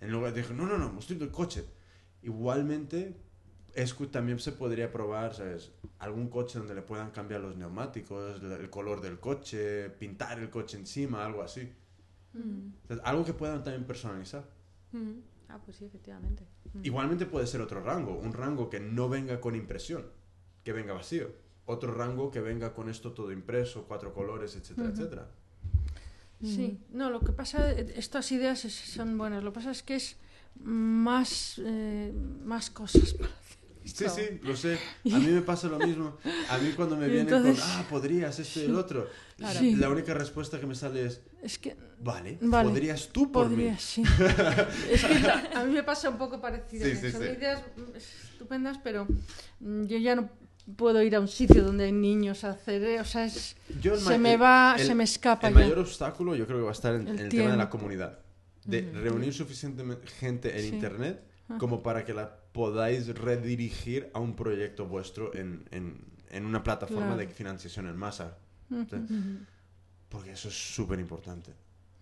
En lugar de no, no, no, mostrito el coche. Igualmente, es, también se podría probar, ¿sabes? Algún coche donde le puedan cambiar los neumáticos, el color del coche, pintar el coche encima, algo así. Mm. algo que puedan también personalizar. Mm. Ah, pues sí, efectivamente. Mm. Igualmente puede ser otro rango, un rango que no venga con impresión, que venga vacío. Otro rango que venga con esto todo impreso, cuatro colores, etcétera, etcétera. Sí, no, lo que pasa, estas ideas son buenas, lo que pasa es que es más, eh, más cosas para hacer. Sí, sí, lo sé. A mí me pasa lo mismo. A mí cuando me [laughs] vienen con, ah, podrías esto y el otro, la única respuesta que me sale es, es que, vale, podrías tú por mí. Sí. [laughs] es que a mí me pasa un poco parecido. son ideas estupendas, pero mm, yo ya no puedo ir a un sitio donde hay niños a hacer, eh, o sea, se me va, se me escapa. El mayor obstáculo yo creo que va a estar en el, tema de la comunidad, de reunir suficiente gente en internet ah. como para que la podáis redirigir a un proyecto vuestro en, en, una plataforma de financiación en masa. Porque eso es súper importante.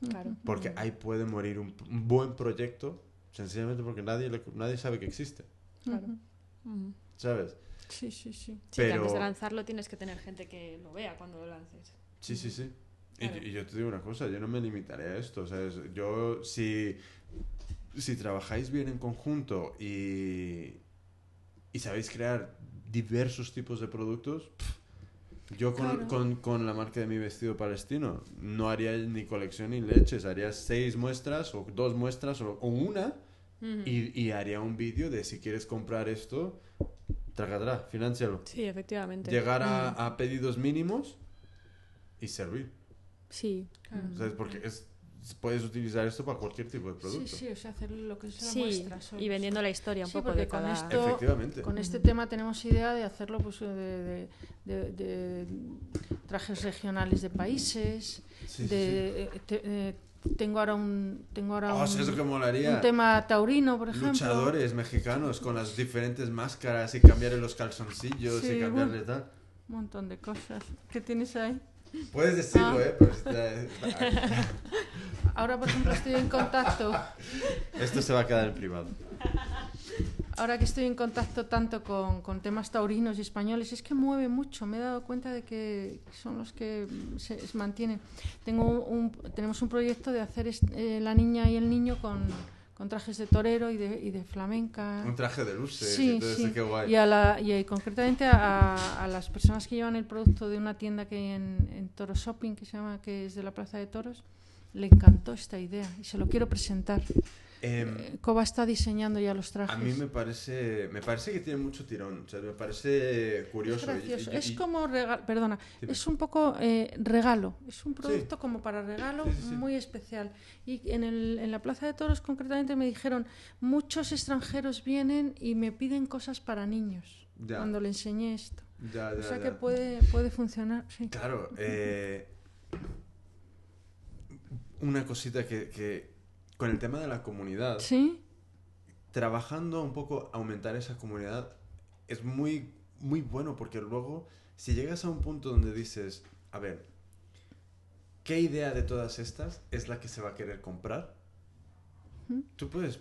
Claro. Porque ahí puede morir un, buen proyecto sencillamente porque nadie, nadie sabe que existe. Claro. ¿Sabes? Sí, sí, sí. Pero... antes de lanzarlo tienes que tener gente que lo vea cuando lo lances. Sí, sí, sí. Y, yo te digo una cosa, yo no me limitaré a esto. O yo, si, si trabajáis bien en conjunto y, y sabéis crear diversos tipos de productos, yo con, con, con, la marca de mi vestido palestino no haría ni colección ni leches, haría seis muestras o dos muestras o, una y, y, haría un vídeo de si quieres comprar esto, Tracadrá, financialo. Sí, efectivamente. Llegar a, mm. a, pedidos mínimos y servir. Sí. Claro. Porque es, puedes utilizar esto para cualquier tipo de producto. Sí, sí, o sea, hacer lo que es la muestra. Y vendiendo la historia un poco de con cada... Esto, Efectivamente. Con este tema tenemos idea de hacerlo pues, de, de, de, trajes regionales de países, de eh, tengo ahora un tengo ahora oh, un, tema taurino por ejemplo. Luchadores mexicanos con las diferentes máscaras y cambiarle los calzoncillos y cambiarle tal. un montón de cosas ¿qué tienes ahí? puedes decirlo ah. eh [laughs] ahora por ejemplo estoy en contacto. Esto se va a quedar en privado ahora que estoy en contacto tanto con, con, temas taurinos y españoles, es que mueve mucho. Me he dado cuenta de que son los que se, mantienen. Tengo un, tenemos un proyecto de hacer eh, la niña y el niño con, con trajes de torero y de, y de, flamenca. Un traje de luces, sí, sí. qué guay. Y, a la, y concretamente a, a, las personas que llevan el producto de una tienda que hay en, en Toro Shopping, que se llama, que es de la Plaza de Toros, le encantó esta idea y se lo quiero presentar. Em, Eh, Coba está diseñando ya los trajes. a mí me parece, me parece que tiene mucho tirón, o sea, me parece Es curioso. y- gracioso. y- es y- como regalo, perdona, Dime. es un poco eh, regalo. Es un producto como para regalo Sí, sí, sí. muy especial. Y en, el, en la Plaza de Toros concretamente me dijeron, muchos extranjeros vienen y me piden cosas para niños. Ya. Cuando le enseñé esto. Ya, O ya, sea ya. que puede, puede funcionar. Sí. Claro, eh, una cosita que, que con el tema de la comunidad, ¿Sí? trabajando un poco aumentar esa comunidad es muy muy bueno porque luego si llegas a un punto donde dices, a ver, ¿qué idea de todas estas es la que se va a querer comprar? Tú puedes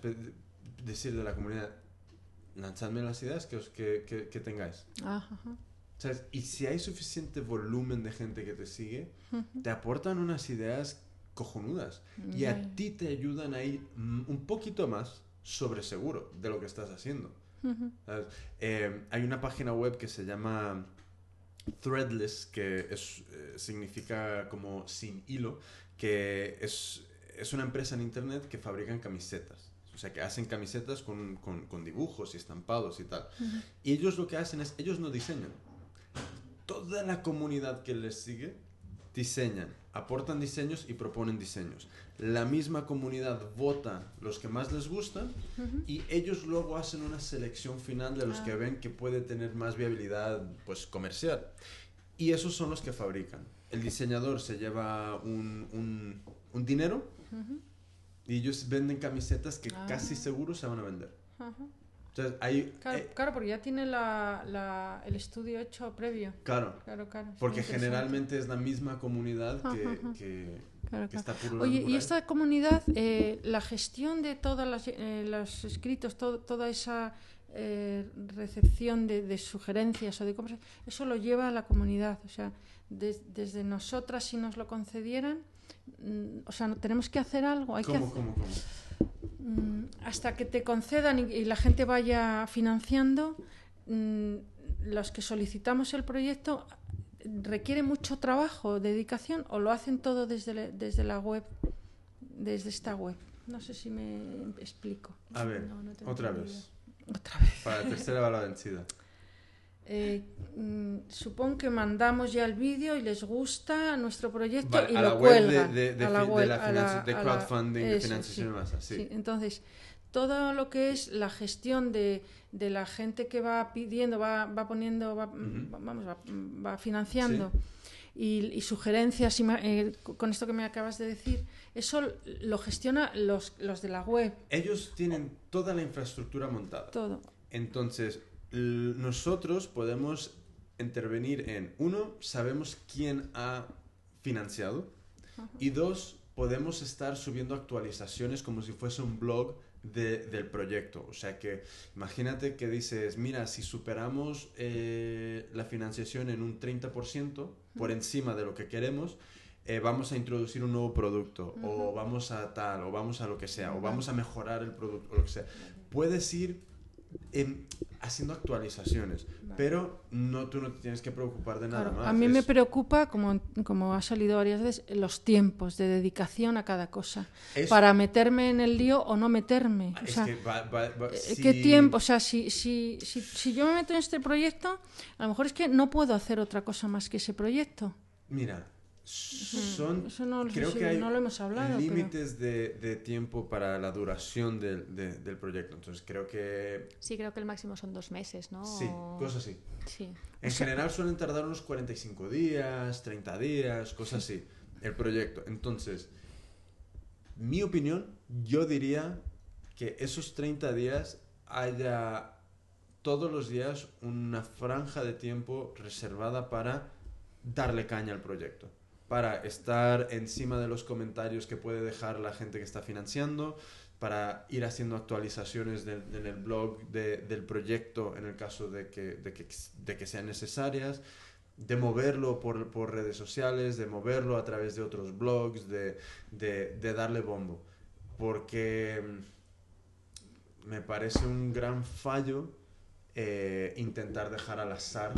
decir de la comunidad, lanzadme las ideas que, os- que, que- que tengáis. Ajá, ajá. ¿Sabes? Y si hay suficiente volumen de gente que te sigue, te aportan unas ideas cojonudas y a ti te ayudan a ir un poquito más sobre seguro de lo que estás haciendo. Eh, hay una página web que se llama Threadless, que es, eh, significa como sin hilo, que es, es una empresa en internet que fabrican camisetas. O sea, que hacen camisetas con, con- con dibujos y estampados y tal. Y ellos lo que hacen es, ellos no diseñan. Toda la comunidad que les sigue diseñan, aportan diseños y proponen diseños. La misma comunidad vota los que más les gustan y ellos luego hacen una selección final de los Ah. que ven que puede tener más viabilidad pues comercial. Y esos son los que fabrican. El diseñador se lleva un, un- un dinero y ellos venden camisetas que Ah. casi seguro se van a vender. Ajá. Entonces, hay... Claro, eh, claro, porque ya tiene la, la- el estudio hecho previo. claro, Claro, claro. porque generalmente es la misma comunidad que, Ajá, ajá. que- Claro, que claro. está pululando Oye, y esta comunidad, eh, la gestión de todos los escritos, todo- toda esa eh, recepción de, de sugerencias o de cómo se- eso lo lleva a la comunidad. O sea, des- desde nosotras, si nos lo concedieran, o sea, tenemos que hacer algo. Hay que ¿Cómo, hacer- cómo, cómo? Mm, hasta que te concedan y, la gente vaya financiando, mm, los que solicitamos el proyecto requiere mucho trabajo, dedicación, o lo hacen todo desde, la- desde la web, desde esta web. No sé si me explico. A ver, No, no tengo otra vez. Otra vez. Para la tercera va la vencida. [laughs] Eh, mm, supongo que mandamos ya el vídeo y les gusta nuestro proyecto Vale, y a lo la web de- cuelgan. de- de a la fi- de web, la de crowdfunding, de eso, financiación en masa, sí. Entonces, todo lo que es la gestión de, de la gente que va pidiendo, va, va poniendo, va, vamos, va, va financiando y, y sugerencias y eh, con esto que me acabas de decir, eso lo gestiona los, los de la web, Ellos tienen toda la infraestructura montada. todo. Entonces, nosotros podemos intervenir en, uno, sabemos quién ha financiado, y dos, podemos estar subiendo actualizaciones como si fuese un blog de- del proyecto. O sea que imagínate que dices, mira, si superamos eh, la financiación en un 30% por encima de lo que queremos, eh, vamos a introducir un nuevo producto, o vamos a tal, o vamos a lo que sea, o vamos a mejorar el producto, o lo que sea. Puedes ir haciendo actualizaciones, pero no, tú no te tienes que preocupar de nada Claro, más. a mí me preocupa, como, como ha salido varias veces, los tiempos de dedicación a cada cosa. es- Para meterme en el lío o no meterme. O es sea, que va- va- va- eh, si- ¿Qué tiempo? O sea, si, si, si, si yo me meto en este proyecto, a lo mejor es que no puedo hacer otra cosa más que ese proyecto. Mira, son. No lo creo que hay no lo hemos hablado, pero- límites de, de tiempo para la duración del, de- del proyecto. Entonces creo que. Sí, creo que el máximo son dos meses, ¿no? Sí, cosas así. Sí. En general suelen tardar unos 45 días, 30 días, cosas así, el proyecto. Entonces, mi opinión, yo diría que esos 30 días haya todos los días una franja de tiempo reservada para darle caña al proyecto, para estar encima de los comentarios que puede dejar la gente que está financiando, para ir haciendo actualizaciones en el blog de- del proyecto en el caso de que, sean necesarias, de moverlo por, redes sociales, de moverlo a través de otros blogs, de darle bombo. Porque mm, me parece un gran fallo eh, intentar dejar al azar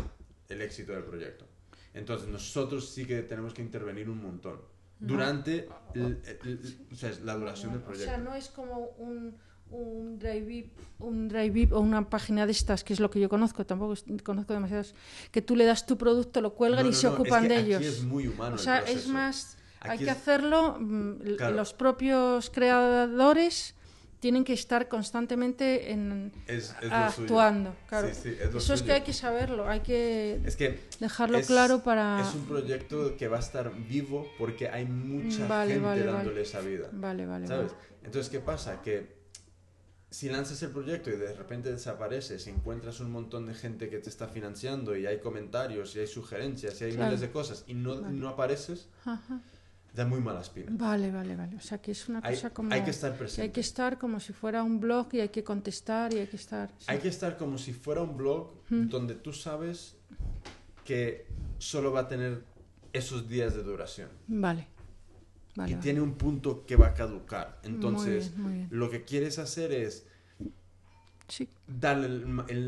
el éxito del proyecto. Entonces nosotros sí que tenemos que intervenir un montón. durante el- el- el- o sea, la duración del O proyecto. sea, no es como un, un Drive un Drive o una página de estas, que es lo que yo conozco, tampoco es- conozco demasiados, que tú le das tu producto, lo cuelgan No, y no, se no, ocupan es que de aquí ellos. es muy humano o el sea, es más, hay que hacerlo, mm, Claro. los propios creadores tienen que estar constantemente en, Es, es actuando. Claro. Sí, sí, es Eso es suyo. que hay que saberlo, hay que Es que dejarlo es- claro para... Es un proyecto que va a estar vivo porque hay mucha Vale, gente vale, vale. dándole esa vida. Vale, vale, ¿Sabes? vale. Entonces, ¿qué pasa? Que si lanzas el proyecto y de repente desapareces y encuentras un montón de gente que te está financiando y hay comentarios y hay sugerencias y hay Claro. miles de cosas y no, Vale. no apareces, Ajá. Da muy mala espina. Vale, vale, vale. O sea, que es una Hay, cosa como... hay que estar presente. hay que estar como si fuera un blog y hay que contestar y hay que estar... sí. Hay que estar como si fuera un blog Mm. donde tú sabes que solo va a tener esos días de duración. Vale. Vale. vale. tiene un punto que va a caducar. Entonces, Muy bien, muy bien. lo que quieres hacer es Sí, darle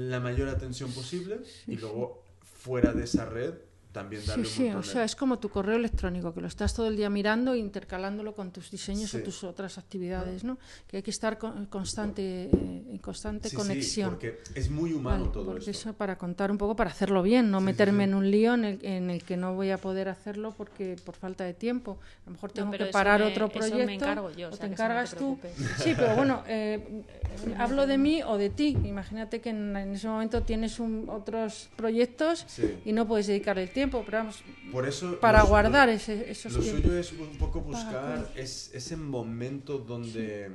la mayor atención posible Sí, y luego fuera de esa red también sí, darle un sí, o de- sea, es como tu correo electrónico, que lo estás todo el día mirando e intercalándolo con tus diseños o Sí. tus otras actividades, ¿no? Que hay que estar con- constante, eh, en constante Sí, sí, conexión. porque es muy humano Vale, todo porque esto. eso para contar un poco, para hacerlo bien, no Sí, sí, meterme sí. en un lío en el, en el que no voy a poder hacerlo porque por falta de tiempo. A lo mejor No, tengo pero que eso parar me- otro eso proyecto. me encargo yo, o o te sea, que eso no te encargas tú. Sí, pero bueno, [laughs] eh, hablo de mí o de ti. Imagínate que en, en ese momento tienes un- otros proyectos Sí. y no puedes dedicarle el tiempo, pero vamos, Por eso para guardar ese, esos Lo tiempos. suyo es un poco buscar es, ese momento donde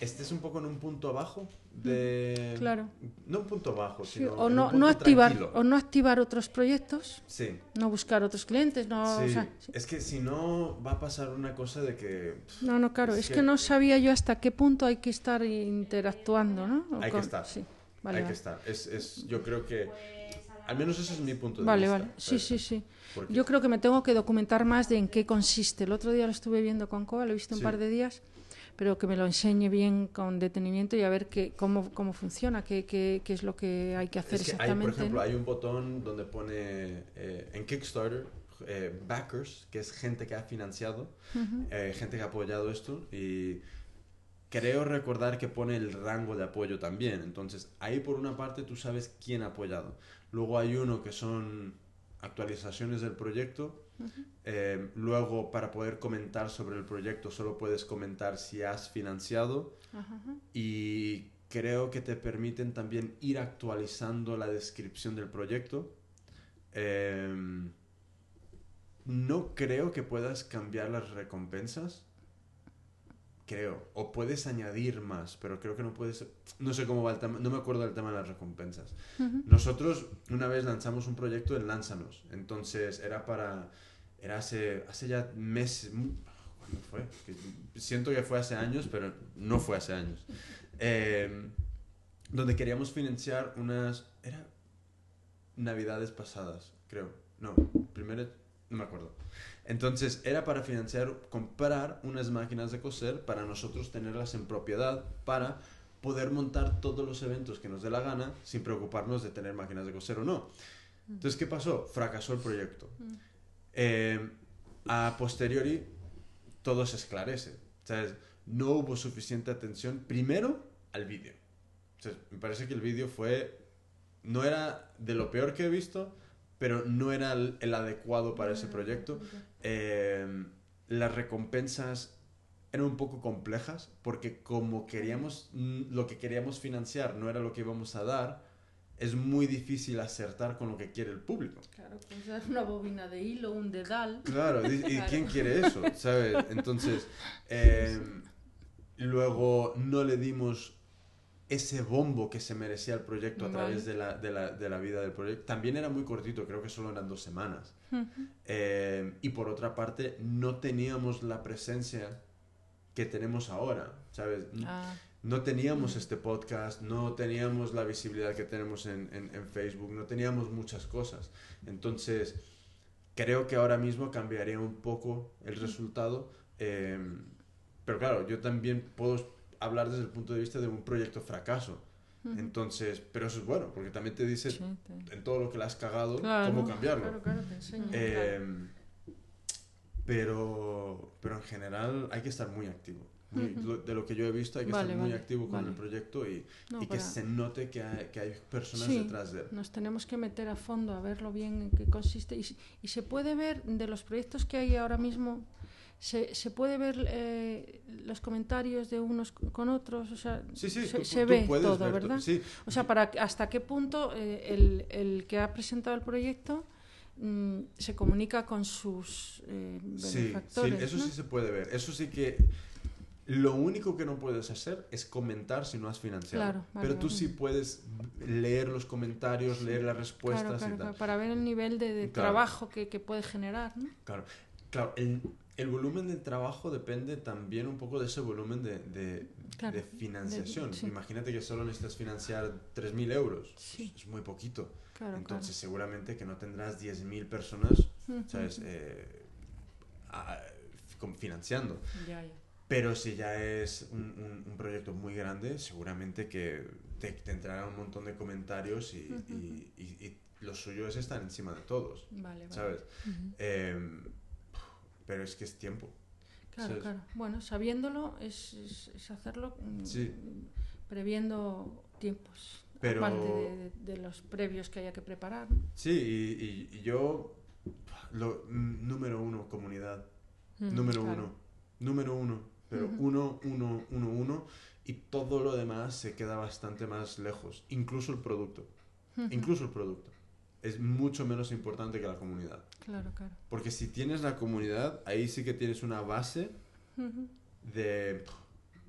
estés un poco en un punto abajo de... Claro. No un punto abajo, Sí, sino o en no, activar tranquilo. o no activar otros proyectos, Sí. no buscar otros clientes, no, o Sí, sea, sí. es que si no va a pasar una cosa de que No, no, claro, Es es, que- que... no sabía yo hasta qué punto hay que estar interactuando, ¿no? O Hay que estar. Sí, vale, hay vale. que estar. Es, es, yo creo que, al menos ese es mi punto de Vale, vista. vale, sí, ¿sabes? sí, sí. Porque- Yo creo que me tengo que documentar más de en qué consiste. El otro día lo estuve viendo con Coa, lo he visto un Sí. par de días, pero que me lo enseñe bien con detenimiento y a ver qué, cómo, cómo funciona, qué, qué, qué es lo que hay que hacer es que hay, exactamente. por ejemplo, ¿no? hay un botón donde pone eh, en Kickstarter eh, backers, que es gente que ha financiado, Ujú. eh, gente que ha apoyado esto y creo recordar que pone el rango de apoyo también. Entonces, ahí por una parte tú sabes quién ha apoyado. Luego hay uno que son actualizaciones del proyecto. Eh, luego, para poder comentar sobre el proyecto, solo puedes comentar si has financiado. Y creo que te permiten también ir actualizando la descripción del proyecto. Em, no creo que puedas cambiar las recompensas. Creo. O puedes añadir más, pero creo que no puedes... No sé cómo va el tema, no me acuerdo del tema de las recompensas. Ujú. Nosotros una vez lanzamos un proyecto en Lánzanos. Entonces era para... Era hace, hace ya meses... mu- ¿Cuándo fue? Que siento que fue hace años, pero no fue hace años. Eh, donde queríamos financiar unas... Era navidades pasadas, creo. No, primero... No me acuerdo. Entonces era para financiar, comprar unas máquinas de coser para nosotros tenerlas en propiedad para poder montar todos los eventos que nos dé la gana sin preocuparnos de tener máquinas de coser o no. Entonces, ¿qué pasó? Fracasó el proyecto. Eh, a posteriori, todo se esclarece. ¿sabes? No hubo suficiente atención, primero, al vídeo. Me parece que el vídeo fue... No era de lo peor que he visto, pero no era el, el adecuado para ese proyecto. Eh, las recompensas eran un poco complejas porque como queríamos mm, lo que queríamos financiar no era lo que íbamos a dar es muy difícil acertar con lo que quiere el público Claro, dar [laughs] una bobina de hilo, un dedal. claro y [laughs] Claro. quién quiere eso sabes entonces [laughs] eh, luego no le dimos ese bombo que se merecía el proyecto a Vale. través de la, de, la, de la vida del proyecto también era muy cortito creo que solo eran dos semanas. Eh, y por otra parte, no teníamos la presencia que tenemos ahora, ¿sabes? Ah, No teníamos este podcast, no teníamos la visibilidad que tenemos en, en- en Facebook, no teníamos muchas cosas. Entonces, creo que ahora mismo cambiaría un poco el resultado. eh, pero claro, yo también puedo hablar desde el punto de vista de un proyecto fracaso. Entonces, pero eso es bueno, porque también te dice Sí, te- en todo lo que le has cagado, Claro, cómo cambiarlo. Claro, claro, te enseña. Eh, pero, pero en general hay que estar muy activo. Muy- de lo que yo he visto hay que Vale, estar muy vale, activo con vale. el proyecto y, No, y que para- se note que hay, que hay personas Sí. detrás de él. Nos tenemos que meter a fondo a verlo bien en qué consiste. Y, y se puede ver de los proyectos que hay ahora mismo, se, se puede ver eh, los comentarios de unos con otros. O sea, Sí, sí, se, tú- se tú ve todo, ver to- ¿verdad? Sí, O sea, para hasta qué punto eh, el, el que ha presentado el proyecto mm, se comunica con sus eh, Sí, sí, benefactores. eso ¿no? sí se puede ver. Eso sí que lo único que no puedes hacer es comentar si no has financiado. Claro, vale, Pero tú vale. sí puedes leer los comentarios, leer las respuestas Claro, claro, y tal. para ver el nivel de, trabajo que, que puede generar. ¿no? Claro, claro el, el volumen del trabajo depende también un poco de ese volumen de, de, Claro, de financiación. de- sí. Imagínate que solo necesitas financiar 3.000 euros. Sí. Es muy poquito. Claro, Entonces seguramente que no tendrás 10.000 personas. ¿sabes? Eh, a- con- financiando. Ya, ya. Pero si ya es un, un- un proyecto muy grande, seguramente que te, te entrarán un montón de comentarios y, y- y- y lo suyo es estar encima de todos, Vale, vale. ¿sabes? Em, pero es que es tiempo. Claro, ¿sabes? claro. Bueno, sabiéndolo es, es- es hacerlo mm, Sí. previendo tiempos. Pero- Aparte de, los previos que haya que preparar. Sí, y, y- y yo, lo, número uno, comunidad. Mm, número claro. uno. Número uno. Pero uno, uno, uno, uno. Y todo lo demás se queda bastante más lejos. Incluso el producto. Incluso el producto. Es mucho menos importante que la comunidad. Claro, claro. Porque si tienes la comunidad, ahí sí que tienes una base de...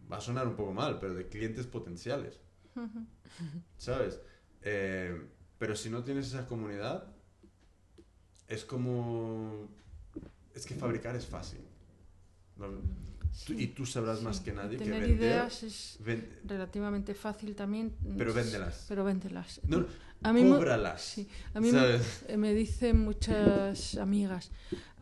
Va a sonar un poco mal, pero de clientes potenciales. ¿Sabes? Eh, pero si no tienes esa comunidad, es como... Es que fabricar es fácil. ¿no? Sí, y tú sabrás más que nadie que Tener vender... ideas es relativamente fácil también. mm, pero véndelas. Pero véndelas. No, a mí me- cóbralas. sí, a mí eh, me dicen muchas amigas,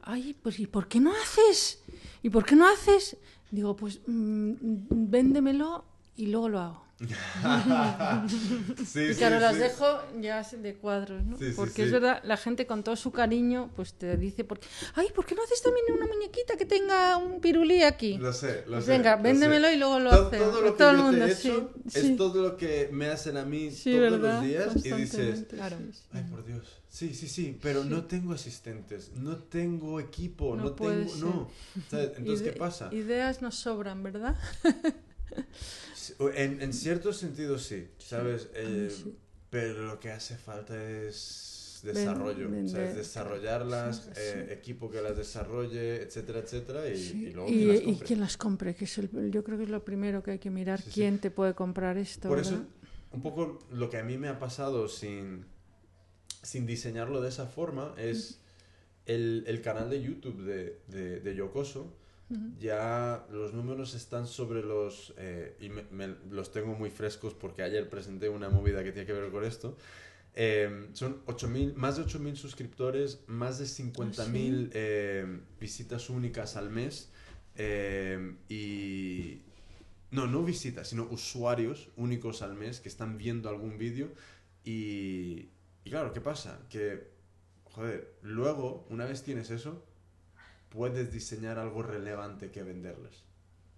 ay, pues ¿y por qué no haces? ¿Y por qué no haces? Digo, pues mm, véndemelo y luego lo hago. [laughs] sí, y sí, claro, las sí. dejo ya de cuadros, ¿no? Sí, sí, porque sí. es verdad, la gente con todo su cariño, pues te dice, porque, ay, ¿por qué no haces también una muñequita que tenga un pirulí aquí? Lo sé, lo Pues sé. venga, lo véndemelo sé. y luego lo todo, hace. todo lo que todo el yo mundo, te he sí, hecho sí. es todo lo que me hacen a mí Sí, todos ¿verdad? los días y dices, Claro. sí. ay por Dios, sí, sí, sí, pero no tengo asistentes, no tengo equipo, No no, puede tengo, ser. no. ¿Sabes? [laughs] Entonces, Ide- ¿qué pasa? Ideas nos sobran, ¿verdad? [laughs] En, en cierto sentido sí, ¿sabes? Eh, sí. Pero lo que hace falta es desarrollo, vender, ¿sabes? Desarrollarlas, sí, eh, sí. equipo que las desarrolle, etcétera, etcétera, y, y luego y, las y quién las compre, que es el, yo creo que es lo primero que hay que mirar, quién te puede comprar esto. Por eso, ¿verdad? un poco lo que a mí me ha pasado sin, sin diseñarlo de esa forma es el, el canal de YouTube de, de, de Yokoso. Ya los números están sobre los... eh, y me- me- los tengo muy frescos porque ayer presenté una movida que tiene que ver con esto. Eh, son 8.000 más de 8.000 suscriptores, más de 50.000 eh, visitas únicas al mes. eh, y, no, no visitas, sino usuarios únicos al mes que están viendo algún vídeo. Y, y claro, ¿qué pasa? Que, joder, luego, una vez tienes eso, puedes diseñar algo relevante que venderles.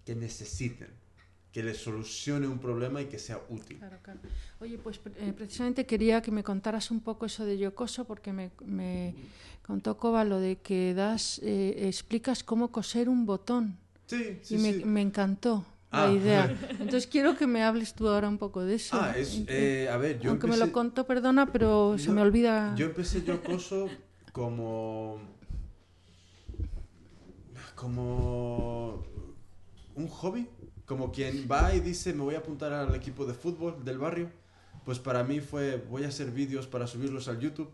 Que necesiten. Que les solucione un problema y que sea útil. Claro, claro. Oye, pues eh, precisamente quería que me contaras un poco eso de Yocoso, porque me, me contó Coba lo de que das, eh, explicas cómo coser un botón. Sí, sí, y me, sí. me encantó Ah. la idea. [laughs] Entonces quiero que me hables tú ahora un poco de eso. Ah, es, Eh, a ver, yo Aunque me empecé, lo contó, perdona, pero se No, me olvida. yo empecé Yokoso como... Como un hobby. Como quien va y dice, me voy a apuntar al equipo de fútbol del barrio. Pues para mí fue, voy a hacer vídeos para subirlos al YouTube.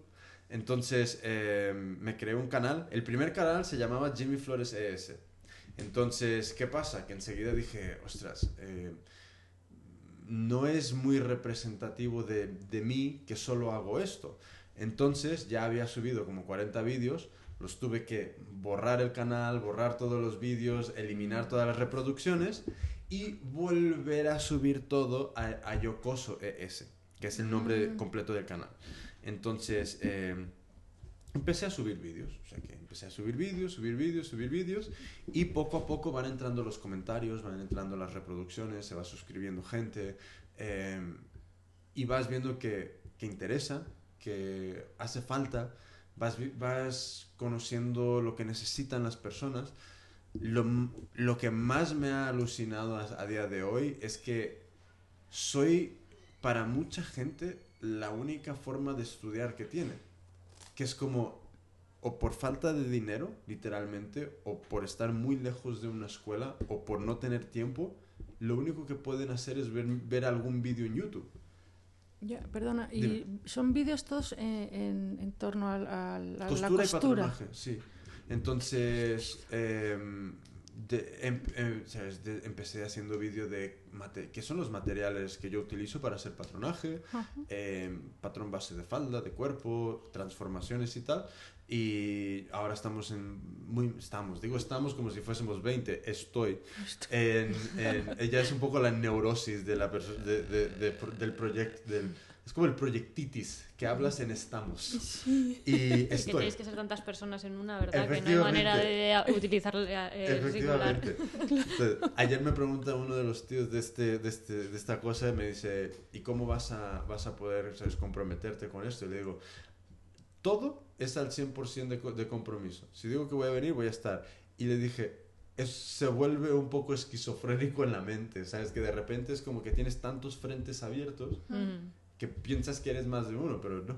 Entonces eh, me creé un canal. El primer canal se llamaba Jimmy Flores ES. Entonces, ¿qué pasa? Que enseguida dije, ostras, eh, no es muy representativo de, de mí que solo hago esto. Entonces ya había subido como 40 vídeos, los tuve que borrar el canal, borrar todos los vídeos, eliminar todas las reproducciones y volver a subir todo a, a Yokoso ES, que es el nombre Mm. completo del canal. Entonces, eh, empecé a subir vídeos. O sea que empecé a subir vídeos, subir vídeos, subir vídeos y poco a poco van entrando los comentarios, van entrando las reproducciones, se va suscribiendo gente eh, y vas viendo que, que interesa, que hace falta, vas, vas conociendo lo que necesitan las personas. Lo, lo que más me ha alucinado a, a día de hoy es que soy para mucha gente la única forma de estudiar que tiene. Que es como, o por falta de dinero, literalmente, o por estar muy lejos de una escuela, o por no tener tiempo, lo único que pueden hacer es ver, ver algún vídeo en YouTube. Ya, perdona, y Dime. son vídeos todos eh, en, en torno al- al- a, la Costura, costura. y sí. Entonces, em, de- em- em, ¿sabes? De- empecé haciendo vídeo de qué son los materiales que yo utilizo para hacer patronaje, em, patrón base de falda, de cuerpo, transformaciones y tal. Y ahora estamos en... Muy, estamos, digo estamos como si fuésemos 20, estoy. En, en- ella es un poco la neurosis de la de- de- de- del proyecto, del... Es como el proyectitis, que hablas en estamos. Y [laughs] Que estoy. tenéis que ser tantas personas en una, ¿verdad? Que no hay manera de utilizar eh, el singular. Efectivamente. [laughs] Entonces, ayer me pregunta uno de los tíos de, este, de, este, de esta cosa y me dice, ¿y cómo vas a, vas a poder ¿sabes, comprometerte con esto? Y le digo, todo es al 100% de, de compromiso. Si digo que voy a venir, voy a estar. Y le dije, es- se vuelve un poco esquizofrénico en la mente, ¿sabes? Que de repente es como que tienes tantos frentes abiertos Mm. que piensas que eres más de uno, pero no.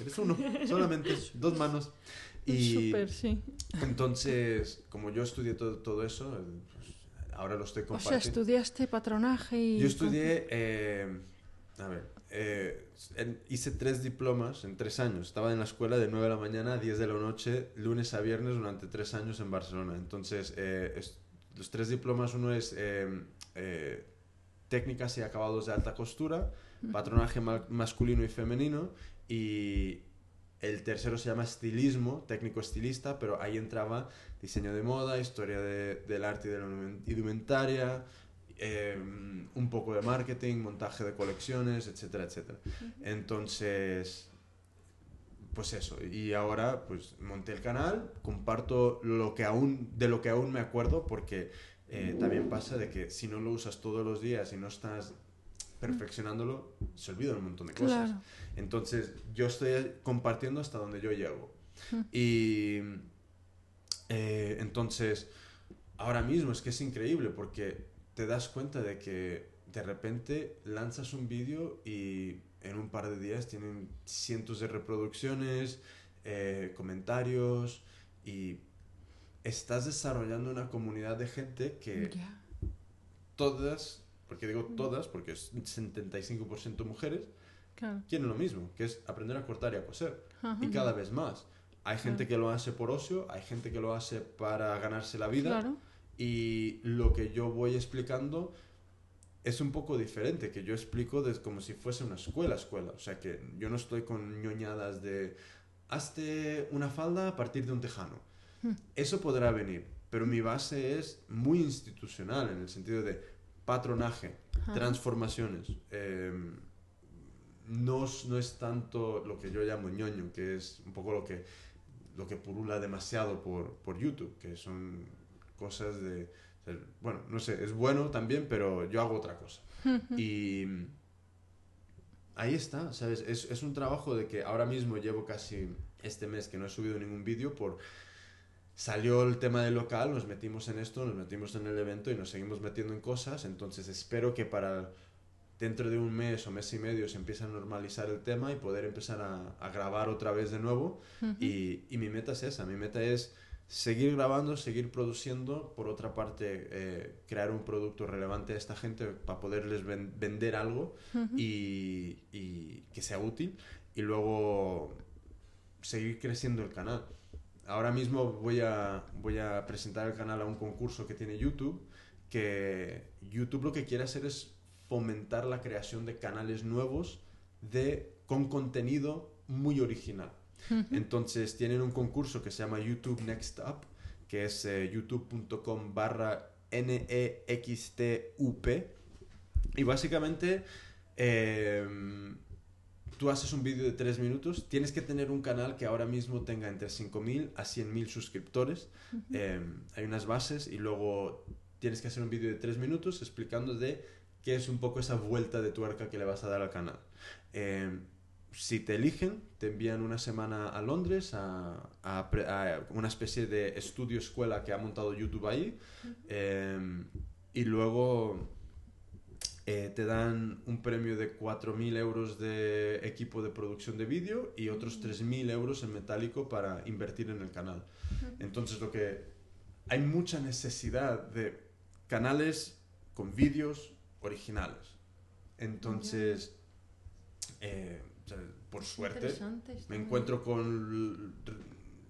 Eres uno, solamente dos manos. [laughs] Y Súper, sí. entonces, como yo estudié todo, todo eso, eh, pues, ahora lo estoy O sea, compartiendo. estudiaste patronaje y... yo estudié, eh, a ver, eh, en- hice tres diplomas en tres años. Estaba en la escuela de 9 de la mañana a 10 de la noche, lunes a viernes, durante tres años en Barcelona. Entonces, eh, es- los tres diplomas, uno es eh, eh, técnicas y acabados de alta costura, patronaje ma- masculino y femenino, y el tercero se llama estilismo, técnico estilista, pero ahí entraba diseño de moda, historia de- del arte y de la indumentaria, eh, un poco de marketing, montaje de colecciones, etcétera, etcétera. Entonces, pues eso. Y ahora, pues monté el canal, comparto lo que aún, de lo que aún me acuerdo, porque eh, también pasa de que si no lo usas todos los días y no estás perfeccionándolo, se olvida un montón de cosas. Claro. Entonces, yo estoy compartiendo hasta donde yo llego. Y eh, entonces, ahora mismo es que es increíble porque te das cuenta de que de repente lanzas un vídeo y en un par de días tienen cientos de reproducciones, eh, comentarios y estás desarrollando una comunidad de gente que todas, porque digo todas, porque es 75% mujeres, Claro. quieren lo mismo, que es aprender a cortar y a coser. Ajá. Y cada vez más. Hay gente que lo hace por ocio, hay gente que lo hace para ganarse la vida. Claro. Y lo que yo voy explicando es un poco diferente, que yo explico desde como si fuese una escuela, escuela. O sea, que yo no estoy con ñoñadas de, hazte una falda a partir de un tejano. Hmm. Eso podrá venir, pero mi base es muy institucional en el sentido de patronaje, transformaciones. eh, no, es- no es tanto lo que yo llamo ñoño, que es un poco lo que, lo que purula demasiado por, por YouTube, que son cosas de... Bueno, no sé, es bueno también, pero yo hago otra cosa. Y ahí está, ¿sabes? Es, es un trabajo de que ahora mismo llevo casi este mes que no he subido ningún vídeo por... Salió el tema del local, nos metimos en esto, nos metimos en el evento y nos seguimos metiendo en cosas, entonces espero que para dentro de un mes o mes y medio se empiece a normalizar el tema y poder empezar a, a grabar otra vez de nuevo. y, y mi meta es esa, mi meta es seguir grabando, seguir produciendo, por otra parte eh, crear un producto relevante a esta gente para poderles ven- vender algo y, y que sea útil y luego seguir creciendo el canal. Ahora mismo voy a, voy a presentar el canal a un concurso que tiene YouTube, que YouTube lo que quiere hacer es fomentar la creación de canales nuevos de, con contenido muy original. Entonces tienen un concurso que se llama YouTube Next Up, que es eh, youtube.com barra NEXTUP. Y básicamente eh, tú haces un vídeo de 3 minutos, tienes que tener un canal que ahora mismo tenga entre 5.000 a 100.000 suscriptores. Eh, hay unas bases y luego tienes que hacer un vídeo de 3 minutos explicando de qué es un poco esa vuelta de tuerca que le vas a dar al canal. Eh, si te eligen, te envían una semana a Londres a, a pre- a una especie de estudio escuela que ha montado YouTube ahí. Eh, y luego eh, te dan un premio de 4.000 euros de equipo de producción de vídeo y otros 3.000 euros en metálico para invertir en el canal. Entonces lo que hay mucha necesidad de canales con vídeos originales. Entonces, eh, o sea, por suerte, me encuentro con,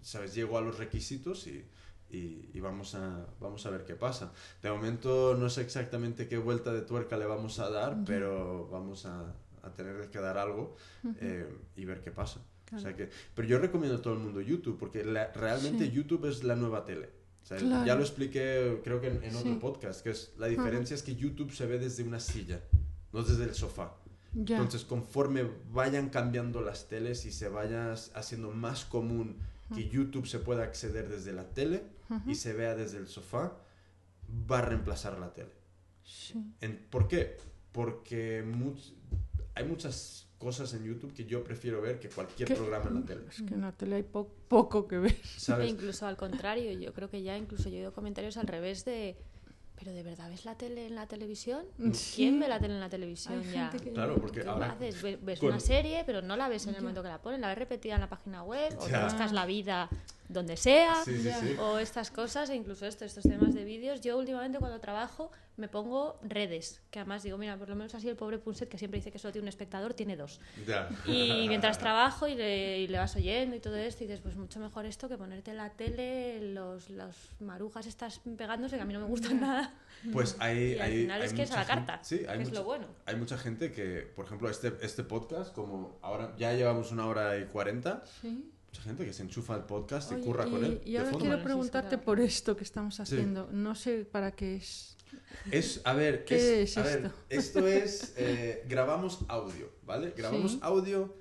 ¿sabes? Llego a los requisitos y, y, y vamos, a, vamos a ver qué pasa. De momento no sé exactamente qué vuelta de tuerca le vamos a dar, pero vamos a, a tener que dar algo eh, y ver qué pasa. O sea que, pero yo recomiendo a todo el mundo YouTube, porque la- realmente Sí. YouTube es la nueva tele. O sea, Claro. Ya lo expliqué, creo que en, en otro podcast, que es la diferencia es que YouTube se ve desde una silla, no desde el sofá. Ya. Entonces, conforme vayan cambiando las teles y se vaya haciendo más común que YouTube se pueda acceder desde la tele y se vea desde el sofá, va a reemplazar la tele. sí. En- ¿Por qué? Porque much- hay muchas cosas en YouTube que yo prefiero ver que cualquier ¿Qué? programa en la [laughs] tele. Es que en la tele hay po- poco que ver. E ¿Sabes? incluso al contrario, yo creo que ya incluso yo he oído comentarios al revés de, pero de verdad ves la tele en la televisión? Sí. ¿Quién ve la tele en la televisión Hay ya? gente que- Claro, porque ¿Qué ahora haces? Ve- Ves con- una serie, pero no la ves en el momento que la ponen, la ves repetida en la página web, o Ya. te buscas la vida donde sea, Sí, sí. o estas cosas, e incluso esto, estos temas de vídeos. Yo últimamente cuando trabajo me pongo redes, que además digo, mira, por lo menos así el pobre Punset, que siempre dice que solo tiene un espectador, tiene dos. Ya. Y [laughs] mientras trabajo y le, y le vas oyendo y todo esto, y dices, pues mucho mejor esto que ponerte en la tele, los, los marujas estas pegándose, que a mí no me gustan nada. Pues [laughs] hay, Y al hay- final hay es que es a la mucha gente- carta, sí, hay que es mucha- lo bueno. Hay mucha gente que, por ejemplo, este, este podcast, como ahora ya llevamos una hora y cuarenta, Sí. mucha gente que se enchufa al podcast y Oye, curra con y- él. Y ahora quiero preguntarte por esto que estamos Sí. haciendo. No sé para qué es. Es, a ver, ¿Qué es, es a ver, esto? esto es, eh, grabamos audio, ¿vale? Grabamos Sí. audio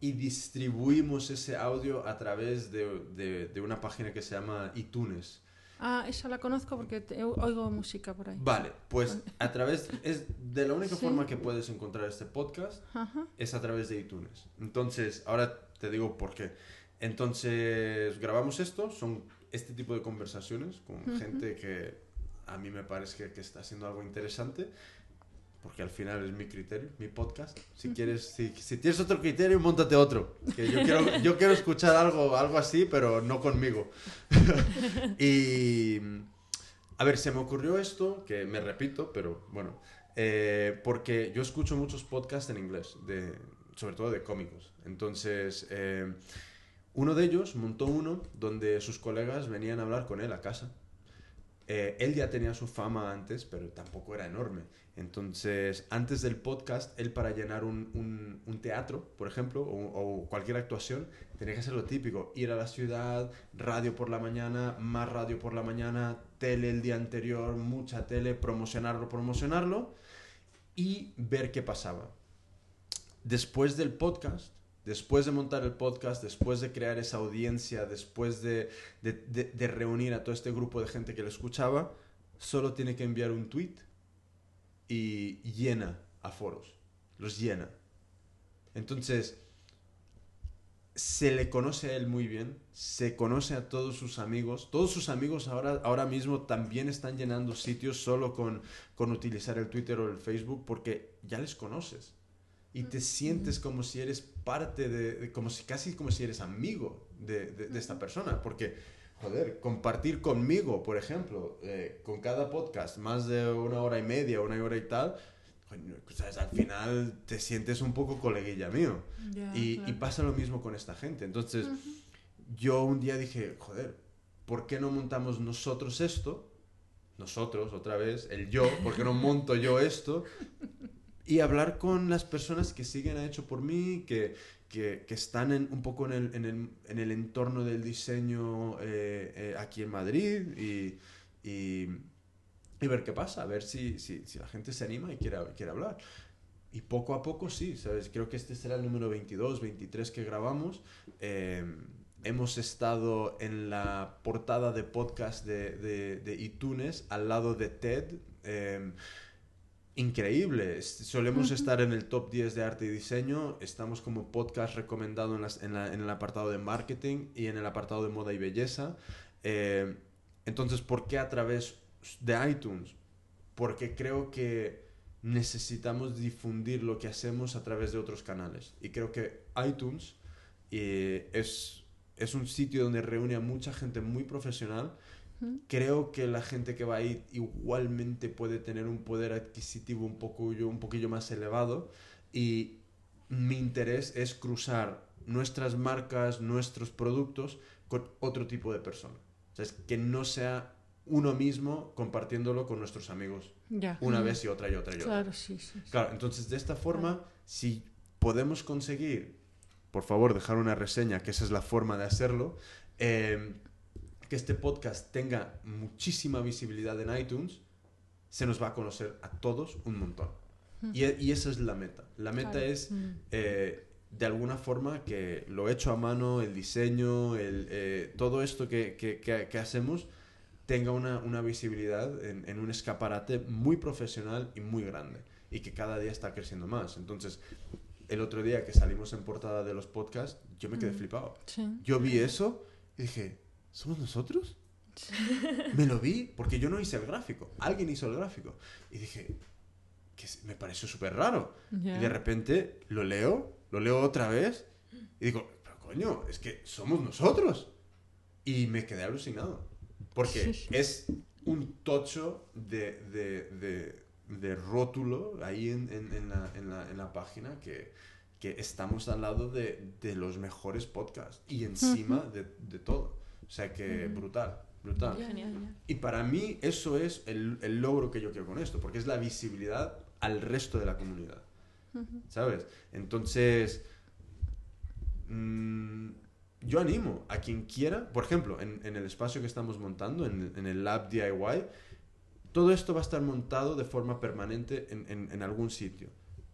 y distribuimos ese audio a través de, de- de una página que se llama iTunes. Ah, esa la conozco porque te- oigo música por ahí. Vale, pues a través, es de la única Sí. forma que puedes encontrar este podcast Ajá. es a través de iTunes. Entonces, ahora te digo por qué. Entonces, grabamos esto, son este tipo de conversaciones con gente que a mí me parece que, que está haciendo algo interesante, porque al final es mi criterio, mi podcast. Si quieres, si, si tienes otro criterio, montate otro. Que yo quiero, [laughs] yo quiero escuchar algo, algo así, pero no conmigo. [laughs] y, a ver, se me ocurrió esto, que me repito, pero bueno, eh, porque yo escucho muchos podcasts en inglés, de, sobre todo de cómicos. Entonces, eh, uno de ellos montó uno donde sus colegas venían a hablar con él a casa. Eh, él ya tenía su fama antes, pero tampoco era enorme. Entonces, antes del podcast, él para llenar un, un- teatro, por ejemplo, o, o cualquier actuación, tenía que hacer lo típico, ir a la ciudad, radio por la mañana, más radio por la mañana, tele el día anterior, mucha tele, promocionarlo, promocionarlo y ver qué pasaba. Después del podcast, después de montar el podcast, después de crear esa audiencia, después de, reunir a todo este grupo de gente que lo escuchaba, solo tiene que enviar un tweet y llena a foros, los llena. Entonces, se le conoce a él muy bien, se conoce a todos sus amigos, todos sus amigos ahora, ahora mismo también están llenando sitios solo con, con utilizar el Twitter o el Facebook porque ya les conoces y te sientes como si eres parte de, de- como si casi como si eres amigo de, de- de esta persona porque joder compartir conmigo por ejemplo eh, con cada podcast más de una hora y media una hora y tal ¿sabes? al final te sientes un poco coleguilla mío. Ya, y, y claro. pasa lo mismo con esta gente. Entonces yo un día dije joder ¿por qué no montamos nosotros esto nosotros otra vez el yo ¿por qué no monto yo esto y hablar con las personas que siguen a Hecho por mí, que, que, que están en, un poco en el, en, el, en el entorno del diseño eh, eh, aquí en Madrid y, y, y ver qué pasa, a ver si, si, si la gente se anima y quiere, quiere hablar. y poco a poco sí, ¿sabes? Creo que este será el número 22, 23 que grabamos. Eh, hemos estado en la portada de podcast de, de, de iTunes al lado de TED. Eh, increíble. Solemos estar en el top 10 de arte y diseño. Estamos como podcast recomendado en, las, en, la, en, el apartado de marketing y en el apartado de moda y belleza. Eh, entonces, ¿por qué a través de iTunes? Porque creo que necesitamos difundir lo que hacemos a través de otros canales. Y creo que iTunes eh, es, es un sitio donde reúne a mucha gente muy profesional. Creo que la gente que va ahí igualmente puede tener un poder adquisitivo un, poco, un poquillo más elevado. Y mi interés es cruzar nuestras marcas, nuestros productos con otro tipo de persona. O sea, es que no sea uno mismo compartiéndolo con nuestros amigos Ya. una vez y otra y otra y otra. Claro, sí, sí. sí. Claro, entonces de esta forma, si podemos conseguir, por favor, dejar una reseña, que esa es la forma de hacerlo, eh, que este podcast tenga muchísima visibilidad en iTunes, se nos va a conocer a todos un montón. Y, y esa es la meta. La meta Claro. es, Mm. eh, de alguna forma, que lo hecho a mano, el diseño, el, eh, todo esto que, que- que- que hacemos tenga una, una visibilidad en, en un escaparate muy profesional y muy grande. Y que cada día está creciendo más. Entonces, el otro día que salimos en portada de los podcasts, yo me quedé Mm. flipado. Sí. Yo vi eso y dije, ¿somos nosotros? [laughs] Me lo vi porque yo no hice el gráfico, alguien hizo el gráfico. Y dije, que me pareció súper raro. Y de repente lo leo, lo leo otra vez y digo, pero coño, es que somos nosotros. Y me quedé alucinado. Porque es un tocho de, de, de- de rótulo ahí en, en- en la, en la- en la página que, que estamos al lado de, de los mejores podcasts y encima de, de todo. O sea que brutal, brutal. Genial. Y para mí eso es el, el logro que yo quiero con esto, porque es la visibilidad al resto de la comunidad. ¿Sabes? Entonces, mm, yo animo a quien quiera, por ejemplo, en, en el espacio que estamos montando, en, en el Lab DIY, todo esto va a estar montado de forma permanente en, en- en algún sitio.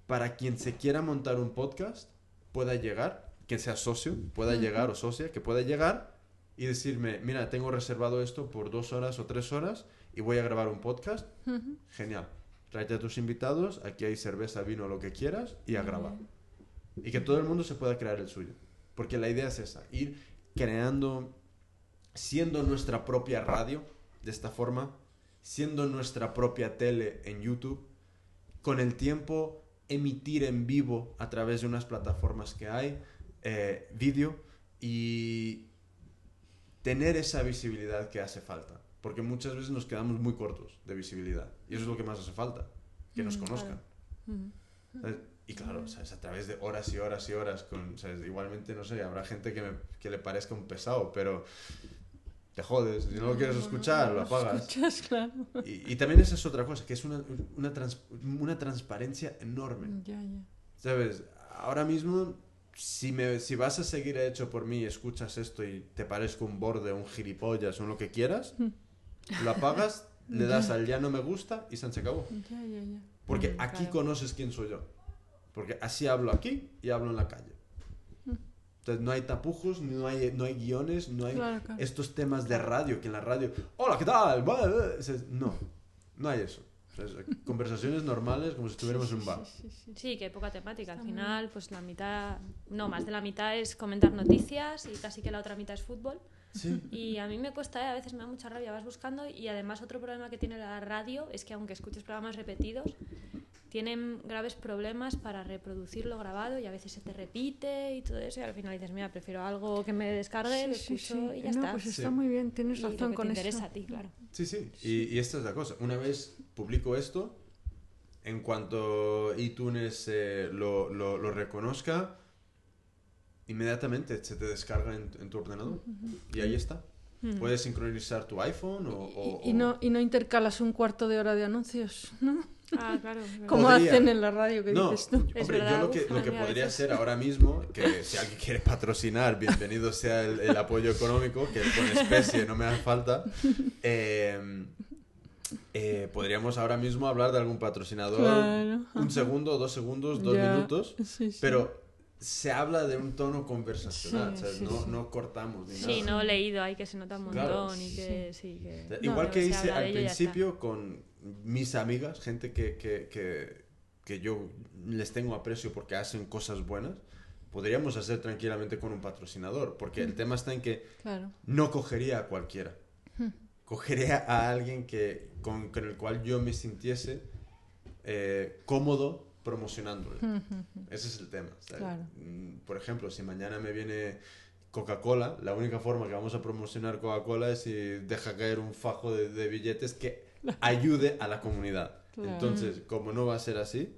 Para quien se quiera montar un podcast, pueda llegar, quien sea socio, pueda llegar o socia, que pueda llegar y decirme, mira, tengo reservado esto por dos horas o tres horas y voy a grabar un podcast. Genial. Tráete a tus invitados, aquí hay cerveza, vino, lo que quieras y a grabar. Y que todo el mundo se pueda crear el suyo. Porque la idea es esa, ir creando, siendo nuestra propia radio, de esta forma, siendo nuestra propia tele en YouTube, con el tiempo emitir en vivo a través de unas plataformas que hay, eh, vídeo, y tener esa visibilidad que hace falta. Porque muchas veces nos quedamos muy cortos de visibilidad. Y eso es lo que más hace falta, que nos Mm, conozcan. ¿sabes? Y claro, ¿sabes? a través de horas y horas y horas, con, ¿sabes? igualmente, no sé, habrá gente que, me- que le parezca un pesado, pero te jodes, si no lo quieres escuchar, lo apagas. Escuchas, claro. Y, y también esa es otra cosa, que es una, una, trans- una transparencia enorme. Ya, ya. ¿Sabes? Ahora mismo, si, me, si vas a seguir hecho por mí, escuchas esto y te parezco un borde, un gilipollas o lo que quieras, lo apagas, [laughs] le das al ya no me gusta y se acabó. Ya, ya, ya. Porque Mm, aquí claro. conoces quién soy yo. Porque así hablo aquí y hablo en la calle. Entonces no hay tapujos, no hay, no hay guiones, no hay Claro, claro. estos temas de radio, que en la radio, hola, ¿qué tal? Va, va", o sea, No, no hay eso. Conversaciones normales como si estuviéramos en un bar. Sí, sí, sí. Sí, que hay poca temática. Al final, pues la mitad, no, más de la mitad es comentar noticias y casi que la otra mitad es fútbol. Sí. Y a mí me cuesta, ¿eh? a veces me da mucha rabia, vas buscando y además otro problema que tiene la radio es que aunque escuches programas repetidos, tienen graves problemas para reproducir lo grabado y a veces se te repite y todo eso y al final dices, mira, prefiero algo que me descargue, lo Sí, sí, escucho sí. y ya No, está. pues está Sí. muy bien, tienes Y lo razón que con te eso. interesa a ti, claro. Sí, sí. Y, y esta es la cosa. Una vez publico esto, en cuanto iTunes eh, lo, lo, lo reconozca, inmediatamente se te descarga en, en tu ordenador. Y ahí está. Mm. Puedes sincronizar tu iPhone o... o- Y, y no, y no intercalas un cuarto de hora de anuncios, ¿no? Ah, claro. [laughs] Como hacen en la radio que No, dices tú. Es hombre, yo verdad, lo que, lo podría hacer ahora mismo, que [laughs] si alguien quiere patrocinar, bienvenido sea el, el apoyo económico, que con especie no me hace falta, [laughs] eh, eh, podríamos ahora mismo hablar de algún patrocinador Claro, un segundo, dos segundos, dos Ya, minutos, sí, sí. pero se habla de un tono conversacional, Sí, ¿sabes? sí, no, sí. no cortamos ni Sí, nada. no he leído ahí que se nota un montón Claro. y que sí, que... No, Igual no, que hice al principio con mis amigas, gente que, que, que, que yo les tengo aprecio porque hacen cosas buenas, podríamos hacer tranquilamente con un patrocinador, porque Mm. el tema está en que Claro. no cogería a cualquiera. Cogería a alguien que, con, con el cual yo me sintiese eh, cómodo promocionándole. Ese es el tema. Mm, Por ejemplo, si mañana me viene Coca-Cola, la única forma que vamos a promocionar Coca-Cola es si deja caer un fajo de, de billetes que [laughs] ayude a la comunidad. Claro. Entonces, como no va a ser así,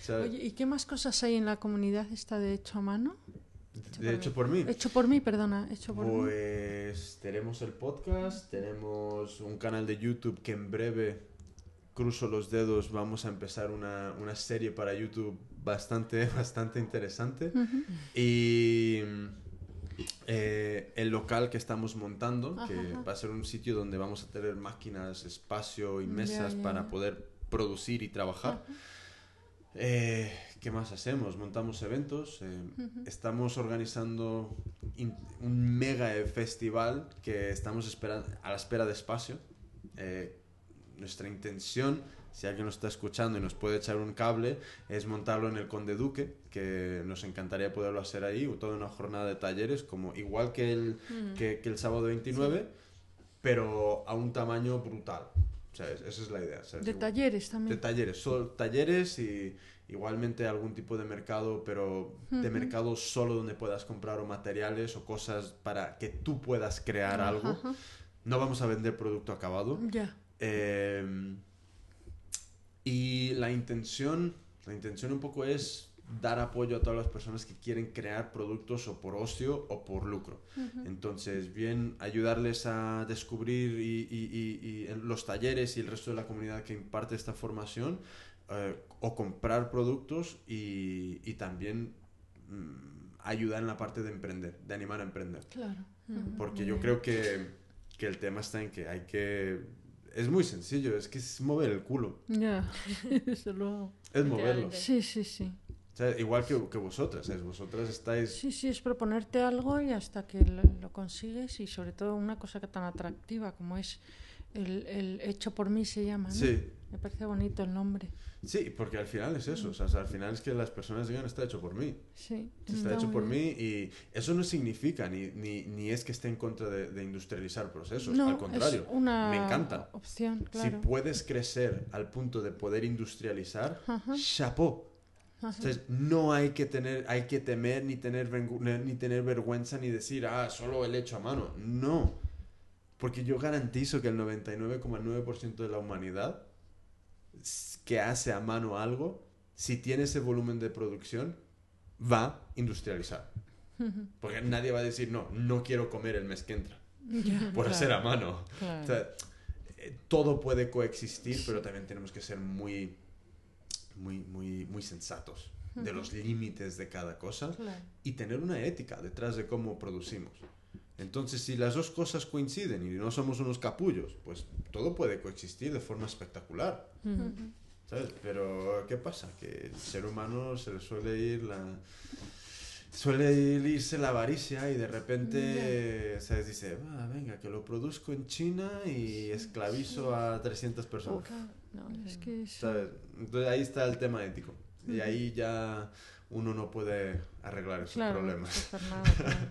¿sabes? Oye, ¿y qué más cosas hay en la comunidad esta de hecho a mano? De hecho por mí. Hecho por mí, perdona, hecho por mí. Pues tenemos el podcast, tenemos un canal de YouTube que en breve, cruzo los dedos, vamos a empezar una, una serie para YouTube bastante, [laughs] bastante interesante. Y eh, el local que estamos montando, que Ajá, va a ser un sitio donde vamos a tener máquinas, espacio y mesas para poder producir y trabajar. Eh, ¿Qué más hacemos? Montamos eventos. eh, Estamos organizando un mega festival que estamos esperando, a la espera de espacio. Eh, nuestra intención, si alguien nos está escuchando y nos puede echar un cable, es montarlo en el Conde Duque, que nos encantaría poderlo hacer ahí, o toda una jornada de talleres, como igual que el, que, que el sábado 29, pero a un tamaño brutal. O sea, es- esa es la idea. ¿sabes? De Igual- talleres de también. talleres, solo talleres y igualmente algún tipo de mercado, pero de mercado solo donde puedas comprar o materiales o cosas para que tú puedas crear algo. No vamos a vender producto acabado. Ya. Eh, y la intención, la intención un poco es dar apoyo a todas las personas que quieren crear productos o por ocio o por lucro. Entonces, bien, ayudarles a descubrir y, y- y- y en los talleres y el resto de la comunidad que imparte esta formación, eh, o comprar productos y, y también mm, ayudar en la parte de emprender, de animar a emprender. Claro. Porque yo creo que, que el tema está en que hay que... Es muy sencillo, es que es mover el culo, Ya. [laughs] Desde luego. es moverlo. Sí, sí, sí. O sea, igual que, que vosotras, ¿sabes? vosotras estáis... Sí, sí, es proponerte algo y hasta que lo, lo consigues y sobre todo una cosa que tan atractiva como es el, el hecho por mí se llama, ¿no? Sí, Me parece bonito el nombre. sí, porque al final es eso, o sea, al final es que las personas digan está hecho por mí. Sí. Está hecho por mí y eso no significa ni, ni, ni es que esté en contra de, de industrializar procesos, No, al contrario, es una me encanta. opción, Si claro. puedes crecer al punto de poder industrializar, Ajá. chapeau. Ajá. Entonces, no hay que tener, hay que temer ni tener, ni tener vergüenza ni decir, ah, solo el hecho a mano. No. Porque yo garantizo que el 99,9% de la humanidad que hace a mano algo, si tiene ese volumen de producción, va a industrializar. [laughs] Porque nadie va a decir, no, no quiero comer el mes que entra [laughs] por claro, hacer a mano. claro. O sea, eh, todo puede coexistir, pero también tenemos que ser muy, muy, muy, muy sensatos de los límites de cada cosa Claro. y tener una ética detrás de cómo producimos. Entonces, si las dos cosas coinciden y no somos unos capullos, pues todo puede coexistir de forma espectacular. ¿Sabes? Pero, ¿qué pasa? Que el ser humano se le suele ir la... Suele irse la avaricia y de repente, ¿sabes? Dice, "Ah, venga, que lo produzco en China y esclavizo a 300 personas. No, es que es... ¿Sabes? Entonces ahí está el tema ético. Y ahí ya uno no puede arreglar esos Claro, no problemas. [laughs] claro.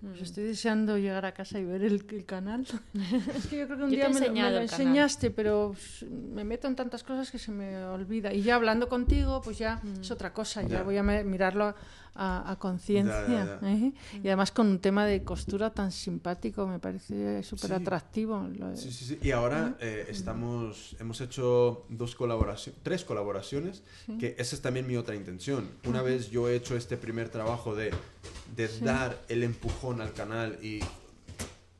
Pues estoy deseando llegar a casa y ver el, el canal. [laughs] es que yo creo que un día me, lo- me lo canal. enseñaste, pero me meto en tantas cosas que se me olvida. Y ya hablando contigo, pues ya es otra cosa. Ya, Ya. voy a mirarlo a, a conciencia. ¿eh? Y además con un tema de costura tan simpático, me parece súper Sí. atractivo. Sí, sí, sí. Y ahora eh, estamos, hemos hecho dos colaboraciones, tres colaboraciones, que esa es también mi otra intención. Una vez yo he hecho este primer trabajo de, de dar el empujón al canal y,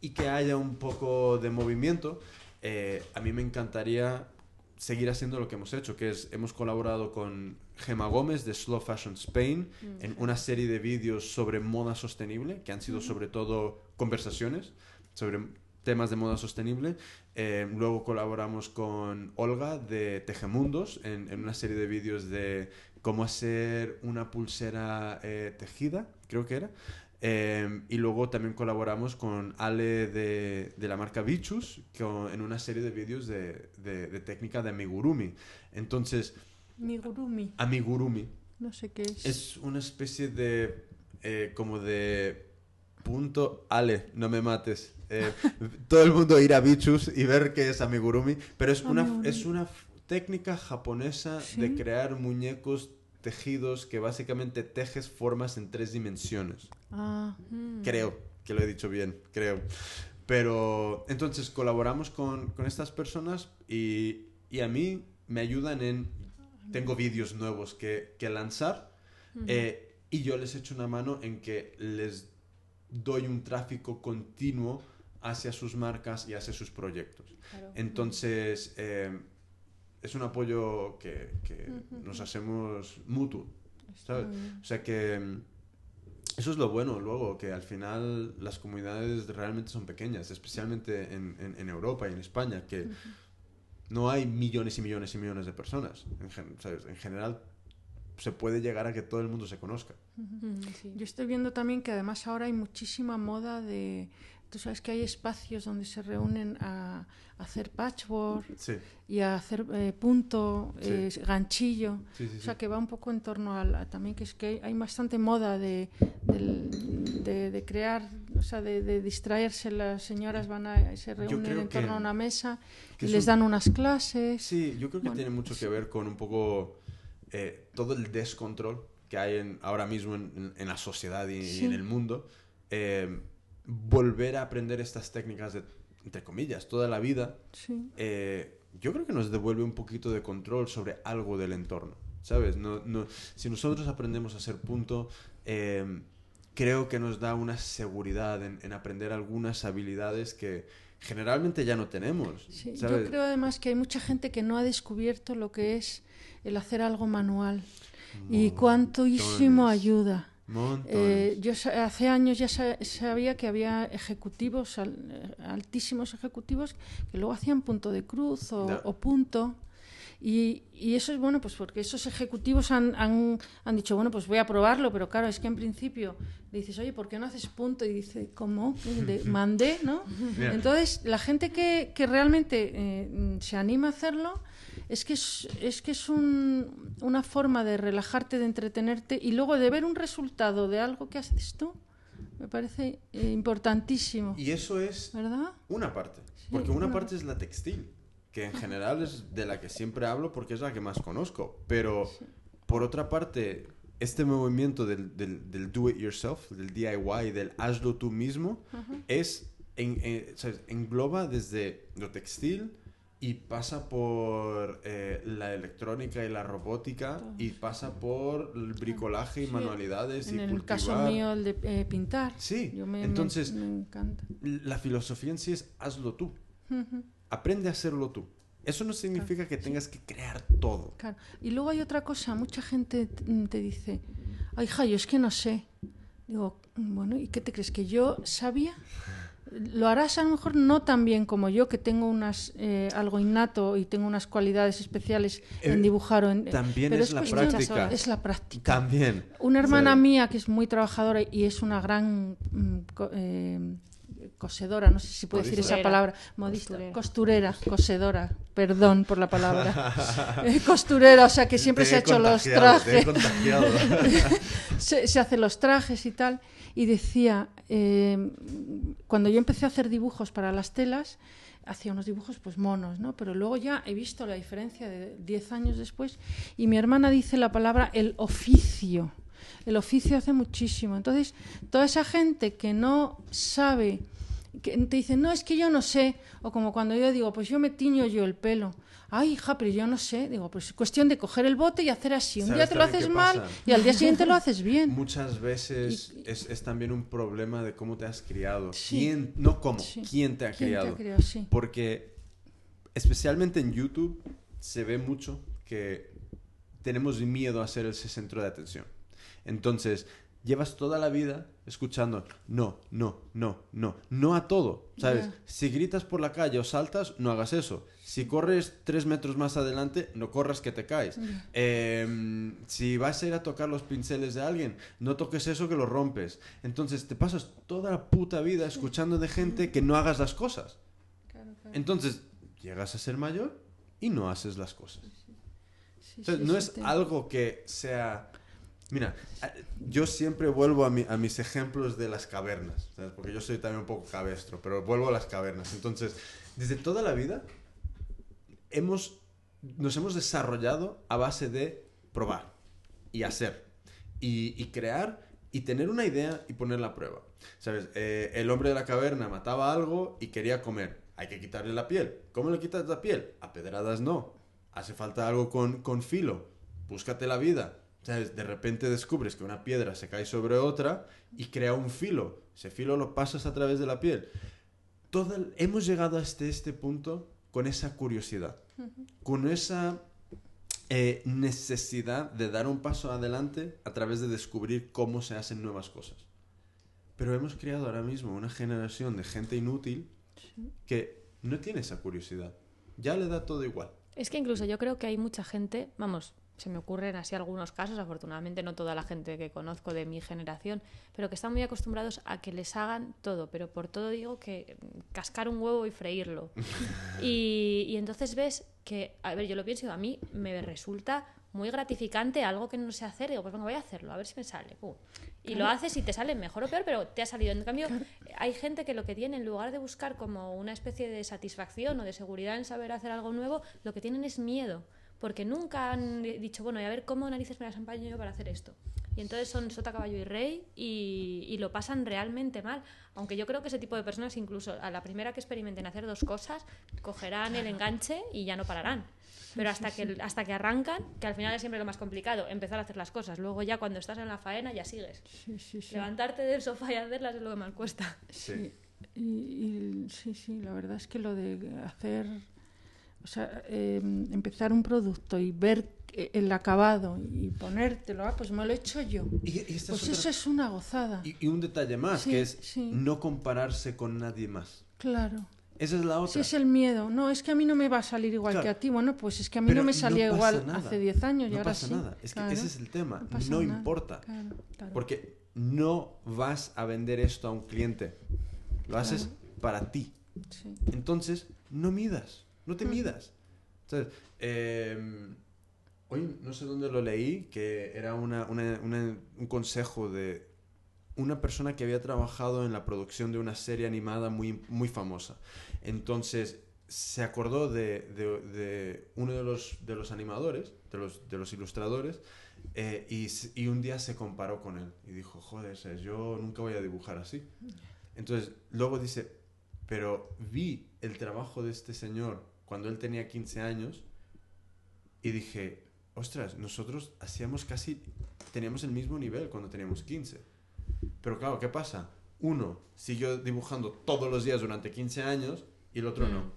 y que haya un poco de movimiento, eh, a mí me encantaría seguir haciendo lo que hemos hecho, que es, hemos colaborado con Gema Gómez de Slow Fashion Spain en una serie de vídeos sobre moda sostenible, que han sido sobre todo conversaciones sobre temas de moda sostenible. Eh, luego colaboramos con Olga de Tejemundos en, en una serie de vídeos de cómo hacer una pulsera eh, tejida, creo que era. Eh, y luego también colaboramos con Ale de, de la marca Bichus con- en una serie de vídeos de, de- de técnica de amigurumi. Entonces, Migurumi, amigurumi no sé qué es. es una especie de. eh, como de. Punto. Ale, no me mates. Eh, [laughs] todo el mundo ir a Bichus y ver qué es amigurumi. Pero es una, Amigurumi. es una técnica japonesa de crear muñecos tejidos que básicamente tejes formas en tres dimensiones. Ah. Creo que lo he dicho bien, creo. Pero entonces colaboramos con, con estas personas y, y a mí me ayudan en... Tengo vídeos nuevos que, que lanzar eh, y yo les echo una mano en que les doy un tráfico continuo hacia sus marcas y hacia sus proyectos. Claro. Entonces, eh, es un apoyo que, que nos hacemos mutuo, ¿sabes? O sea que mm, eso es lo bueno luego, que al final las comunidades realmente son pequeñas, especialmente en, en- en Europa y en España, que no hay millones y millones y millones de personas. En, gen- ¿sabes? En general se puede llegar a que todo el mundo se conozca. Mm, sí. Yo estoy viendo también que además ahora hay muchísima moda de... Tú sabes que hay espacios donde se reúnen a, a hacer patchwork Sí, y a hacer eh, punto, Sí. eh, ganchillo. sí. O sea, que va un poco en torno a, la- también que es que hay, bastante moda de, de, de crear, o sea, de, distraerse. Las señoras van a, se reúnen en que- torno a una mesa y es les un- dan unas clases. Sí, yo creo que Bueno, tiene mucho que ver con un poco eh, todo el descontrol que hay en- ahora mismo en, en- en la sociedad y, en el mundo. Volver a aprender estas técnicas de, entre comillas, toda la vida, Sí. eh, yo creo que nos devuelve un poquito de control sobre algo del entorno, ¿sabes? No, no, si nosotros aprendemos a hacer punto, eh, creo que nos da una seguridad en, en aprender algunas habilidades que generalmente ya no tenemos, Sí, ¿sabes? Yo creo además que hay mucha gente que no ha descubierto lo que es el hacer algo manual y cuántísimo ayuda. Eh, yo hace años ya sa- sabía que había ejecutivos, eh, altísimos ejecutivos, que luego hacían punto de cruz o, o punto. Y, y eso es bueno, pues porque esos ejecutivos han, han, han dicho, bueno, pues voy a probarlo, pero claro, es que en principio dices, oye, ¿por qué no haces punto? Y dice, ¿cómo? De- [laughs] mandé, ¿no? Entonces, la gente que, que realmente eh, se anima a hacerlo, es que es, es, que es un- una forma de relajarte, de entretenerte y luego de ver un resultado de algo que haces tú. Me parece eh, importantísimo, Y eso es ¿verdad? una parte. Sí, Porque una una parte es la textil, que en general es de la que siempre hablo porque es la que más conozco. Pero por otra parte, este movimiento del, del, del do it yourself, del DIY, del hazlo tú mismo, es en- en- ¿sabes? engloba desde lo textil y pasa por eh, la electrónica y la robótica y pasa por el bricolaje y Sí, manualidades En y el caso cultivar. mío, el de eh, pintar. Sí, Yo me, me- entonces me encanta. la filosofía en sí es hazlo tú. Ujú. Aprende a hacerlo tú. Eso no significa que tengas que crear todo. Claro. Y luego hay otra cosa, mucha gente mm, te dice, ay, hija, yo es que no sé. Digo, bueno, ¿y qué te crees? ¿Que yo sabía? Lo harás a lo mejor no tan bien como yo, que tengo unas eh, algo innato y tengo unas cualidades especiales en Eh, dibujar o en... También pero es, la cuestión- práctica. Es la práctica. También. Una hermana mía que es muy trabajadora y es una gran mm, eh, cosedora, no sé si puedo decir esa palabra, modista, Costurera. costurera, cosedora, perdón por la palabra, [laughs] Eh, costurera, o sea que siempre Te se ha he hecho los trajes, contagiado. [laughs] se, se hace los trajes y tal, y decía, eh, cuando yo empecé a hacer dibujos para las telas, hacía unos dibujos pues monos, ¿no? Pero luego ya he visto la diferencia de 10 años después y mi hermana dice la palabra el oficio. El oficio hace muchísimo. Entonces, toda esa gente que no sabe, que te dice, no, es que yo no sé, o como cuando yo digo, pues yo me tiño yo el pelo. Ay, hija, pero yo no sé. Digo, pues es cuestión de coger el bote y hacer así. Un ¿Sabes día te lo haces mal pasa? y al día siguiente lo haces bien. Muchas veces Y- es, es también un problema de cómo te has criado. Sí. ¿Quién, no cómo, Sí. quién te ha ¿Quién te ha criado. criado? Sí. Porque especialmente en YouTube se ve mucho que tenemos miedo a ser el centro de atención. Entonces, llevas toda la vida escuchando no, no, no, no, no a todo, ¿sabes? Si gritas por la calle o saltas, no hagas eso. Si corres tres metros más adelante, no corras que te caes. Eh, si vas a ir a tocar los pinceles de alguien, no toques eso que lo rompes. Entonces te pasas toda la puta vida escuchando de gente que no hagas las cosas. Claro, claro. Entonces llegas a ser mayor y no haces las cosas. Sí, O sea, sí, no sí, es algo que sea... Mira, yo siempre vuelvo a, mi- a mis ejemplos de las cavernas, ¿sabes? porque yo soy también un poco cabestro, pero vuelvo a las cavernas. Entonces, desde toda la vida hemos, nos hemos desarrollado a base de probar y hacer y, y crear y tener una idea y ponerla a prueba. ¿Sabes? Eh, el hombre de la caverna mataba algo y quería comer. Hay que quitarle la piel. ¿Cómo le quitas la piel? A pedradas no. Hace falta algo con, con filo. Búscate la vida. ¿Sabes? De repente descubres que una piedra se cae sobre otra y crea un filo. Ese filo lo pasas a través de la piel. Todo el- hemos llegado hasta este punto con esa curiosidad, con esa eh, necesidad de dar un paso adelante a través de descubrir cómo se hacen nuevas cosas. Pero hemos creado ahora mismo una generación de gente inútil que no tiene esa curiosidad. Ya le da todo igual. Es que incluso yo creo que hay mucha gente, vamos, se me ocurren así algunos casos, afortunadamente no toda la gente que conozco de mi generación, pero que están muy acostumbrados a que les hagan todo, pero por todo digo que mm, cascar un huevo y freírlo. [laughs] y, y entonces ves que, a ver, yo lo pienso, y a mí me resulta muy gratificante algo que no sé hacer, digo, pues venga, voy a hacerlo, a ver si me sale. Y lo haces y te sale mejor o peor, pero te ha salido. En cambio, hay gente que lo que tiene, en lugar de buscar como una especie de satisfacción o de seguridad en saber hacer algo nuevo, lo que tienen es miedo. Porque nunca han dicho, bueno, y a ver cómo narices me las empaño yo para hacer esto. Y entonces son sota, caballo y rey y, y lo pasan realmente mal. Aunque yo creo que ese tipo de personas, incluso a la primera que experimenten hacer dos cosas, cogerán el enganche y ya no pararán. Pero hasta que, hasta que arrancan, que al final es siempre lo más complicado, empezar a hacer las cosas. Luego ya cuando estás en la faena ya sigues. Sí, sí, sí. Levantarte del sofá y hacerlas es lo que más cuesta. Sí. Y, y sí, sí, la verdad es que lo de hacer, o sea, eh, empezar un producto y ver eh, el acabado y ponértelo, ah, pues me lo he hecho yo. Y, y es Pues eso es una gozada. y- y un detalle más, Sí, que es sí. no compararse con nadie más. Claro. Esa es la otra. Si es el miedo, no, es que a mí no me va a salir igual Claro. que a ti. Bueno, pues es que a mí Pero no me salía igual nada. hace 10 años y no ahora pasa sí. nada. Es que ese es el tema. No, importa. Claro. Porque no vas a vender esto a un cliente. Lo haces para ti. Sí. Entonces, no midas. No te midas. Entonces, eh, hoy no sé dónde lo leí, que era una- una- una- un consejo de una persona que había trabajado en la producción de una serie animada muy, muy famosa. Entonces, se acordó de, de- de uno de los, de los animadores, de los, de los ilustradores, eh, y, y un día se comparó con él y dijo, joder, ¿sabes? yo nunca voy a dibujar así. Entonces, luego dice, pero vi el trabajo de este señor cuando él tenía 15 años y dije, ostras, nosotros hacíamos casi, teníamos el mismo nivel cuando teníamos 15. Pero claro, ¿qué pasa? Uno siguió dibujando todos los días durante 15 años y el otro no.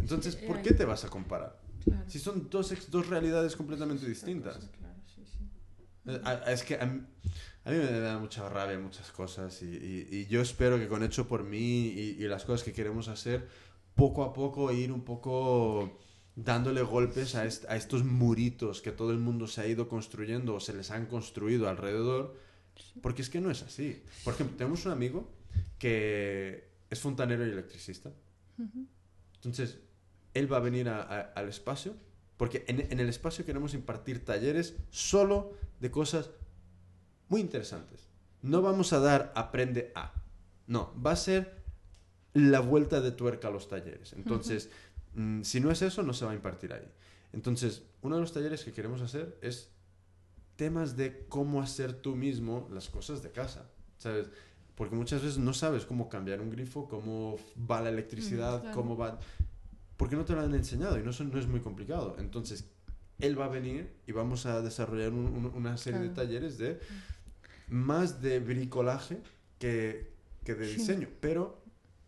Entonces, Sí, ¿por hay- qué te vas a comparar? Claro. Si son dos, dos realidades completamente distintas. cosa, claro, sí, sí. Eh, a- Es que a mí, a mí me da mucha rabia muchas cosas y, y- y yo espero que con Hecho por mí y, y las cosas que queremos hacer, poco a poco ir un poco dándole golpes a, est- a estos muritos que todo el mundo se ha ido construyendo o se les han construido alrededor, porque es que no es así. Por ejemplo, tenemos un amigo que es fontanero y electricista. Entonces, él va a venir a- a- al espacio, porque en, en el espacio queremos impartir talleres solo de cosas muy interesantes. No vamos a dar aprende a. No, va a ser la vuelta de tuerca a los talleres. Entonces, mm, si no es eso, no se va a impartir ahí. Entonces, uno de los talleres que queremos hacer es temas de cómo hacer tú mismo las cosas de casa, ¿sabes? Porque muchas veces no sabes cómo cambiar un grifo, cómo va la electricidad, claro. cómo va... Porque no te lo han enseñado y no, son- no es muy complicado. Entonces, él va a venir y vamos a desarrollar un- un- una serie de talleres de más de bricolaje que, que de Sí. diseño, pero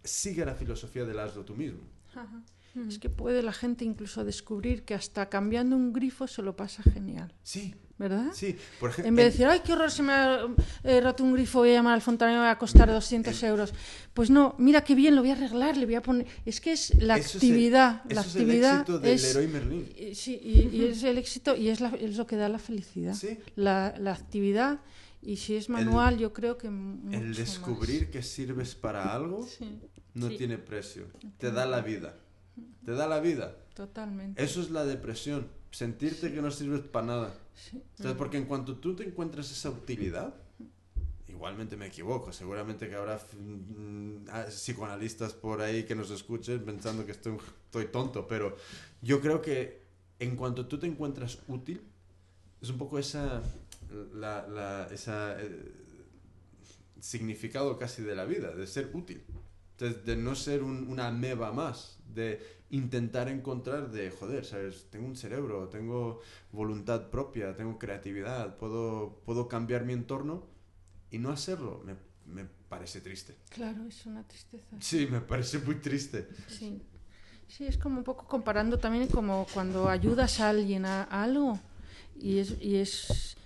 sigue la filosofía del hazlo tú mismo. Ajá. es que puede la gente incluso descubrir que hasta cambiando un grifo se lo pasa genial. Sí, ¿Verdad? sí. Por ejemplo, En vez de decir, ay, qué horror, se me ha eh, roto un grifo, voy a llamar al fontanero, me va a costar 200 euros. Pues no, mira qué bien, lo voy a arreglar, le voy a poner... Es que es la eso es el- actividad, la eso es el actividad éxito del es... Leroy Merlin. y- Sí, y, y es el éxito y es, la- es lo que da la felicidad. Sí. La, la actividad, y si es manual, yo creo que mucho El más. descubrir que sirves para algo Sí, no Sí. tiene precio. Te da la vida. Te da la vida. totalmente. Eso es la depresión. Sentirte que no sirves para nada. Sí. ¿Sabes? Porque en cuanto tú te encuentras esa utilidad, igualmente me equivoco. Seguramente que habrá mm, ah, psicoanalistas por ahí que nos escuchen pensando que estoy, estoy tonto. Pero yo creo que en cuanto tú te encuentras útil, es un poco esa. La, la- esa eh, significado casi de la vida, de ser útil. Entonces, de no ser un- una ameba más, de intentar encontrar de, joder, ¿sabes? Tengo un cerebro, tengo voluntad propia, tengo creatividad, puedo, puedo cambiar mi entorno y no hacerlo. Me, me parece triste. Claro, es una tristeza. Sí, me parece muy triste. Sí. Sí, es como un poco comparando también como cuando ayudas a alguien a, a algo y es, y es,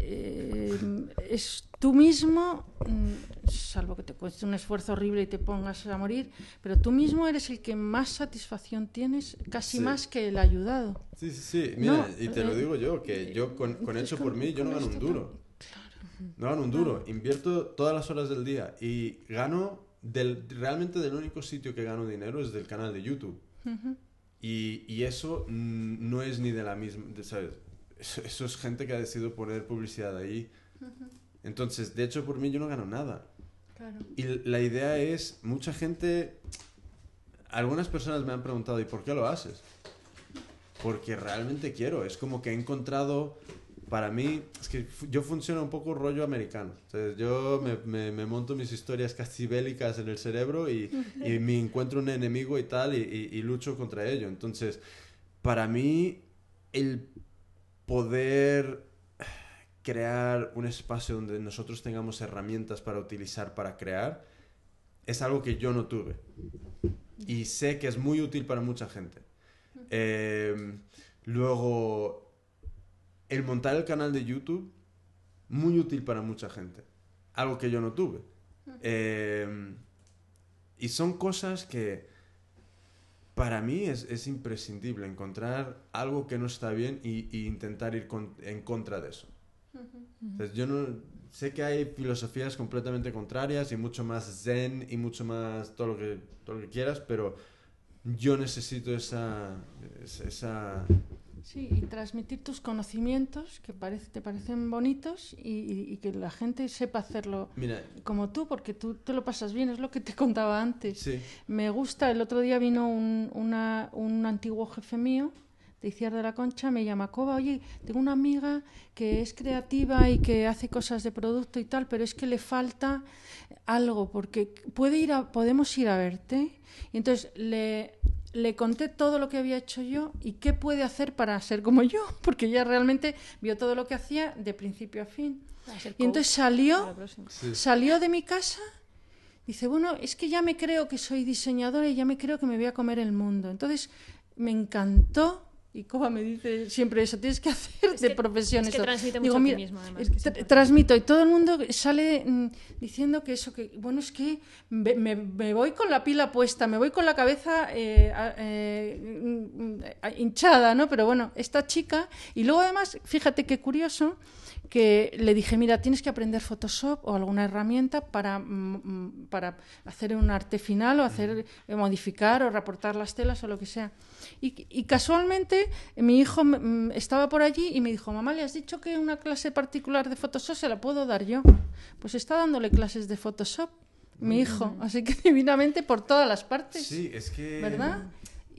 eh, es tú mismo, mm, salvo que te cueste un esfuerzo horrible y te pongas a morir, pero tú mismo eres el que más satisfacción tienes, casi Sí. más que el ayudado. Sí, sí, sí. Mira, No, y te lo eh, digo yo, que yo con, con entonces hecho por con- mí, yo no con gano un duro. No gano un duro. Invierto todas las horas del día y gano del, realmente del único sitio que gano dinero es del canal de YouTube. Y, y eso no es ni de la misma, de- ¿sabes? Eso, es gente que ha decidido poner publicidad ahí. Entonces, de hecho, por mí yo no gano nada. Claro. Y la idea es, mucha gente, algunas personas me han preguntado, ¿y por qué lo haces? Porque realmente quiero, es como que he encontrado, para mí, es que yo funciono un poco rollo americano. Entonces, yo me, me- me monto mis historias casi bélicas en el cerebro y, y [laughs] me encuentro un enemigo y tal y, y- y lucho contra ello. Entonces, para mí, el poder crear un espacio donde nosotros tengamos herramientas para utilizar para crear es algo que yo no tuve y sé que es muy útil para mucha gente. Eh, luego, el montar el canal de YouTube, muy útil para mucha gente, algo que yo no tuve. Eh, y son cosas que para mí es, es imprescindible encontrar algo que no está bien y, y intentar ir con- en contra de eso. Entonces, yo no sé que hay filosofías completamente contrarias y mucho más zen y mucho más todo lo que, todo lo que quieras, pero yo necesito esa, esa, esa- Sí, y transmitir tus conocimientos que parece, te parecen bonitos y, y- y que la gente sepa hacerlo Mira, como tú, porque tú te lo pasas bien, es lo que te [laughs] contaba antes. sí, Me gusta, el otro día vino un, una- un antiguo jefe mío de Iciar de la Concha, me llama Coba, oye, tengo una amiga que es creativa y que hace cosas de producto y tal, pero es que le falta algo, porque puede ir a, podemos ir a verte. Y entonces le, le conté todo lo que había hecho yo y qué puede hacer para ser como yo, porque ella realmente vio todo lo que hacía de principio a fin. Va a ser Y entonces salió sí. Salió de mi casa, dice, bueno, es que ya me creo que soy diseñadora y ya me creo que me voy a comer el mundo. Entonces me encantó. Y Coba me dice siempre eso, tienes que hacer Es de que- profesión es que transmite Digo, mucho mira, optimismo, además, eh, que tra- transmito y todo el mundo sale mm, diciendo que eso, que bueno, es que me, me- me voy con la pila puesta, me voy con la cabeza eh, eh, mm, mm, hinchada, ¿no? Pero bueno, esta chica, y luego además, fíjate qué curioso, que le dije, mira, tienes que aprender Photoshop o alguna herramienta para, mm, mm, para hacer un arte final o hacer modificar o reportar las telas o lo que sea. Y, y casualmente mi hijo mm, estaba por allí y me dijo, mamá, ¿le has dicho que una clase particular de Photoshop se la puedo dar yo? Pues está dándole clases de Photoshop, mi hijo, así que [laughs] divinamente por todas las partes. Sí, es que... ¿verdad?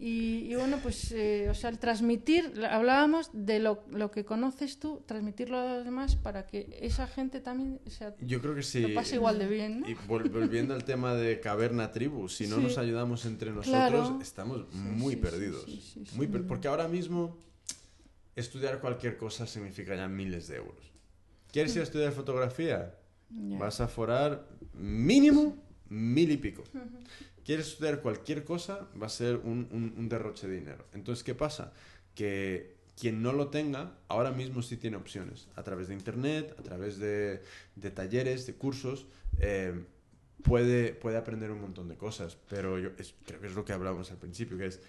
Y, y bueno, pues, eh, o sea, el transmitir, hablábamos de lo, lo que conoces tú, transmitirlo a los demás para que esa gente también o sea, Yo creo que sí. lo pase igual de bien, ¿no? Y vol- volviendo al tema de caverna tribu, si no Sí. nos ayudamos entre nosotros, Claro. estamos muy sí, perdidos. sí, sí, Muy per- porque ahora mismo estudiar cualquier cosa significa ya miles de euros. ¿Quieres ir a estudiar fotografía? Ya. Vas a forar mínimo mil y pico. Quieres estudiar cualquier cosa, va a ser un, un- un derroche de dinero. Entonces, ¿qué pasa? Que quien no lo tenga, ahora mismo sí tiene opciones. A través de internet, a través de, de talleres, de cursos, eh, puede, puede aprender un montón de cosas. Pero yo es- creo que es lo que hablábamos al principio, que es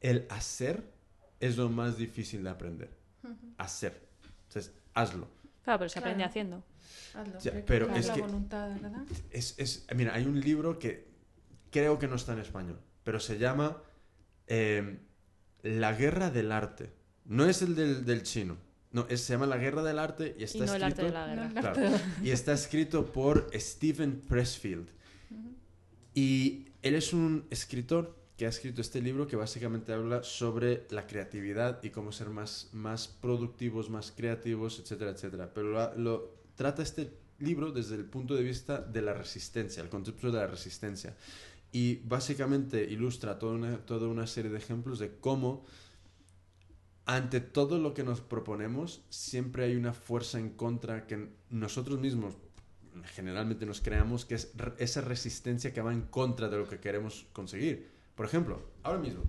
el hacer es lo más difícil de aprender. Hacer. Entonces, hazlo. Claro, pero se aprende Claro. haciendo. Hazlo, Ya, pero es la que- voluntad, ¿verdad? Es, es- mira, hay un libro que creo que no está en español, pero se llama eh, La guerra del arte. No es el del, del chino. No, es- se llama La guerra del arte y está Y no el arte de escrito... la guerra. No, Claro. Claro. Y está escrito por Stephen Pressfield. Y él es un escritor que ha escrito este libro que básicamente habla sobre la creatividad y cómo ser más, más productivos, más creativos, etcétera, etcétera. Pero lo, lo- trata este libro desde el punto de vista de la resistencia, el concepto de la resistencia. Y básicamente ilustra toda una, toda una serie de ejemplos de cómo ante todo lo que nos proponemos, siempre hay una fuerza en contra que nosotros mismos generalmente nos creamos, que es esa resistencia que va en contra de lo que queremos conseguir. Por ejemplo, ahora mismo,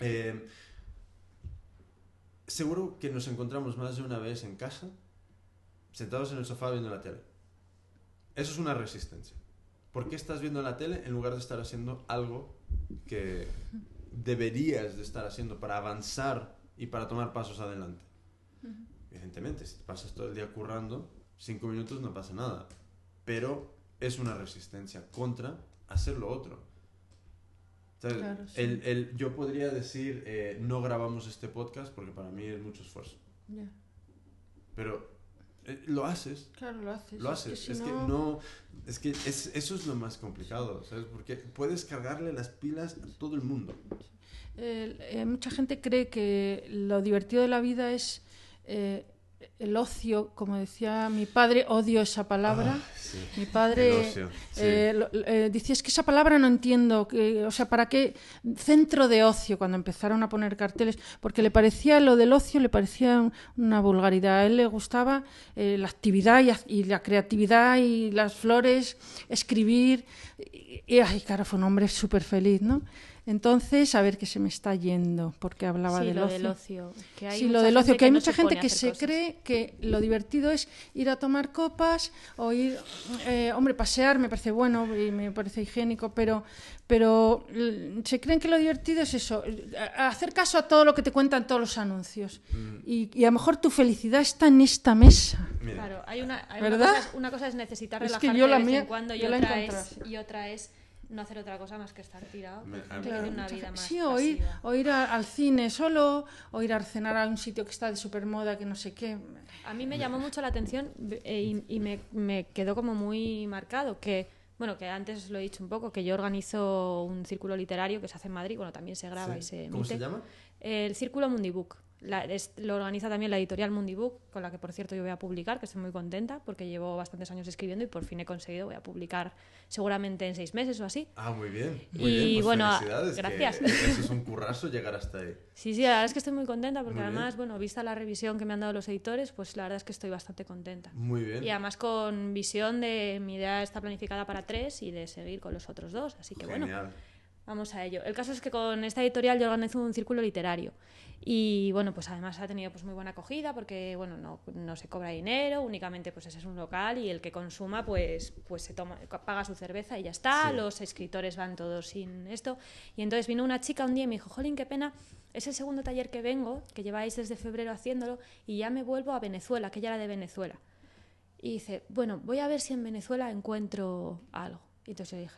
eh, seguro que nos encontramos más de una vez en casa, sentados en el sofá viendo la tele. Eso es una resistencia. ¿Por qué estás viendo la tele en lugar de estar haciendo algo que deberías de estar haciendo para avanzar y para tomar pasos adelante? Evidentemente, si te pasas todo el día currando, cinco minutos no pasa nada. Pero es una resistencia contra hacer lo otro. Claro, sí. el, el- yo podría decir, eh, no grabamos este podcast porque para mí es mucho esfuerzo. Ya. Pero eh, lo haces, Claro, lo haces. lo Es que haces. si es que no. Es que es- eso es lo más complicado, ¿sabes? Porque puedes cargarle las pilas a todo el mundo. Eh, eh, mucha gente cree que lo divertido de la vida es eh, el ocio, como decía mi padre, odio esa palabra. Ah, sí. Mi padre El ocio, sí. eh, lo- eh, decía, es que esa palabra no entiendo, que, o sea, ¿para qué centro de ocio cuando empezaron a poner carteles? Porque le parecía, lo del ocio le parecía un- una vulgaridad. A él le gustaba eh, la actividad y, la creatividad y las flores, escribir. Y, y, ay, claro, fue un hombre súper feliz, ¿no? Entonces, a ver qué se me está yendo, porque hablaba sí, del lo ocio. del ocio. Que hay Sí, lo del ocio, gente que hay no mucha se gente que se cosas. cree que lo divertido es ir a tomar copas o ir, eh, hombre, pasear me parece bueno y me parece higiénico, pero, pero l- se creen que lo divertido es eso, a hacer caso a todo lo que te cuentan todos los anuncios. Mm. Y, y a lo mejor tu felicidad está en esta mesa. Mira, Claro, hay una, hay una cosa, es, una cosa es necesitar Es que relajarte yo la de vez mía- en cuando y otra, es, y otra es no hacer otra cosa más que estar tirado. Me- Claro, una vida más sí, o ir, o ir a- al cine solo, o ir a cenar a un sitio que está de supermoda, que no sé qué. A mí me llamó mucho la atención eh, y, y me, me quedó como muy marcado que, bueno, que antes lo he dicho un poco, que yo organizo un círculo literario que se hace en Madrid, bueno, también se graba sí. y se ¿Cómo se emite. llama? El Círculo Mundibook. La- es- lo organiza también la editorial Mundibook, con la que por cierto yo voy a publicar, que estoy muy contenta porque llevo bastantes años escribiendo y por fin he conseguido, voy a publicar seguramente en seis meses o así. Ah, muy bien. Muy Y bien, pues bueno, gracias. Eso es un currazo llegar hasta ahí. Sí, sí, la verdad es que estoy muy contenta porque Muy bien. además, bueno, vista la revisión que me han dado los editores, pues la verdad es que estoy bastante contenta. Muy bien. Y además con visión de mi idea está planificada para tres y de seguir con los otros dos. Así que bueno, Genial. Vamos a ello. El caso es que con esta editorial yo organizo un círculo literario. Y bueno, pues además ha tenido pues muy buena acogida porque bueno, no, no se cobra dinero, únicamente pues ese es un local y el que consuma pues, pues se toma, paga su cerveza y ya está, Sí. los escritores van todos sin esto. Y entonces vino una chica un día y me dijo, Jolín, qué pena, es el segundo taller que vengo, que lleváis desde febrero haciéndolo, y ya me vuelvo a Venezuela, que ella era de Venezuela. Y dice, bueno, voy a ver si en Venezuela encuentro algo. Y entonces yo dije,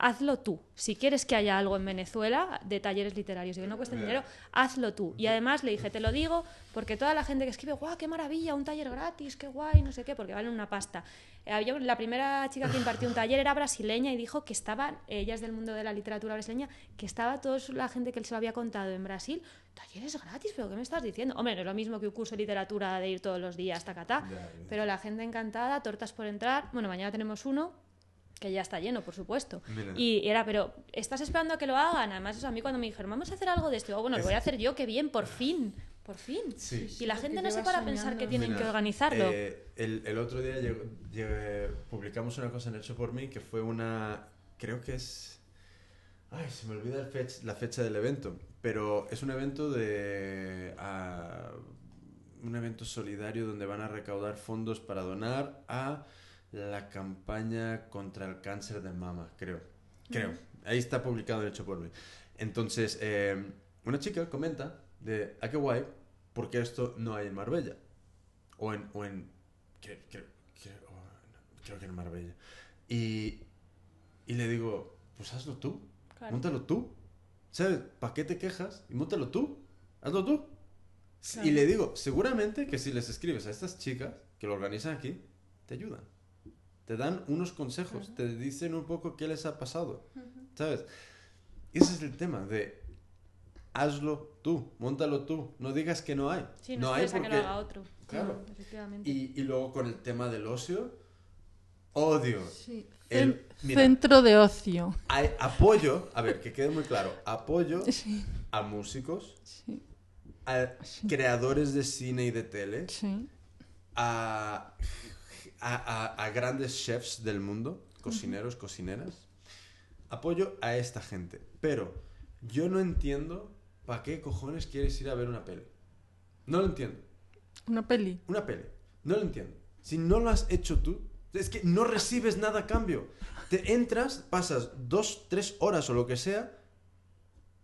hazlo tú. Si quieres que haya algo en Venezuela de talleres literarios y que no cueste Bien. dinero, hazlo tú. Y además le dije, te lo digo porque toda la gente que escribe, guau, qué maravilla, un taller gratis, qué guay, no sé qué, porque valen una pasta. Eh, había- la primera chica que impartió un taller era brasileña y dijo que estaban, ella es del mundo de la literatura brasileña, que estaba toda la gente que se lo había contado en Brasil, talleres gratis, pero ¿qué me estás diciendo? Hombre, no es lo mismo que un curso de literatura de ir todos los días, tacatá, pero la gente encantada, tortas por entrar. Bueno, mañana tenemos uno que ya está lleno, por supuesto. Mira. Y era, pero ¿estás esperando a que lo hagan? Además, eso a mí cuando me dijeron, vamos a hacer algo de esto, digo, bueno, lo voy a hacer yo, qué bien, por fin, por fin. Sí. Y la porque gente no se para a pensar que tienen Mira, que organizarlo. eh, el, el otro día llegó- llegué- publicamos una cosa en Hecho por mí que fue una. Creo que es. Ay, se me olvida el fech- la fecha del evento, pero es un evento de... ah, un evento solidario donde van a recaudar fondos para donar a la campaña contra el cáncer de mama, creo. Creo. Ahí está publicado en Hecho por mí. Entonces, eh, una chica comenta de, ah, qué guay, porque esto no hay en Marbella. O en... O en oh, no, creo que en Marbella. Y, y le digo, pues hazlo tú. Claro. Móntalo tú. ¿Sabes? ¿Para qué te quejas? Y móntalo tú. Hazlo tú. Claro. Y le digo, seguramente que si les escribes a estas chicas que lo organizan aquí, te ayudan. Te dan unos consejos, te dicen un poco qué les ha pasado. ¿Sabes? Ese es el tema de hazlo tú, móntalo tú, no digas que no hay. Sí, no, no hay a que porque... lo haga otro. Claro. Efectivamente. Y, y luego con el tema del ocio, odio. Sí. El- mira. Centro de ocio. Hay apoyo, a ver, que quede muy claro, apoyo [laughs] Sí, a músicos, sí, a creadores de cine y de tele, sí. a, a, a- a grandes chefs del mundo, cocineros, cocineras. Apoyo a esta gente. Pero yo no entiendo para qué cojones quieres ir a ver una peli. No lo entiendo. Una peli. Una peli. No lo entiendo. Si no lo has hecho tú, es que no recibes nada a cambio. Te entras, pasas dos, tres horas o lo que sea,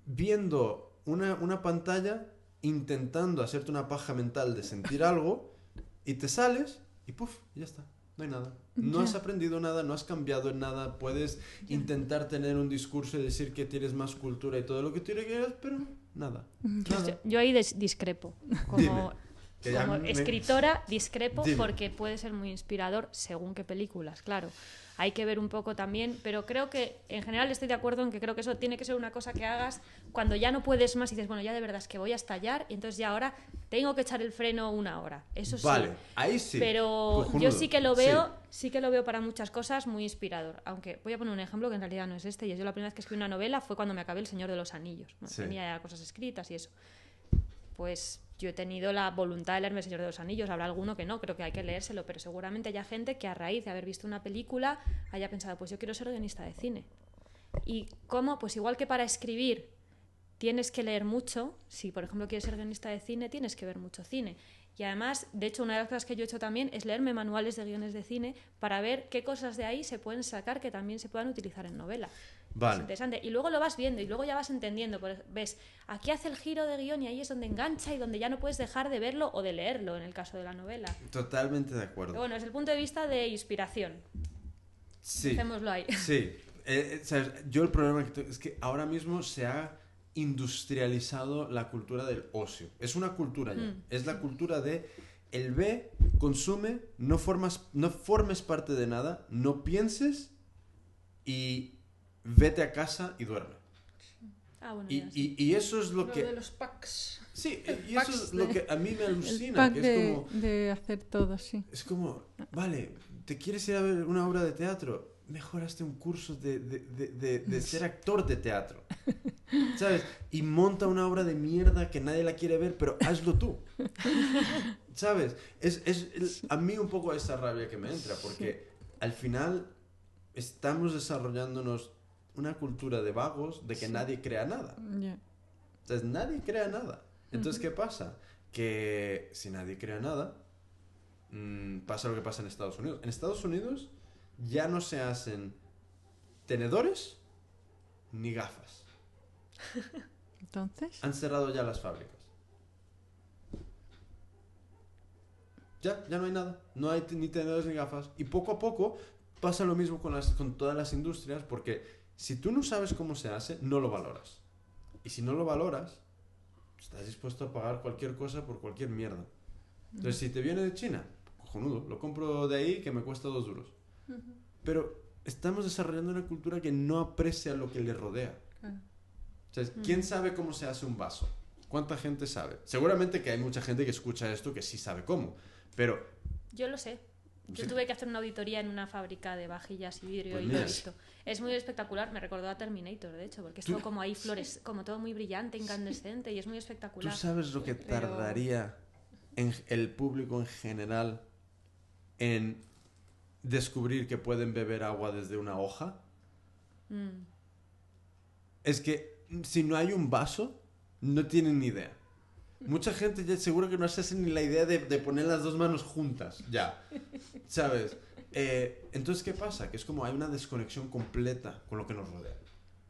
viendo una, una pantalla, intentando hacerte una paja mental de sentir algo, y te sales y puf, ya está. No hay nada. No has aprendido nada, no has cambiado en nada. Puedes intentar tener un discurso y decir que tienes más cultura y todo lo que tú quieras, pero nada. Nada. yo, yo ahí discrepo. Como, Dime, que ya como me- escritora, discrepo Dime. porque puede ser muy inspirador según qué películas, claro. Hay que ver un poco también, pero creo que en general estoy de acuerdo en que creo que eso tiene que ser una cosa que hagas cuando ya no puedes más y dices, bueno, ya de verdad es que voy a estallar y entonces ya ahora tengo que echar el freno una hora. Eso sí. Vale, ahí sí. Pero yo sí que lo veo, Sí. sí. que lo veo para muchas cosas muy inspirador. Aunque voy a poner un ejemplo que en realidad no es este. Y es yo la primera vez que escribí una novela fue cuando me acabé El Señor de los Anillos. Bueno, Sí. Tenía ya cosas escritas y eso. Pues yo he tenido la voluntad de leerme El Señor de los Anillos. Habrá alguno que no, creo que hay que leérselo. Pero seguramente haya gente que a raíz de haber visto una película haya pensado, pues yo quiero ser guionista de cine. ¿Y cómo? Pues igual que para escribir tienes que leer mucho. Si, por ejemplo, quieres ser guionista de cine, tienes que ver mucho cine. Y además, de hecho, una de las cosas que yo he hecho también es leerme manuales de guiones de cine para ver qué cosas de ahí se pueden sacar que también se puedan utilizar en novela. Es Vale. interesante. Y luego lo vas viendo y luego ya vas entendiendo. Ves, aquí hace el giro de guion y ahí es donde engancha y donde ya no puedes dejar de verlo o de leerlo en el caso de la novela. Totalmente de Pero acuerdo. bueno, es el punto de vista de inspiración. Sí. Dejémoslo ahí. [laughs] Sí. Eh, eh, ¿sabes? Yo el problema que tengo es que ahora mismo se ha industrializado la cultura del ocio. Es una cultura ya. Mm. Es la cultura de el ve, consume, no, formas, no formes parte de nada, no pienses y vete a casa y duerme. Ah, bueno, Y, y- y eso es lo Lo que... de los packs. Sí, el y eso es lo de- que a mí me [laughs] El alucina, pack que de, es como... de hacer todo, sí. Es como, vale, ¿te quieres ir a ver una obra de teatro? Mejor hazte un curso de, de, de, de- de ser [laughs] actor de teatro. ¿Sabes? Y monta una obra de mierda que nadie la quiere ver, pero hazlo tú. [laughs] ¿Sabes? Es, es el- a mí un poco esa rabia que me entra, porque al final estamos desarrollándonos una cultura de vagos de que Sí. nadie crea nada. Entonces nadie crea nada. Entonces, ¿qué pasa? Que si nadie crea nada, mm, pasa lo que pasa en Estados Unidos. En Estados Unidos ya no se hacen tenedores ni gafas. [laughs] Entonces, Han cerrado ya las fábricas. Ya, ya no hay nada. No hay ni tenedores ni gafas. Y poco a poco pasa lo mismo con, las, con todas las industrias porque si tú no sabes cómo se hace, no lo valoras. Y si no lo valoras, estás dispuesto a pagar cualquier cosa por cualquier mierda. Entonces, si te viene de China, cojonudo, lo compro de ahí que me cuesta dos duros. Pero estamos desarrollando una cultura que no aprecia lo que le rodea. O sea, ¿quién sabe cómo se hace un vaso? ¿Cuánta gente sabe? Seguramente que hay mucha gente que escucha esto que sí sabe cómo. Pero, Yo lo sé. Yo Sí. tuve que hacer una auditoría en una fábrica de vajillas y vidrio Pues y lo he visto. Es muy espectacular, me recordó a Terminator, de hecho, porque es Tú- todo como ahí flores, como todo muy brillante, incandescente y es muy ¿tú espectacular. sabes lo que Pero- tardaría en el público en general en descubrir que pueden beber agua desde una hoja? Mm. es que si no hay un vaso, no tienen ni idea. Mucha gente ya seguro que no se hace ni la idea de, de poner las dos manos juntas, ya. ¿Sabes? Eh, entonces, ¿qué pasa? Que es como hay una desconexión completa con lo que nos rodea.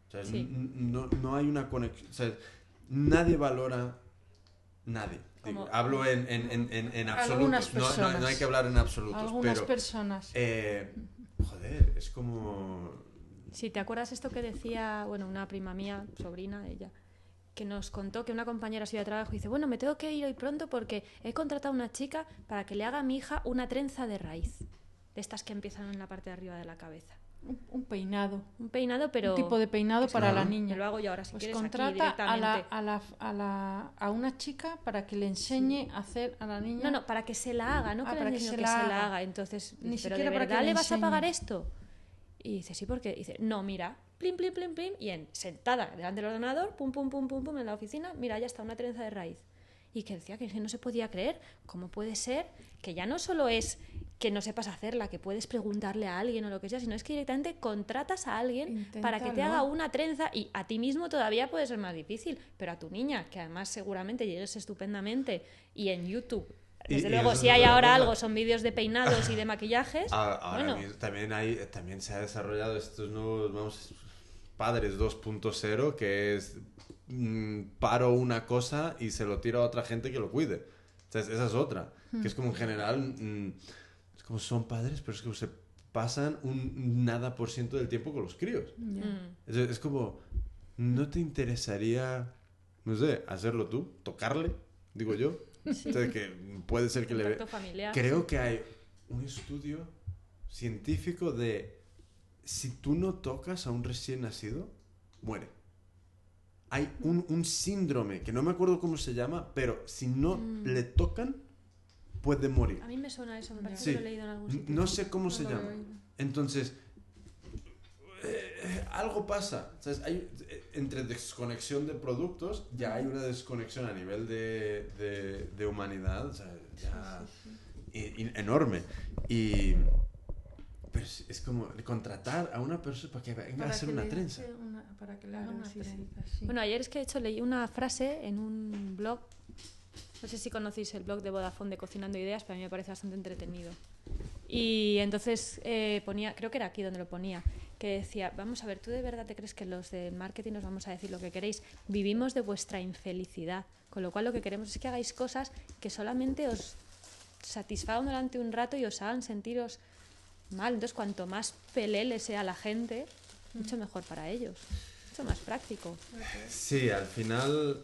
O sea, Sí. no, no hay una conexión. O sea, nadie valora. Nadie. Como- hablo en, en, en, en. Algunas No, no, hay que hablar en absolutos. Algunas pero, personas. eh, joder, es como. Si te acuerdas esto que decía, bueno, una prima mía, sobrina, ella, que nos contó que una compañera suya de trabajo dice, bueno, me tengo que ir hoy pronto porque he contratado a una chica para que le haga a mi hija una trenza de raíz, de estas que empiezan en la parte de arriba de la cabeza. Un, un peinado. Un peinado, pero Un tipo de peinado para Claro. la me niña. lo hago yo ahora si Pues quieres aquí contrata a, la, directamente. a, la, a, la, a una chica para que le enseñe a hacer a la niña. No, no, para que se la haga, no Ah, que, para le que se que la se haga. la haga. Entonces, Ni pero siquiera ¿de para que le le vas a pagar esto? Y dice, sí, porque dice, no, mira, plim, plim, plim, plim, y en, sentada delante del ordenador, pum, pum, pum, pum, pum, en la oficina, mira, ya está una trenza de raíz. Y que decía que no se podía creer, ¿cómo puede ser que ya no solo es que no sepas hacerla, que puedes preguntarle a alguien o lo que sea, sino es que directamente contratas a alguien para que te haga una trenza y a ti mismo todavía puede ser más difícil, pero a tu niña, que además seguramente llegues estupendamente y en YouTube. Y- Desde y luego, eso si hay ahora algo, son vídeos de peinados y de maquillajes. A- ahora bueno, mismo también, hay, también se ha desarrollado estos nuevos, vamos, padres 2.0, que es mm, paro una cosa y se lo tiro a otra gente que lo cuide. Esa es otra. Que es como en general, mm, como son padres, pero es que se pasan un nada por ciento del tiempo con los críos. mm, Es, es como, ¿no te interesaría, no sé, hacerlo tú? ¿Tocarle? Digo yo. [laughs] O sea, que puede ser que le... familiar. Creo que hay un estudio científico de si tú no tocas a un recién nacido, muere. Hay un, un síndrome que no me acuerdo cómo se llama, pero si no Mm. le tocan, puede morir. A mí me suena eso, me parece Sí. que lo he leído en algún sitio. No sé cómo se No he llama. Entonces, eh, algo pasa. ¿sabes? Hay, eh, entre desconexión de productos, ya hay una desconexión a nivel de, de- de humanidad, sea, ya y- y enorme. Y. Pero es, es como contratar a una persona para que venga a hacer que una trenza. una- para que le haga Claro, una trenza, sí. Bueno, ayer es que de hecho leí una frase en un blog. No sé si conocéis el blog de Vodafone de Cocinando Ideas, pero a mí me parece bastante entretenido. Y entonces eh, ponía, creo que era aquí donde lo ponía, que decía, vamos a ver, ¿tú de verdad te crees que los del marketing os vamos a decir lo que queréis? Vivimos de vuestra infelicidad, con lo cual lo que queremos es que hagáis cosas que solamente os satisfagan durante un rato y os hagan sentiros mal. Entonces, cuanto más pelele sea la gente, mucho mejor para ellos, mucho más práctico. Sí, al final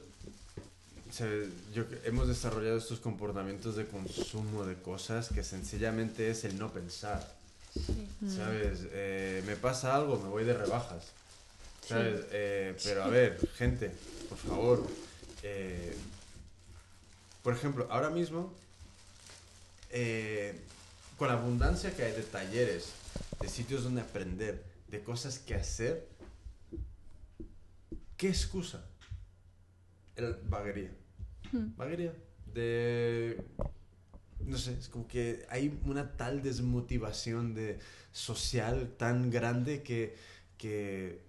o sea, yo, hemos desarrollado estos comportamientos de consumo de cosas que sencillamente es el no pensar. ¿Sabes? Eh, me pasa algo, me voy de rebajas. ¿Sabes? Eh, pero a ver, gente, por favor. eh, por ejemplo, ahora mismo, con la abundancia que hay de talleres, de sitios donde aprender, de cosas que hacer, ¿qué excusa? El vaguería. Vaguería. De... No sé, es como que hay una tal desmotivación de social tan grande que... que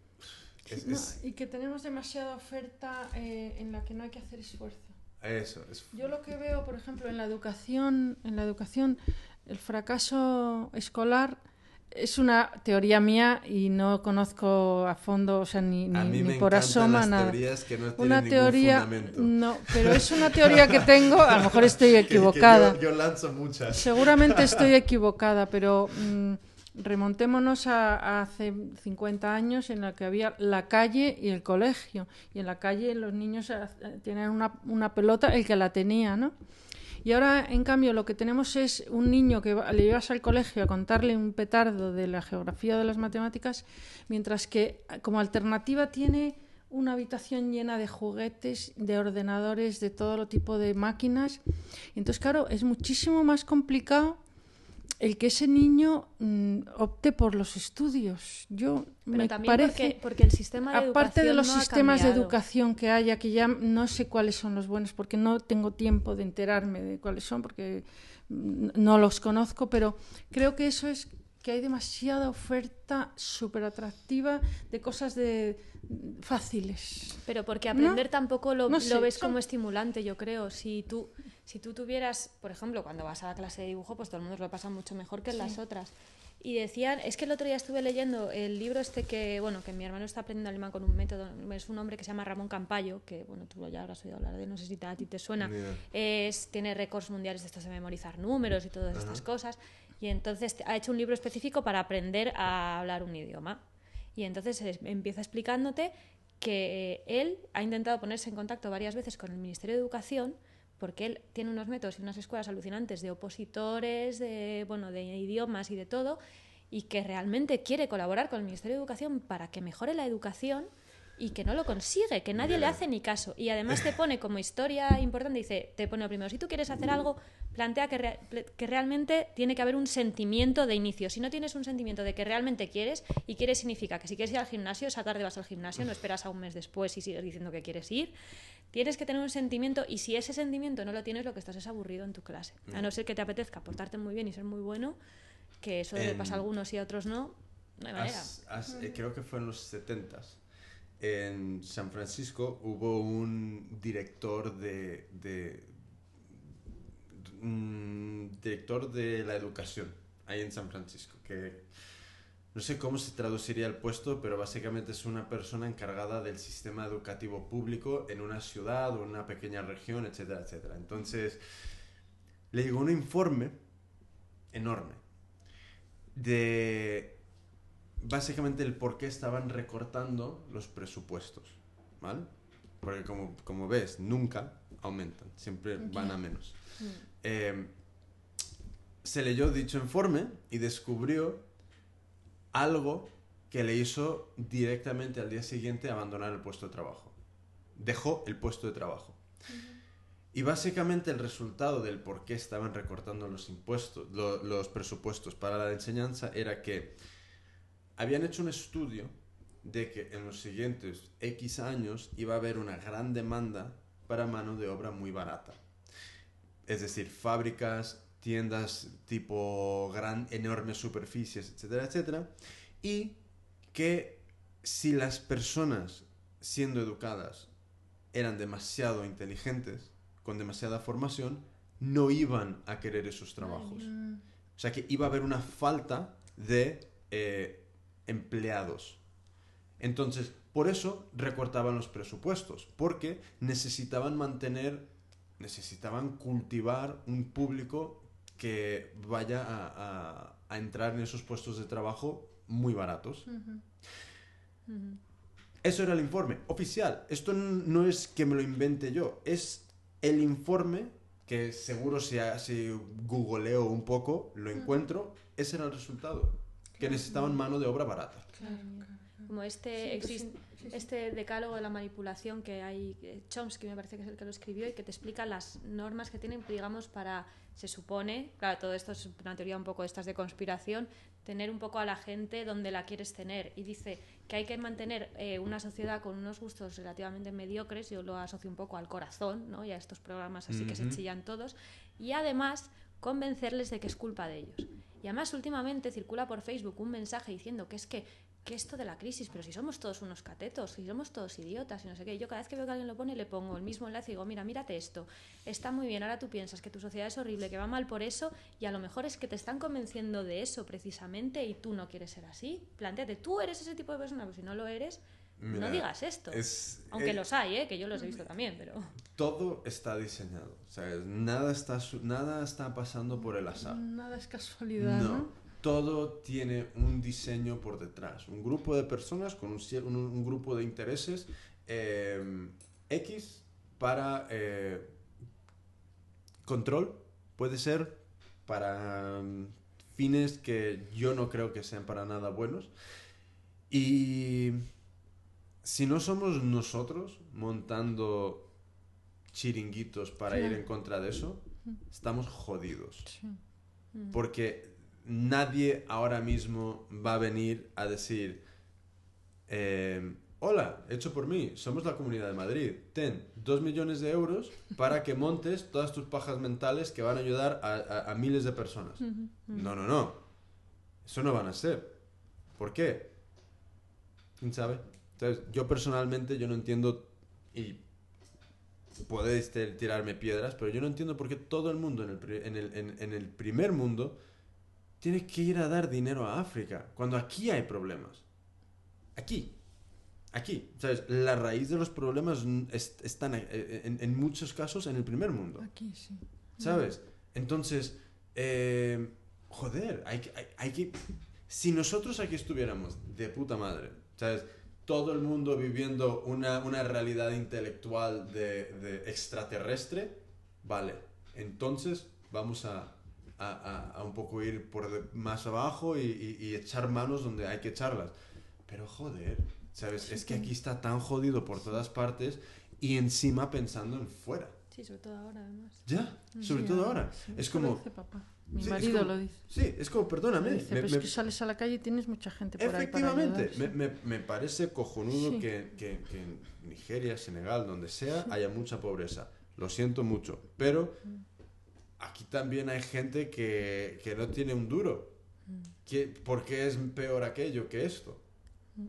es, No, es- y que tenemos demasiada oferta eh, en la que no hay que hacer esfuerzo. eso, es... Yo lo que veo, por ejemplo, en la educación, en la educación, el fracaso escolar es una teoría mía y no conozco a fondo, o sea, ni, ni, A mí ni me por asoma las nada. teorías que no tienen Una teoría, fundamento. no, pero es una teoría que tengo, a lo mejor estoy [laughs] Que- que equivocada. yo, yo lanzo muchas. Seguramente [laughs] estoy equivocada, pero mm, remontémonos a, a hace 50 años en la que había la calle y el colegio. Y en la calle los niños eh, tenían una, una pelota, el que la tenía, ¿no? Y ahora, en cambio, lo que tenemos es un niño que va- le llevas al colegio a contarle un petardo de la geografía de las matemáticas, mientras que como alternativa tiene una habitación llena de juguetes, de ordenadores, de todo tipo de máquinas. Entonces, claro, es muchísimo más complicado el que ese niño mm, opte por los estudios. Yo Pero me también parece porque, porque el sistema de aparte de los no sistemas de educación que haya, que ya no sé cuáles son los buenos, porque no tengo tiempo de enterarme de cuáles son, porque mm, no los conozco, pero creo que eso es que hay demasiada oferta súper atractiva de cosas de fáciles. Pero porque aprender tampoco lo, No lo ves son- como estimulante, yo creo. Si tú, si tú tuvieras, por ejemplo, cuando vas a la clase de dibujo, pues todo el mundo lo pasa mucho mejor que en las otras. Y decían, es que el otro día estuve leyendo el libro este que, bueno, que mi hermano está aprendiendo alemán con un método, es un hombre que se llama Ramón Campayo, que, bueno, tú ya habrás oído hablar de, él, no sé si te- a ti te suena. Es, tiene récords mundiales de estos de memorizar números y todas estas cosas. Y entonces ha hecho un libro específico para aprender a hablar un idioma. Y entonces es- empieza explicándote que él ha intentado ponerse en contacto varias veces con el Ministerio de Educación porque él tiene unos métodos y unas escuelas alucinantes de opositores, de, bueno, de idiomas y de todo, y que realmente quiere colaborar con el Ministerio de Educación para que mejore la educación y que no lo consigue, que nadie le hace ni caso. Y además te [laughs] pone como historia importante, dice, te pone lo primero, si tú quieres hacer algo, plantea que, ple- que realmente tiene que haber un sentimiento de inicio. Si no tienes un sentimiento de que realmente quieres, y quieres significa que si quieres ir al gimnasio, esa tarde vas al gimnasio, no esperas a un mes después y sigues diciendo que quieres ir. Tienes que tener un sentimiento y si ese sentimiento no lo tienes, lo que estás es aburrido en tu clase. A no ser que te apetezca portarte muy bien y ser muy bueno, que eso le pasa a algunos y a otros no, no hay manera. Eh, creo que fue en los 70s. En San Francisco hubo un director de, de- un director de la educación ahí en San Francisco que no sé cómo se traduciría el puesto, pero básicamente es una persona encargada del sistema educativo público en una ciudad o en una pequeña región, etcétera, etcétera. Entonces, le llegó un informe enorme de básicamente el por qué estaban recortando los presupuestos, ¿vale? Porque como, como ves, nunca aumentan, siempre van a menos. Eh, se leyó dicho informe y descubrió algo que le hizo directamente al día siguiente abandonar el puesto de trabajo. Dejó el puesto de trabajo. Y básicamente el resultado del por qué estaban recortando los impuestos, lo- los presupuestos para la enseñanza era que habían hecho un estudio de que en los siguientes X años iba a haber una gran demanda para mano de obra muy barata. Es decir, fábricas, tiendas tipo gran, enormes superficies, etcétera, etcétera. Y que si las personas siendo educadas eran demasiado inteligentes, con demasiada formación, no iban a querer esos trabajos. O sea que iba a haber una falta de eh, empleados. Entonces, por eso recortaban los presupuestos, porque necesitaban mantener, necesitaban cultivar un público que vaya a, a- a entrar en esos puestos de trabajo muy baratos. Eso era el informe oficial. Esto no es que me lo invente yo, es el informe que seguro si, si googleo un poco lo encuentro. Ese era el resultado. Que necesitaban mano de obra barata. Como este, exist- este decálogo de la manipulación que hay, Chomsky me parece que es el que lo escribió y que te explica las normas que tienen, digamos, para, se supone, claro, todo esto es una teoría un poco de estas de conspiración, tener un poco a la gente donde la quieres tener. Y dice que hay que mantener eh, una sociedad con unos gustos relativamente mediocres, yo lo asocio un poco al corazón, ¿no? y a estos programas así que se chillan todos, y además convencerles de que es culpa de ellos. Y además últimamente circula por Facebook un mensaje diciendo que es que, que esto de la crisis, pero si somos todos unos catetos, si somos todos idiotas y no sé qué. Yo cada vez que veo que alguien lo pone le pongo el mismo enlace y digo, mira, mírate esto, está muy bien, ahora tú piensas que tu sociedad es horrible, que va mal por eso y a lo mejor es que te están convenciendo de eso precisamente y tú no quieres ser así. Plantéate, tú eres ese tipo de persona, pues si no lo eres, Mira, no digas esto. es- Aunque eh, los hay, ¿eh? que yo los he visto también, pero... Todo está diseñado. Nada, está, nada está pasando por el azar. Nada es casualidad, ¿no? No, todo tiene un diseño por detrás. Un grupo de personas con un, un- un grupo de intereses eh, X para eh, control, puede ser para mm, fines que yo no creo que sean para nada buenos. Y si no somos nosotros montando chiringuitos para ir en contra de eso, estamos jodidos. Sí. Porque nadie ahora mismo va a venir a decir, eh, hola, hecho por mí, somos la Comunidad de Madrid, ten dos millones de euros para que montes todas tus pajas mentales que van a ayudar a, a- a miles de personas. No, no, no. Eso no van a ser. ¿Por qué? ¿Quién sabe? Entonces, yo personalmente, yo no entiendo, y podéis te- tirarme piedras, pero yo no entiendo por qué todo el mundo en el, pri- en el, en- en el primer mundo tiene que ir a dar dinero a África, cuando aquí hay problemas. Aquí. Aquí. ¿Sabes? La raíz de los problemas es- están eh, en, en muchos casos en el primer mundo. Aquí sí. ¿Sabes? Entonces, eh, joder, hay que, hay, hay que... Si nosotros aquí estuviéramos de puta madre, ¿sabes? Todo el mundo viviendo una, una realidad intelectual de, de extraterrestre, vale. Entonces vamos a, a, a- un poco ir por más abajo y, y- y echar manos donde hay que echarlas. Pero joder, ¿sabes? Es que aquí está tan jodido por todas partes y encima pensando en fuera. Sí, sobre todo ahora, además. Ya, sobre Sí, todo ahora. sí, Es como... papá. Mi Sí, marido como- lo dice. Sí, es como, perdóname. Dice, me- pero me- es que sales a la calle y tienes mucha gente por ahí para efectivamente, ayudar, me, parece cojonudo Sí. que, que- que en Nigeria, Senegal, donde sea, haya mucha pobreza. Lo siento mucho. Pero aquí también hay gente que, que no tiene un duro. Mm. ¿Por qué es peor aquello que esto?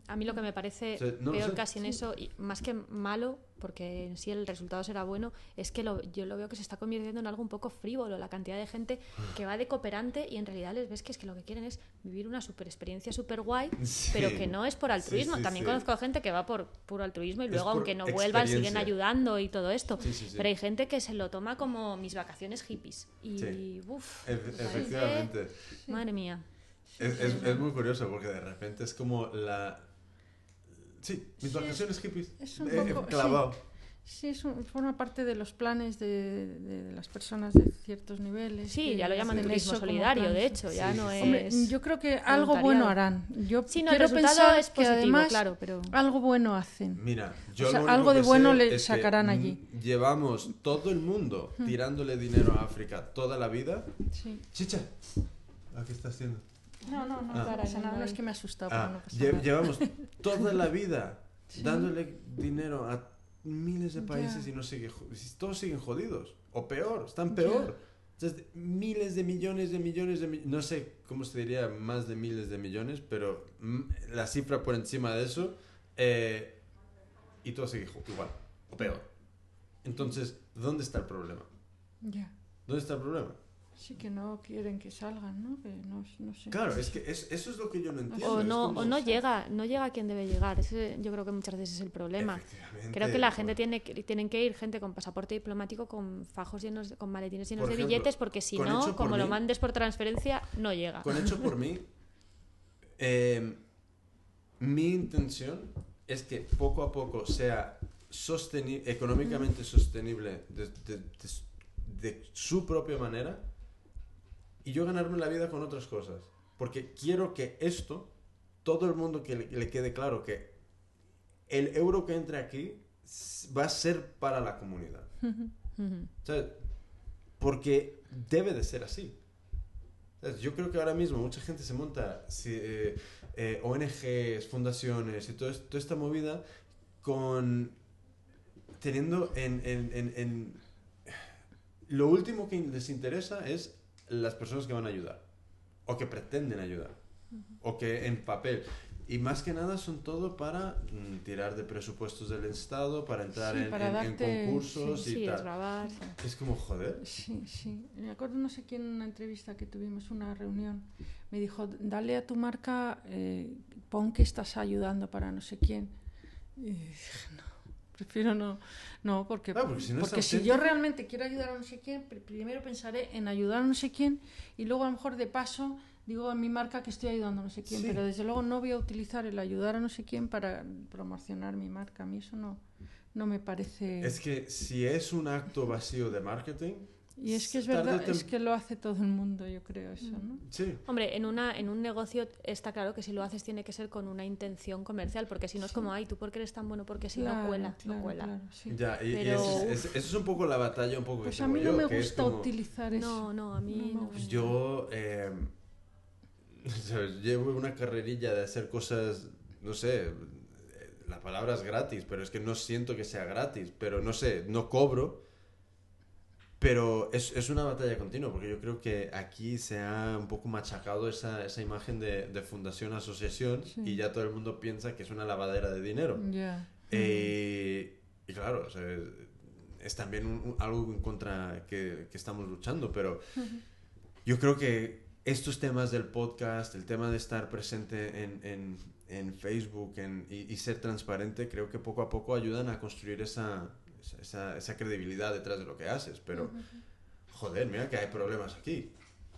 A mí lo que me parece O sea, no lo peor sé. casi en eso, y más que malo, porque en sí el resultado será bueno, es que lo- yo lo veo que se está convirtiendo en algo un poco frívolo, la cantidad de gente que va de cooperante y en realidad les ves que es que lo que quieren es vivir una super experiencia súper guay, [laughs] Sí. pero que no es por altruismo. sí, También conozco gente que va por puro altruismo y luego, aunque no vuelvan, siguen ayudando y todo esto. Pero hay gente que se lo toma como mis vacaciones hippies. Y, uff, Efe- efectivamente. madre mía. Es, es- es muy curioso porque de repente es como la... Sí, mis Sí, vacaciones hippies. es un Eh, poco- clavado. Sí, es un- forma parte de los planes de, de- de las personas de ciertos niveles. Sí, que ya lo llaman hacen turismo solidario, de hecho, ya Sí, no sí, sí. Hombre, es... yo creo que algo bueno harán. Yo Sí, no, el quiero pensar es que positivo, además claro, pero... algo bueno hacen. Mira, yo O sea, lo único algo de que bueno sé le es que, sacarán allí. Llevamos todo el mundo tirándole dinero a África toda la vida. Sí. Chicha, ¿a qué estás haciendo? No, no, no, Ah. no pasa nada. No es que me he asustado, Ah, no pasa lle- nada. llevamos toda la vida [laughs] Sí. dándole dinero a miles de Ya. países y no y todos siguen jodidos. O peor, están Ya. peor. Entonces, miles de millones de millones de no sé cómo se diría más de miles de millones, pero la cifra por encima de eso eh, y todo sigue igual o peor. Entonces, ¿dónde está el problema? Ya. ¿Dónde está el problema? Sí que no quieren que salgan, ¿no? Que no, no sé. Claro, es que es- eso es lo que yo no entiendo. O no, como- o no llega, no llega a quien debe llegar. Ese, yo creo que muchas veces es el problema. Creo que la gente tiene que, tienen que ir gente con pasaporte diplomático, con fajos llenos, de- con maletines llenos Por de ejemplo, billetes, porque si no, por como lo mandes por transferencia, no llega. Con hecho por mí, [laughs] eh, mi intención es que poco a poco sea sosteni- económicamente sostenible de, de- de- de su propia manera y yo ganarme la vida con otras cosas. Porque quiero que esto, todo el mundo que le, le quede claro que el euro que entre aquí va a ser para la comunidad. [laughs] ¿Sabes? Porque debe de ser así. ¿Sabes? Yo creo que ahora mismo mucha gente se monta eh, eh, ONGs, fundaciones y todo toda esta movida con teniendo en, en- en- en- lo último que les interesa es las personas que van a ayudar o que pretenden ayudar o que en papel y más que nada son todo para mm, tirar de presupuestos del Estado para entrar Sí, en, para en- en darte- concursos y Sí, tal desgravar. es como joder Sí, sí. Me acuerdo, no sé quién, en una entrevista que tuvimos, una reunión, me dijo, dale a tu marca, eh, pon que estás ayudando para no sé quién. Y dije, no, prefiero no, no, porque, Claro, porque si no porque si yo realmente quiero ayudar a no sé quién, pr- primero pensaré en ayudar a no sé quién y luego a lo mejor de paso digo a mi marca que estoy ayudando a no sé quién, Sí. pero desde luego no voy a utilizar el ayudar a no sé quién para promocionar mi marca. A mí eso no, no me parece... Es que si es un acto vacío de marketing, Y es que es verdad, tem- es que lo hace todo el mundo, yo creo eso, ¿no? sí. Hombre, en, una, en un negocio está claro que si lo haces tiene que ser con una intención comercial, porque si no es como, ay, tú porque eres tan bueno, porque si no Claro, cuela, claro, no cuela. claro, sí. Ya, y, y Pero- eso, es, es- eso es un poco la batalla un poco Pues que a mí no yo, me es gusta como, utilizar eso. No, no, a mí No me no. gusta. yo eh, [laughs] ¿sabes? llevo una carrerilla de hacer cosas, no sé, eh, la palabra es gratis, pero es que no siento que sea gratis, pero no sé, no cobro Pero es, es, una batalla continua, porque yo creo que aquí se ha un poco machacado esa, esa imagen de, de fundación-asociación Sí. y ya todo el mundo piensa que es una lavadera de dinero. Eh, y claro, o sea, es también un- algo en contra que, que estamos luchando, pero yo creo que estos temas del podcast, el tema de estar presente en, en, en Facebook en- y, y ser transparente, creo que poco a poco ayudan a construir esa, esa- esa, credibilidad detrás de lo que haces. Pero, joder, mira que hay problemas aquí.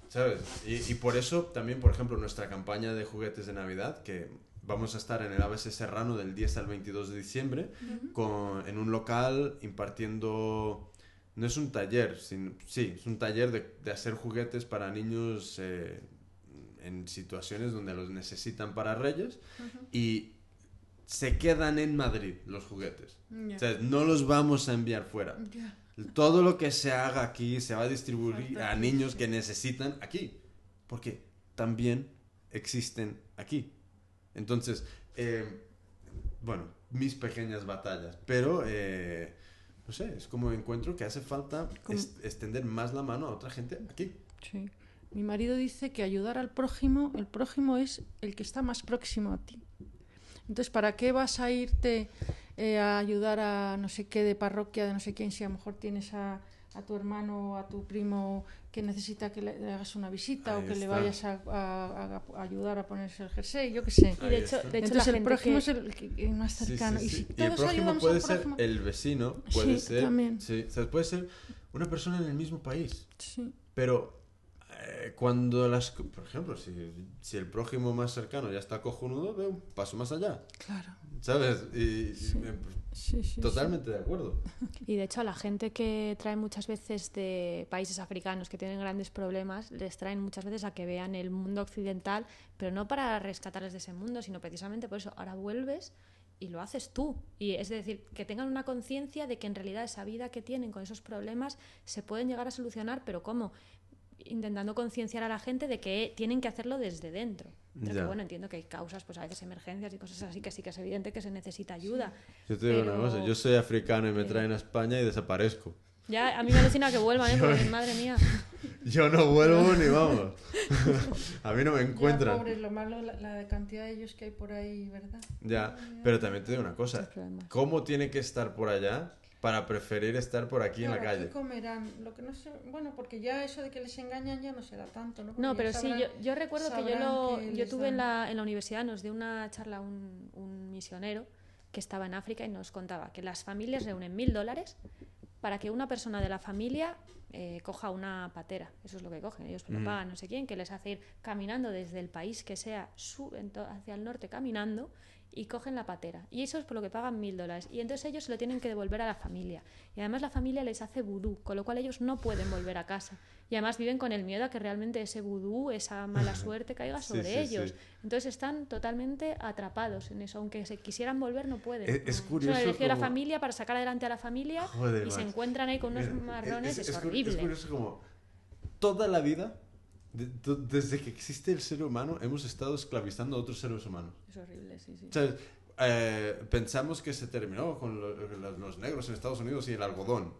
¿Sabes? Y, y por eso también, por ejemplo, nuestra campaña de juguetes de Navidad, que vamos a estar en el ABC Serrano del 10 al 22 de diciembre, con, en un local impartiendo... No es un taller, sí, es un taller de, de hacer juguetes para niños eh, en situaciones donde los necesitan para Reyes y se quedan en Madrid los juguetes. O sea, no los vamos a enviar fuera. Todo lo que se haga aquí se va a distribuir a niños que necesitan aquí. Porque también existen aquí. Entonces, eh, bueno, mis pequeñas batallas. Pero, eh, no sé, es como encuentro que hace falta extender más la mano a otra gente aquí. Sí. Mi marido dice que ayudar al prójimo, el prójimo es el que está más próximo a ti. Entonces, ¿para qué vas a irte eh, a ayudar a no sé qué de parroquia, de no sé quién, si a lo mejor tienes a, a tu hermano o a tu primo que necesita que le, le hagas una visita Ahí o que le vayas a, a- a- a ayudar a ponerse el jersey, yo qué sé. Y de hecho, de hecho Entonces la el gente prójimo que- es el, que- más Sí, sí, cercano. sí. Y si Y el todos prójimo ayudamos puede al ser prójimo... el vecino, puede Sí, ser, también. sí, o sea, puede ser una persona en el mismo país. Sí. Pero eh, cuando las... Por ejemplo, si, si el prójimo más cercano ya está cojonudo, veo un paso más allá. Claro. ¿Sabes? Y, y, Sí. eh, pues, Sí, sí, sí. totalmente de acuerdo. [laughs] Y de hecho a la gente que trae muchas veces de países africanos que tienen grandes problemas, les traen muchas veces a que vean el mundo occidental, pero no para rescatarles de ese mundo, sino precisamente por eso. Ahora vuelves y lo haces tú. Y es decir, que tengan una conciencia de que en realidad esa vida que tienen con esos problemas se pueden llegar a solucionar, pero ¿cómo? Intentando concienciar a la gente de que tienen que hacerlo desde dentro. Pero Ya. que bueno, entiendo que hay causas, pues a veces emergencias y cosas así, que sí que es evidente que se necesita ayuda. Yo te digo Pero- una cosa, yo soy africano y me traen a España y desaparezco. Ya, a mí me alucina que vuelvan, ¿eh? [laughs] Porque, madre mía. [laughs] Yo no vuelvo ni vamos. [laughs] a mí no me Ya, encuentran. pobres, lo malo, la, la cantidad de ellos que hay por ahí, ¿verdad? Ya, pero también te digo una cosa. ¿Cómo tiene que estar por allá para preferir estar por aquí en la calle? ¿qué comerán? Lo que no sé, bueno, porque ya eso de que les engañan ya no será tanto, ¿no? Porque No, pero sí, yo, yo recuerdo que yo lo, que yo tuve en la, en la universidad, nos dio una charla un, un misionero que estaba en África y nos contaba que las familias reúnen mil dólares para que una persona de la familia eh, coja una patera. Eso es lo que cogen. Ellos lo pagan no sé quién, que les hace ir caminando desde el país que sea, suben to- hacia el norte caminando y cogen la patera. Y eso es por lo que pagan mil dólares. Y entonces ellos se lo tienen que devolver a la familia. Y además la familia les hace vudú, con lo cual ellos no pueden volver a casa. Y además viven con el miedo a que realmente ese vudú, esa mala [laughs] suerte caiga sobre sí, ellos. sí. Entonces están totalmente atrapados en eso. Aunque se quisieran volver, no pueden. Es- es curioso la como- familia para sacar adelante a la familia Joder, y se encuentran ahí con unos marrones. Es, cu- horrible. Es curioso como toda la vida, de- desde que existe el ser humano, hemos estado esclavizando a otros seres humanos. Es horrible, sí, sí. O sea, eh, pensamos que se terminó con lo- los, los negros en Estados Unidos y el algodón.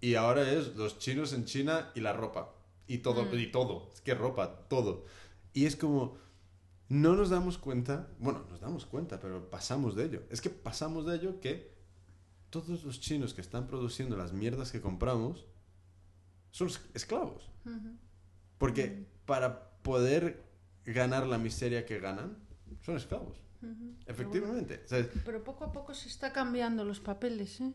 Y ahora es los chinos en China y la ropa. Y todo, Mm. y todo. Es que ropa, todo. Y es como, no nos damos cuenta, bueno, nos damos cuenta, pero pasamos de ello. Es que pasamos de ello que todos los chinos que están produciendo las mierdas que compramos son es- esclavos. Ujú. Porque para poder ganar la miseria que ganan, son esclavos. Efectivamente. Pero poco a poco se está cambiando los papeles, ¿eh?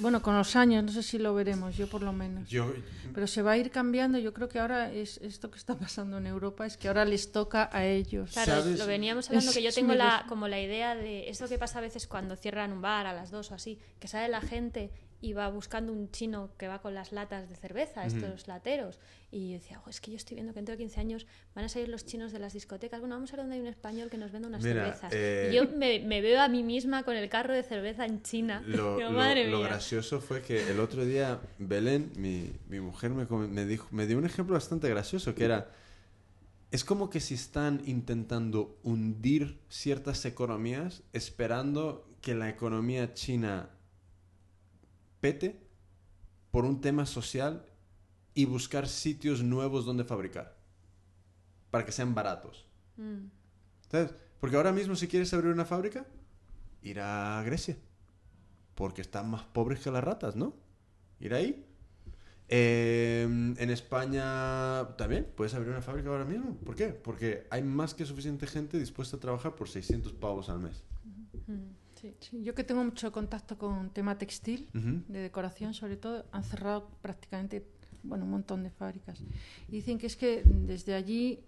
Bueno, con los años, no sé si lo veremos, yo por lo menos. yo, Pero se va a ir cambiando. Yo creo que ahora es esto que está pasando en Europa es que ahora les toca a ellos. Claro, ¿Sabes? lo veníamos hablando Es- que yo tengo la, como la idea de esto que pasa a veces cuando cierran un bar a las dos o así, que sale la gente y va buscando un chino que va con las latas de cerveza, estos lateros. Y yo decía, "Jo, es que yo estoy viendo que dentro de 15 años van a salir los chinos de las discotecas. Bueno, vamos a ver dónde hay un español que nos venda unas Mira, cervezas. eh, Y yo me, me veo a mí misma con el carro de cerveza en China. lo, [laughs] Digo, lo- madre lo mía. gracioso fue que el otro día Belén, mi, mi mujer, me, me, dijo, me dio un ejemplo bastante gracioso, que era, es como que si están intentando hundir ciertas economías esperando que la economía china pete por un tema social y buscar sitios nuevos donde fabricar. Para que sean baratos. Mm. ¿Sabes? Porque ahora mismo si quieres abrir una fábrica, ir a Grecia. Porque están más pobres que las ratas, ¿no? Ir ahí. Eh, en España también puedes abrir una fábrica ahora mismo. ¿Por qué? Porque hay más que suficiente gente dispuesta a trabajar por 600 pavos al mes. Mm. Sí. Sí, yo que tengo mucho contacto con tema textil, Ujú. de decoración sobre todo, han cerrado prácticamente bueno, un montón de fábricas. Y dicen que es que desde allí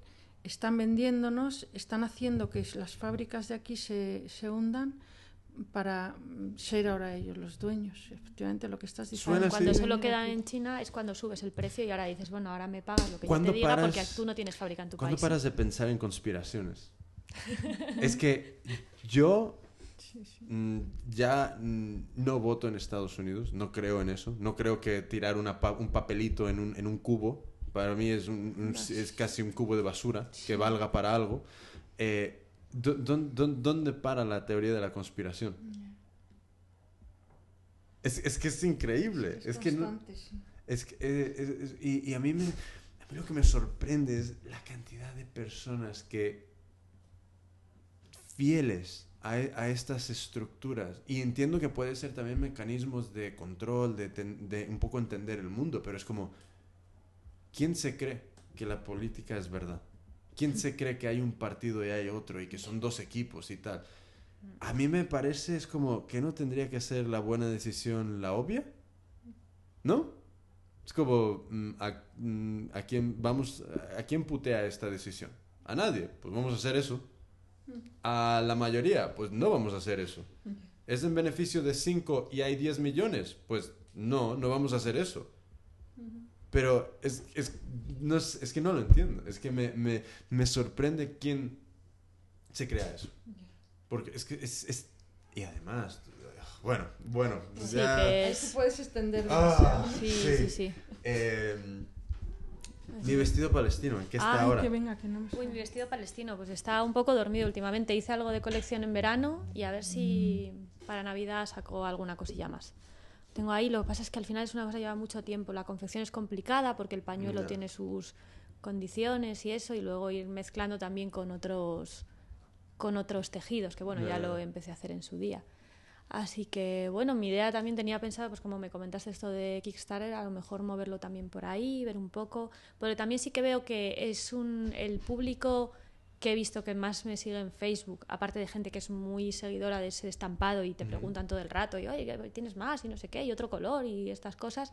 están vendiéndonos, están haciendo que las fábricas de aquí se, se hundan para ser ahora ellos los dueños. Efectivamente, lo que estás diciendo. Suena Cuando así. solo queda en China es cuando subes el precio y ahora dices, bueno, ahora me pagas lo que yo ¿Cuándo te diga porque paras- tú no tienes fábrica en tu ¿Cuándo país. paras de pensar en conspiraciones? [laughs] es que yo mm, ya mm, no voto en Estados Unidos, no creo en eso. No creo que tirar una pa- un papelito en un, en un cubo, para mí es, un- un- es casi un cubo de basura que valga para algo. Eh, ¿dó- dón- dón- ¿Dónde para la teoría de la conspiración? Es, es que es increíble. Es, que no, es que, eh, y a, mí me, a mí lo que me sorprende es la cantidad de personas que fieles a, estas estructuras. Y entiendo que puede ser también mecanismos de control, de un poco entender el mundo, pero es como, ¿quién se cree que la política es verdad? ¿Quién se cree que hay un partido y hay otro y que son dos equipos y tal? A mí me parece es como que no tendría que ser la buena decisión la obvia, ¿no? Es como, mm, ¿a, mm, ¿a quién vamos, a quién putea esta decisión? A nadie, pues vamos a hacer eso. A la mayoría, pues no vamos a hacer eso. ¿Es en beneficio de 5 y hay 10 millones? Pues no, no vamos a hacer eso. Pero es, es, no es, es que no lo entiendo. Es que me, me, me sorprende quién se crea eso. Porque es que es... es- y además, bueno, bueno. Sí, ya- que es... puedes extender Ah. Sí, sí. sí, sí. Eh, mi vestido palestino, ¿en qué está Ay, ahora? que venga, que no me Uy, mi vestido palestino, pues está un poco dormido últimamente. Hice algo de colección en verano y a ver si para Navidad saco alguna cosilla más. Tengo ahí, lo que pasa es que al final es una cosa que lleva mucho tiempo. La confección es complicada porque el pañuelo tiene sus condiciones y eso, y luego ir mezclando también con otros, con otros tejidos, que bueno, ya. lo empecé a hacer en su día. Así que bueno, mi idea también tenía pensado, pues como me comentaste esto de Kickstarter, a lo mejor moverlo también por ahí, ver un poco. Pero también sí que veo que es un, el público que he visto que más me sigue en Facebook, aparte de gente que es muy seguidora de ese estampado y te preguntan todo el rato, y oye, ¿qué tienes más? Y no sé qué, y otro color y estas cosas.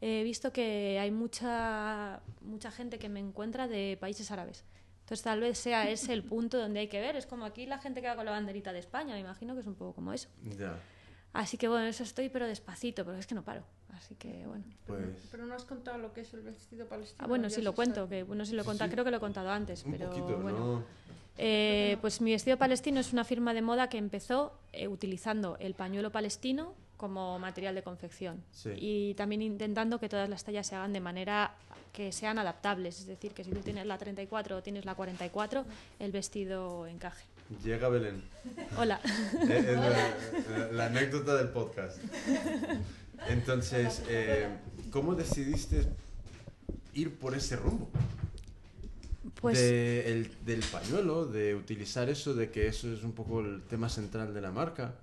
He visto que hay mucha, mucha gente que me encuentra de países árabes. Entonces tal vez sea ese el punto donde hay que ver. Es como aquí la gente que va con la banderita de España, me imagino que es un poco como eso. Ya, Así que bueno, eso estoy, pero despacito, pero es que no paro. Así que bueno. pues... Pero no has contado lo que es el vestido palestino. Ah, bueno, sí lo cuento, que bueno, sí lo he Sí, contado, sí. creo que lo he contado antes, Un pero poquito, bueno. ¿no? Eh, pues mi vestido palestino es una firma de moda que empezó eh, utilizando el pañuelo palestino como material de confección Sí. y también intentando que todas las tallas se hagan de manera que sean adaptables, es decir, que si tú tienes la 34 o tienes la 44, el vestido encaje. Llega Belén. Hola. [laughs] Eh, es la, la- la anécdota del podcast. Entonces, eh, ¿cómo decidiste ir por ese rumbo? Pues De el- del pañuelo, de utilizar eso, de que eso es un poco el tema central de la marca.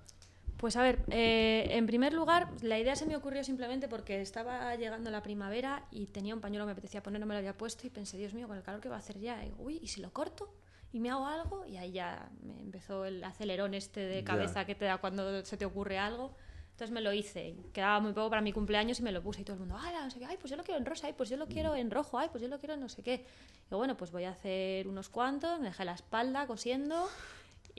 Pues a ver, eh, en primer lugar, la idea se me ocurrió simplemente porque estaba llegando la primavera y tenía un pañuelo que me apetecía poner, no me lo había puesto y pensé, Dios mío, con el calor que va a hacer ya, y digo, uy, ¿y si lo corto? Y me hago algo y ahí ya me empezó el acelerón este de Ya. cabeza que te da cuando se te ocurre algo. Entonces me lo hice, quedaba muy poco para mi cumpleaños y me lo puse y todo el mundo, ¡ay, no sé qué! ¡Ay, pues yo lo quiero en rosa! ¡Ay, pues yo lo quiero en rojo! ¡Ay, pues yo lo quiero en no sé qué! Y bueno, pues voy a hacer unos cuantos, me dejé la espalda cosiendo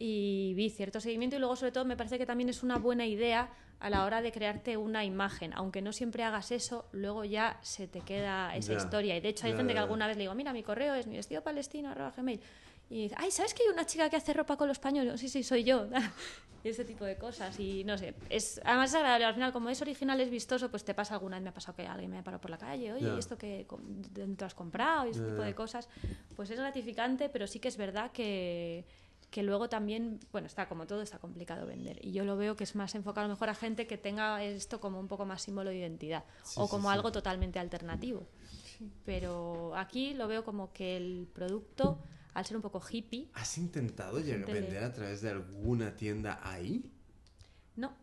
y vi cierto seguimiento y luego sobre todo me parece que también es una buena idea a la hora de crearte una imagen, aunque no siempre hagas eso, luego ya se te queda esa historia. Y de hecho hay Ya, gente que alguna vez le digo, mira, mi correo es mi vestido palestino arroba gmail y dice, ay, ¿sabes que hay una chica que hace ropa con los pañuelos? Sí, sí, soy yo. [laughs] y ese tipo de cosas. Y no sé, es además es agradable, al final como es original, es vistoso, pues te pasa alguna vez, me ha pasado que alguien me ha parado por la calle, oye. ¿y esto que dentro has comprado? y ese tipo de cosas, pues es gratificante, pero sí que es verdad que que luego también, bueno, está como todo, está complicado vender. Y yo lo veo que es más enfocado a lo mejor a gente que tenga esto como un poco más símbolo de identidad Sí, o como sí. algo totalmente alternativo. Pero aquí lo veo como que el producto, al ser un poco hippie, ¿Has intentado llegar a vender a través de alguna tienda ahí? no.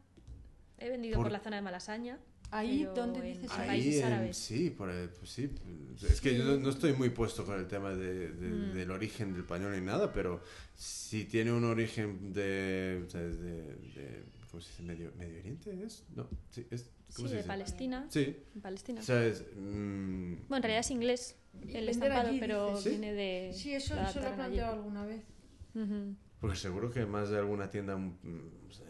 He vendido Por- por, la zona de Malasaña. Ahí, pero ¿dónde en- dices en ahí? países en- árabes. sí, por el- pues sí. Es que yo no, no estoy muy puesto con el tema de- de- Mm. del origen del pañuelo ni nada, pero si tiene un origen de. de, de- ¿Cómo se dice? ¿Medio, ¿Medio Oriente es? No, sí, es. Sí, ¿Cómo se de dice? Palestina. Sí, En Palestina. o sea, es. mm, Bueno, en realidad es inglés el estampado, allí, pero dices. ¿Sí? viene de. Sí, eso, lo eso lo he adaptaron allí. planteado alguna vez. Ujú. Porque seguro que más de alguna tienda, mm,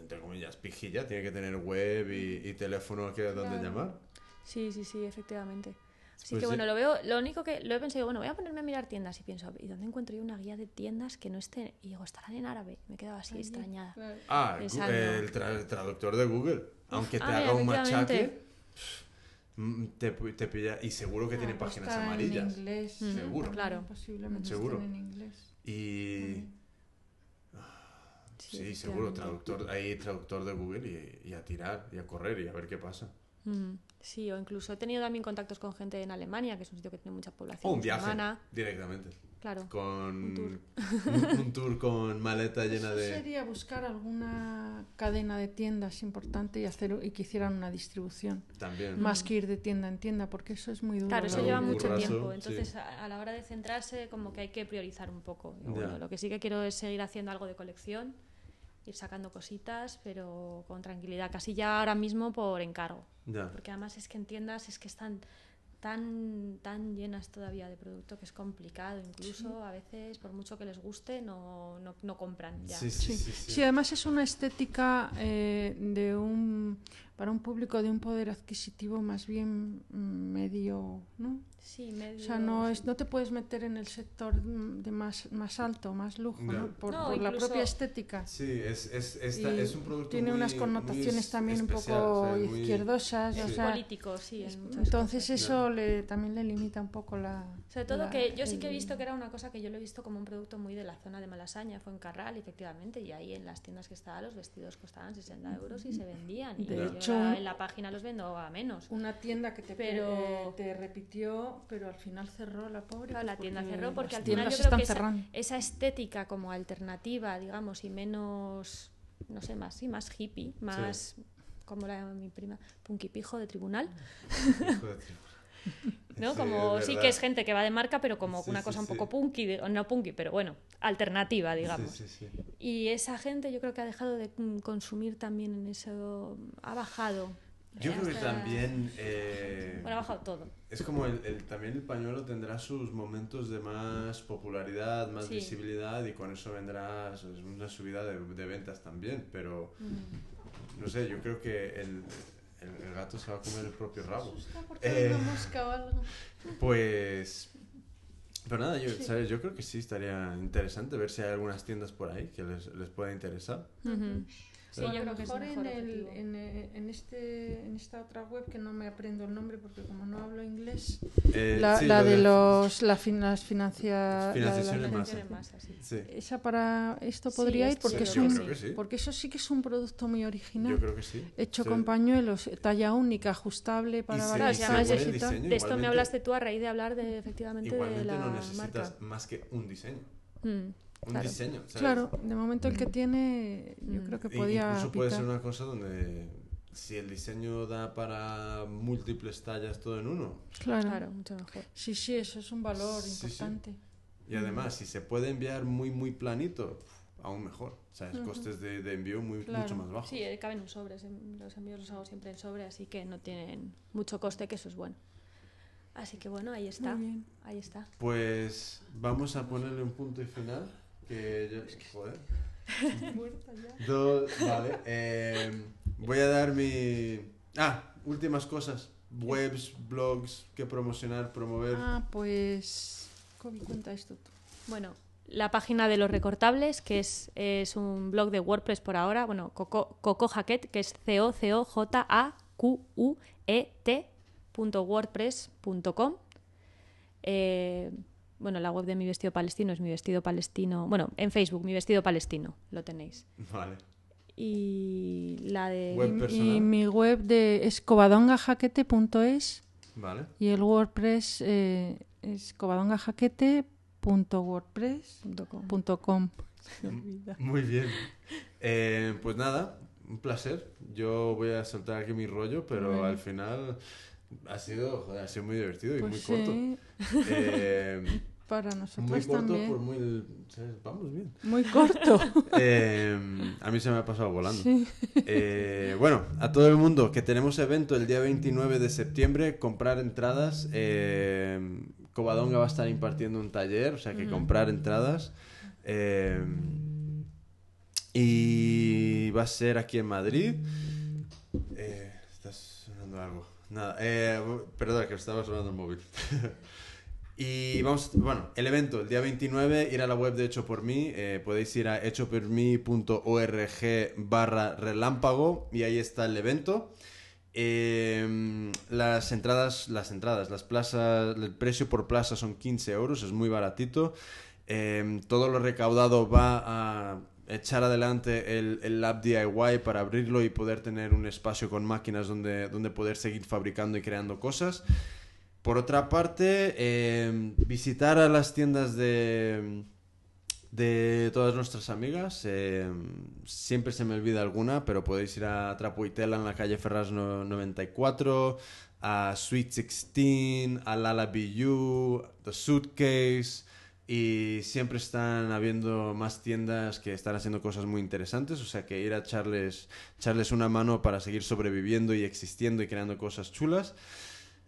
entre comillas, pijilla, tiene que tener web y, y teléfono que donde Claro. llamar. Sí, sí, sí, efectivamente. Así Pues que sí. bueno, lo veo, lo único que lo he pensado, bueno, voy a ponerme a mirar tiendas y pienso, ¿y dónde encuentro yo una guía de tiendas que no esté? Y digo, estarán en árabe. Me he quedado así Allí, extrañada. claro. Ah, el, tra- el traductor de Google. Aunque te Ah, haga un machaque, te, te pilla. Y seguro que Ah, tiene pues páginas está amarillas. En inglés, Mm, Seguro. claro. Posiblemente Seguro. estén en inglés. Y. Sí, seguro, traductor, ahí traductor de Google y, y a tirar, y a correr, y a ver qué pasa. Mm, Sí, o incluso he tenido también contactos con gente en Alemania, que es un sitio que tiene mucha población O un viaje, directamente. Claro. Con Un tour. un- [laughs] un tour con maleta llena Eso de. sería buscar alguna cadena de tiendas importante y hacer y que hicieran una distribución. También. Más que ir de tienda en tienda, porque eso es muy duro. Claro, eso lleva mucho tiempo. Entonces, a, a la hora de centrarse, como que hay que priorizar un poco. Bueno, lo que sí que quiero es seguir haciendo algo de colección, ir sacando cositas, pero con tranquilidad. Casi ya ahora mismo por encargo. Ya. Porque además es que en tiendas es que están tan, tan llenas todavía de producto que es complicado. Incluso a veces, por mucho que les guste, no, no, no compran ya. Sí, sí, Sí. sí. sí. Sí, además es una estética eh, de un para un público de un poder adquisitivo más bien mm, medio, ¿no? Sí, medio. O sea, no es no te puedes meter en el sector mm, de más más alto, más lujo, Ya. ¿no? Por, No, por la incluso- propia estética. Sí, es, es, esta- Y es un producto tiene muy- unas muy connotaciones es- también especial, un poco o sea, muy- izquierdosas, Es o sea, político, sí. en entonces cosas. eso le, también le limita un poco la. Sobre todo la- que yo sí que he visto que era una cosa que yo lo he visto como un producto muy de la zona de Malasaña, fue en Carral, efectivamente, y ahí en las tiendas que estaba los vestidos costaban 60 euros y se vendían. Y De yo hecho, en la página los vendo a menos. Una tienda que te, Pero- te repitió, pero al final cerró la pobre. Claro, la pues tienda cerró porque al final yo creo que esa, cerrando. esa estética como alternativa, digamos, y menos, no sé, más, sí, más hippie, más, como era mi prima, punkipijo de tribunal, Joder, tío. [laughs] ¿no? Sí, como sí que es gente que va de marca, pero como Sí, una sí, cosa un poco punky, no punky, pero bueno, alternativa, digamos. Y esa gente yo creo que ha dejado de mm, consumir también en eso, ha bajado. Yo creo que también eh, Bueno, ha bajado todo. es como el, el- también el pañuelo tendrá sus momentos de más popularidad, más visibilidad y con eso vendrá una subida de, de ventas también, pero Mm. no sé, yo creo que el, el- el gato se va a comer el propio rabo. Eh, hay una mosca o algo. Pues... Pero nada, yo, ¿sabes? yo creo que sí estaría interesante ver si hay algunas tiendas por ahí que les, les pueda interesar. Ujú. Sí, yo lo creo que es mejor mejor en, el, en, eh, en este, en esta otra web que no me aprendo el nombre porque como no hablo inglés, Eh, la, sí, la lo de los la fin- las financia, la Financiación en masa. Financiación en masa, sí. Sí, esa para esto Sí, podría ir porque es un porque eso sí que es un producto muy original yo creo que sí. hecho Sí. con pañuelos talla única ajustable para diseño De esto me hablaste tú a raíz de hablar de efectivamente de la no necesitas marca. más que un diseño. Mm, Un claro. diseño, ¿sabes? claro de momento el que tiene yo Mm. creo que Y- podía Incluso puede ser una cosa donde si el diseño da para múltiples tallas todo en uno. claro. Claro, mucho mejor. sí sí eso es un valor Sí, sí. importante Y además, si se puede enviar muy, muy planito, aún mejor. ¿Sabes? Costes de, de envío muy, Claro. mucho más bajos. Sí, eh, caben en sobres. Los envíos los hago siempre en sobre, así que no tienen mucho coste, que eso es bueno. Así que bueno, ahí está. Muy bien. Ahí está. Pues vamos a ponerle un punto y final. Que yo. Joder. [laughs] Dos, vale. eh, voy a dar mi. Ah, últimas cosas. Webs, blogs que promocionar, promover. ah pues Kobe, cuenta esto tú Bueno, la página de los recortables, que es, es un blog de WordPress por ahora. Bueno, Coco, Coco Jaquet, que es c o c o j a q u e t punto wordpress.com. Eh, bueno, la web de mi vestido palestino es mi vestido palestino. Bueno, en Facebook, mi vestido palestino, lo tenéis. Vale. Y la de. Web Y personal. mi web de es covadongajaquete.es Vale. y el WordPress eh, es covadongajaquete.wordpress.com. punto com. [laughs] Muy bien. Eh, pues nada, un placer. Yo voy a soltar aquí mi rollo, pero Bueno. al final ha sido, joder, ha sido muy divertido y Pues muy corto. Eh, [laughs] para muy nosotros corto también. por muy... Vamos bien. Muy corto. [laughs] Eh, a mí se me ha pasado volando. sí. Eh, bueno, a todo el mundo que tenemos evento el día 29 de septiembre, comprar entradas. Eh, Covadonga va a estar impartiendo un taller, o sea que comprar entradas. Eh, y va a ser aquí en Madrid. Eh, estás sonando algo. Nada, eh, perdón, que estaba sonando el móvil. [laughs] Y vamos, bueno, el evento, el día 29, ir a la web de Hecho por mí, eh, podéis ir a hechopormí.org barra relámpago y ahí está el evento. Eh, las entradas, las entradas, las plazas, el precio por plaza son 15 euros, es muy baratito. Eh, todo lo recaudado va a echar adelante el, el lab DIY para abrirlo y poder tener un espacio con máquinas donde, donde poder seguir fabricando y creando cosas. Por otra parte, eh, visitar a las tiendas de, de todas nuestras amigas. eh, siempre se me olvida alguna, pero podéis ir a Trapo y Tela en la calle Ferraz no- 94, a Sweet 16, a Lala BU, The Suitcase. Y siempre están habiendo más tiendas que están haciendo cosas muy interesantes, o sea que ir a echarles, echarles una mano para seguir sobreviviendo y existiendo y creando cosas chulas.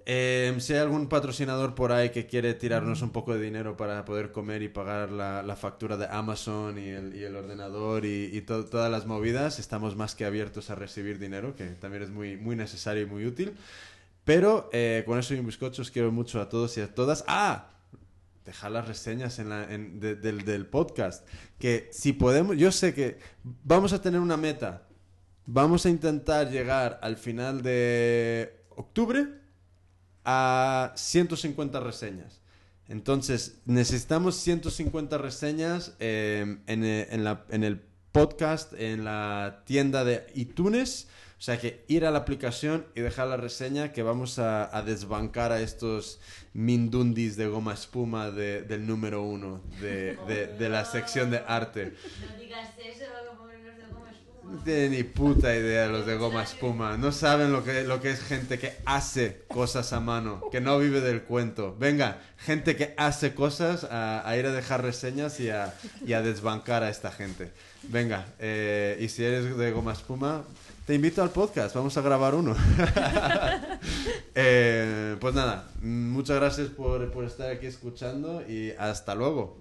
Eh, si hay algún patrocinador por ahí que quiere tirarnos un poco de dinero para poder comer y pagar la, la factura de Amazon y el, y el ordenador y, y to- todas las movidas, estamos más que abiertos a recibir dinero, que también es muy, muy necesario y muy útil. Pero eh, con eso y un bizcocho os quiero mucho a todos y a todas. ¡Ah! Dejar las reseñas en la, del, del podcast. Que si podemos, yo sé que vamos a tener una meta. Vamos a intentar llegar al final de octubre a 150 reseñas. Entonces, necesitamos 150 reseñas eh, en, eh, en la- en el podcast, en la tienda de iTunes. O sea que ir a la aplicación y dejar la reseña que vamos a, a desbancar a estos mindundis de goma espuma de- del número uno de, de- de la sección de arte. No digas eso, los de goma espuma. No tienen ni puta idea los de goma espuma. No saben lo que, lo que es gente que hace cosas a mano, que no vive del cuento. Venga, gente que hace cosas a, a ir a dejar reseñas y a, y a desbancar a esta gente. Venga, eh, y si eres de goma espuma, te invito al podcast, vamos a grabar uno. [laughs] Eh, pues nada, muchas gracias por, por estar aquí escuchando y hasta luego.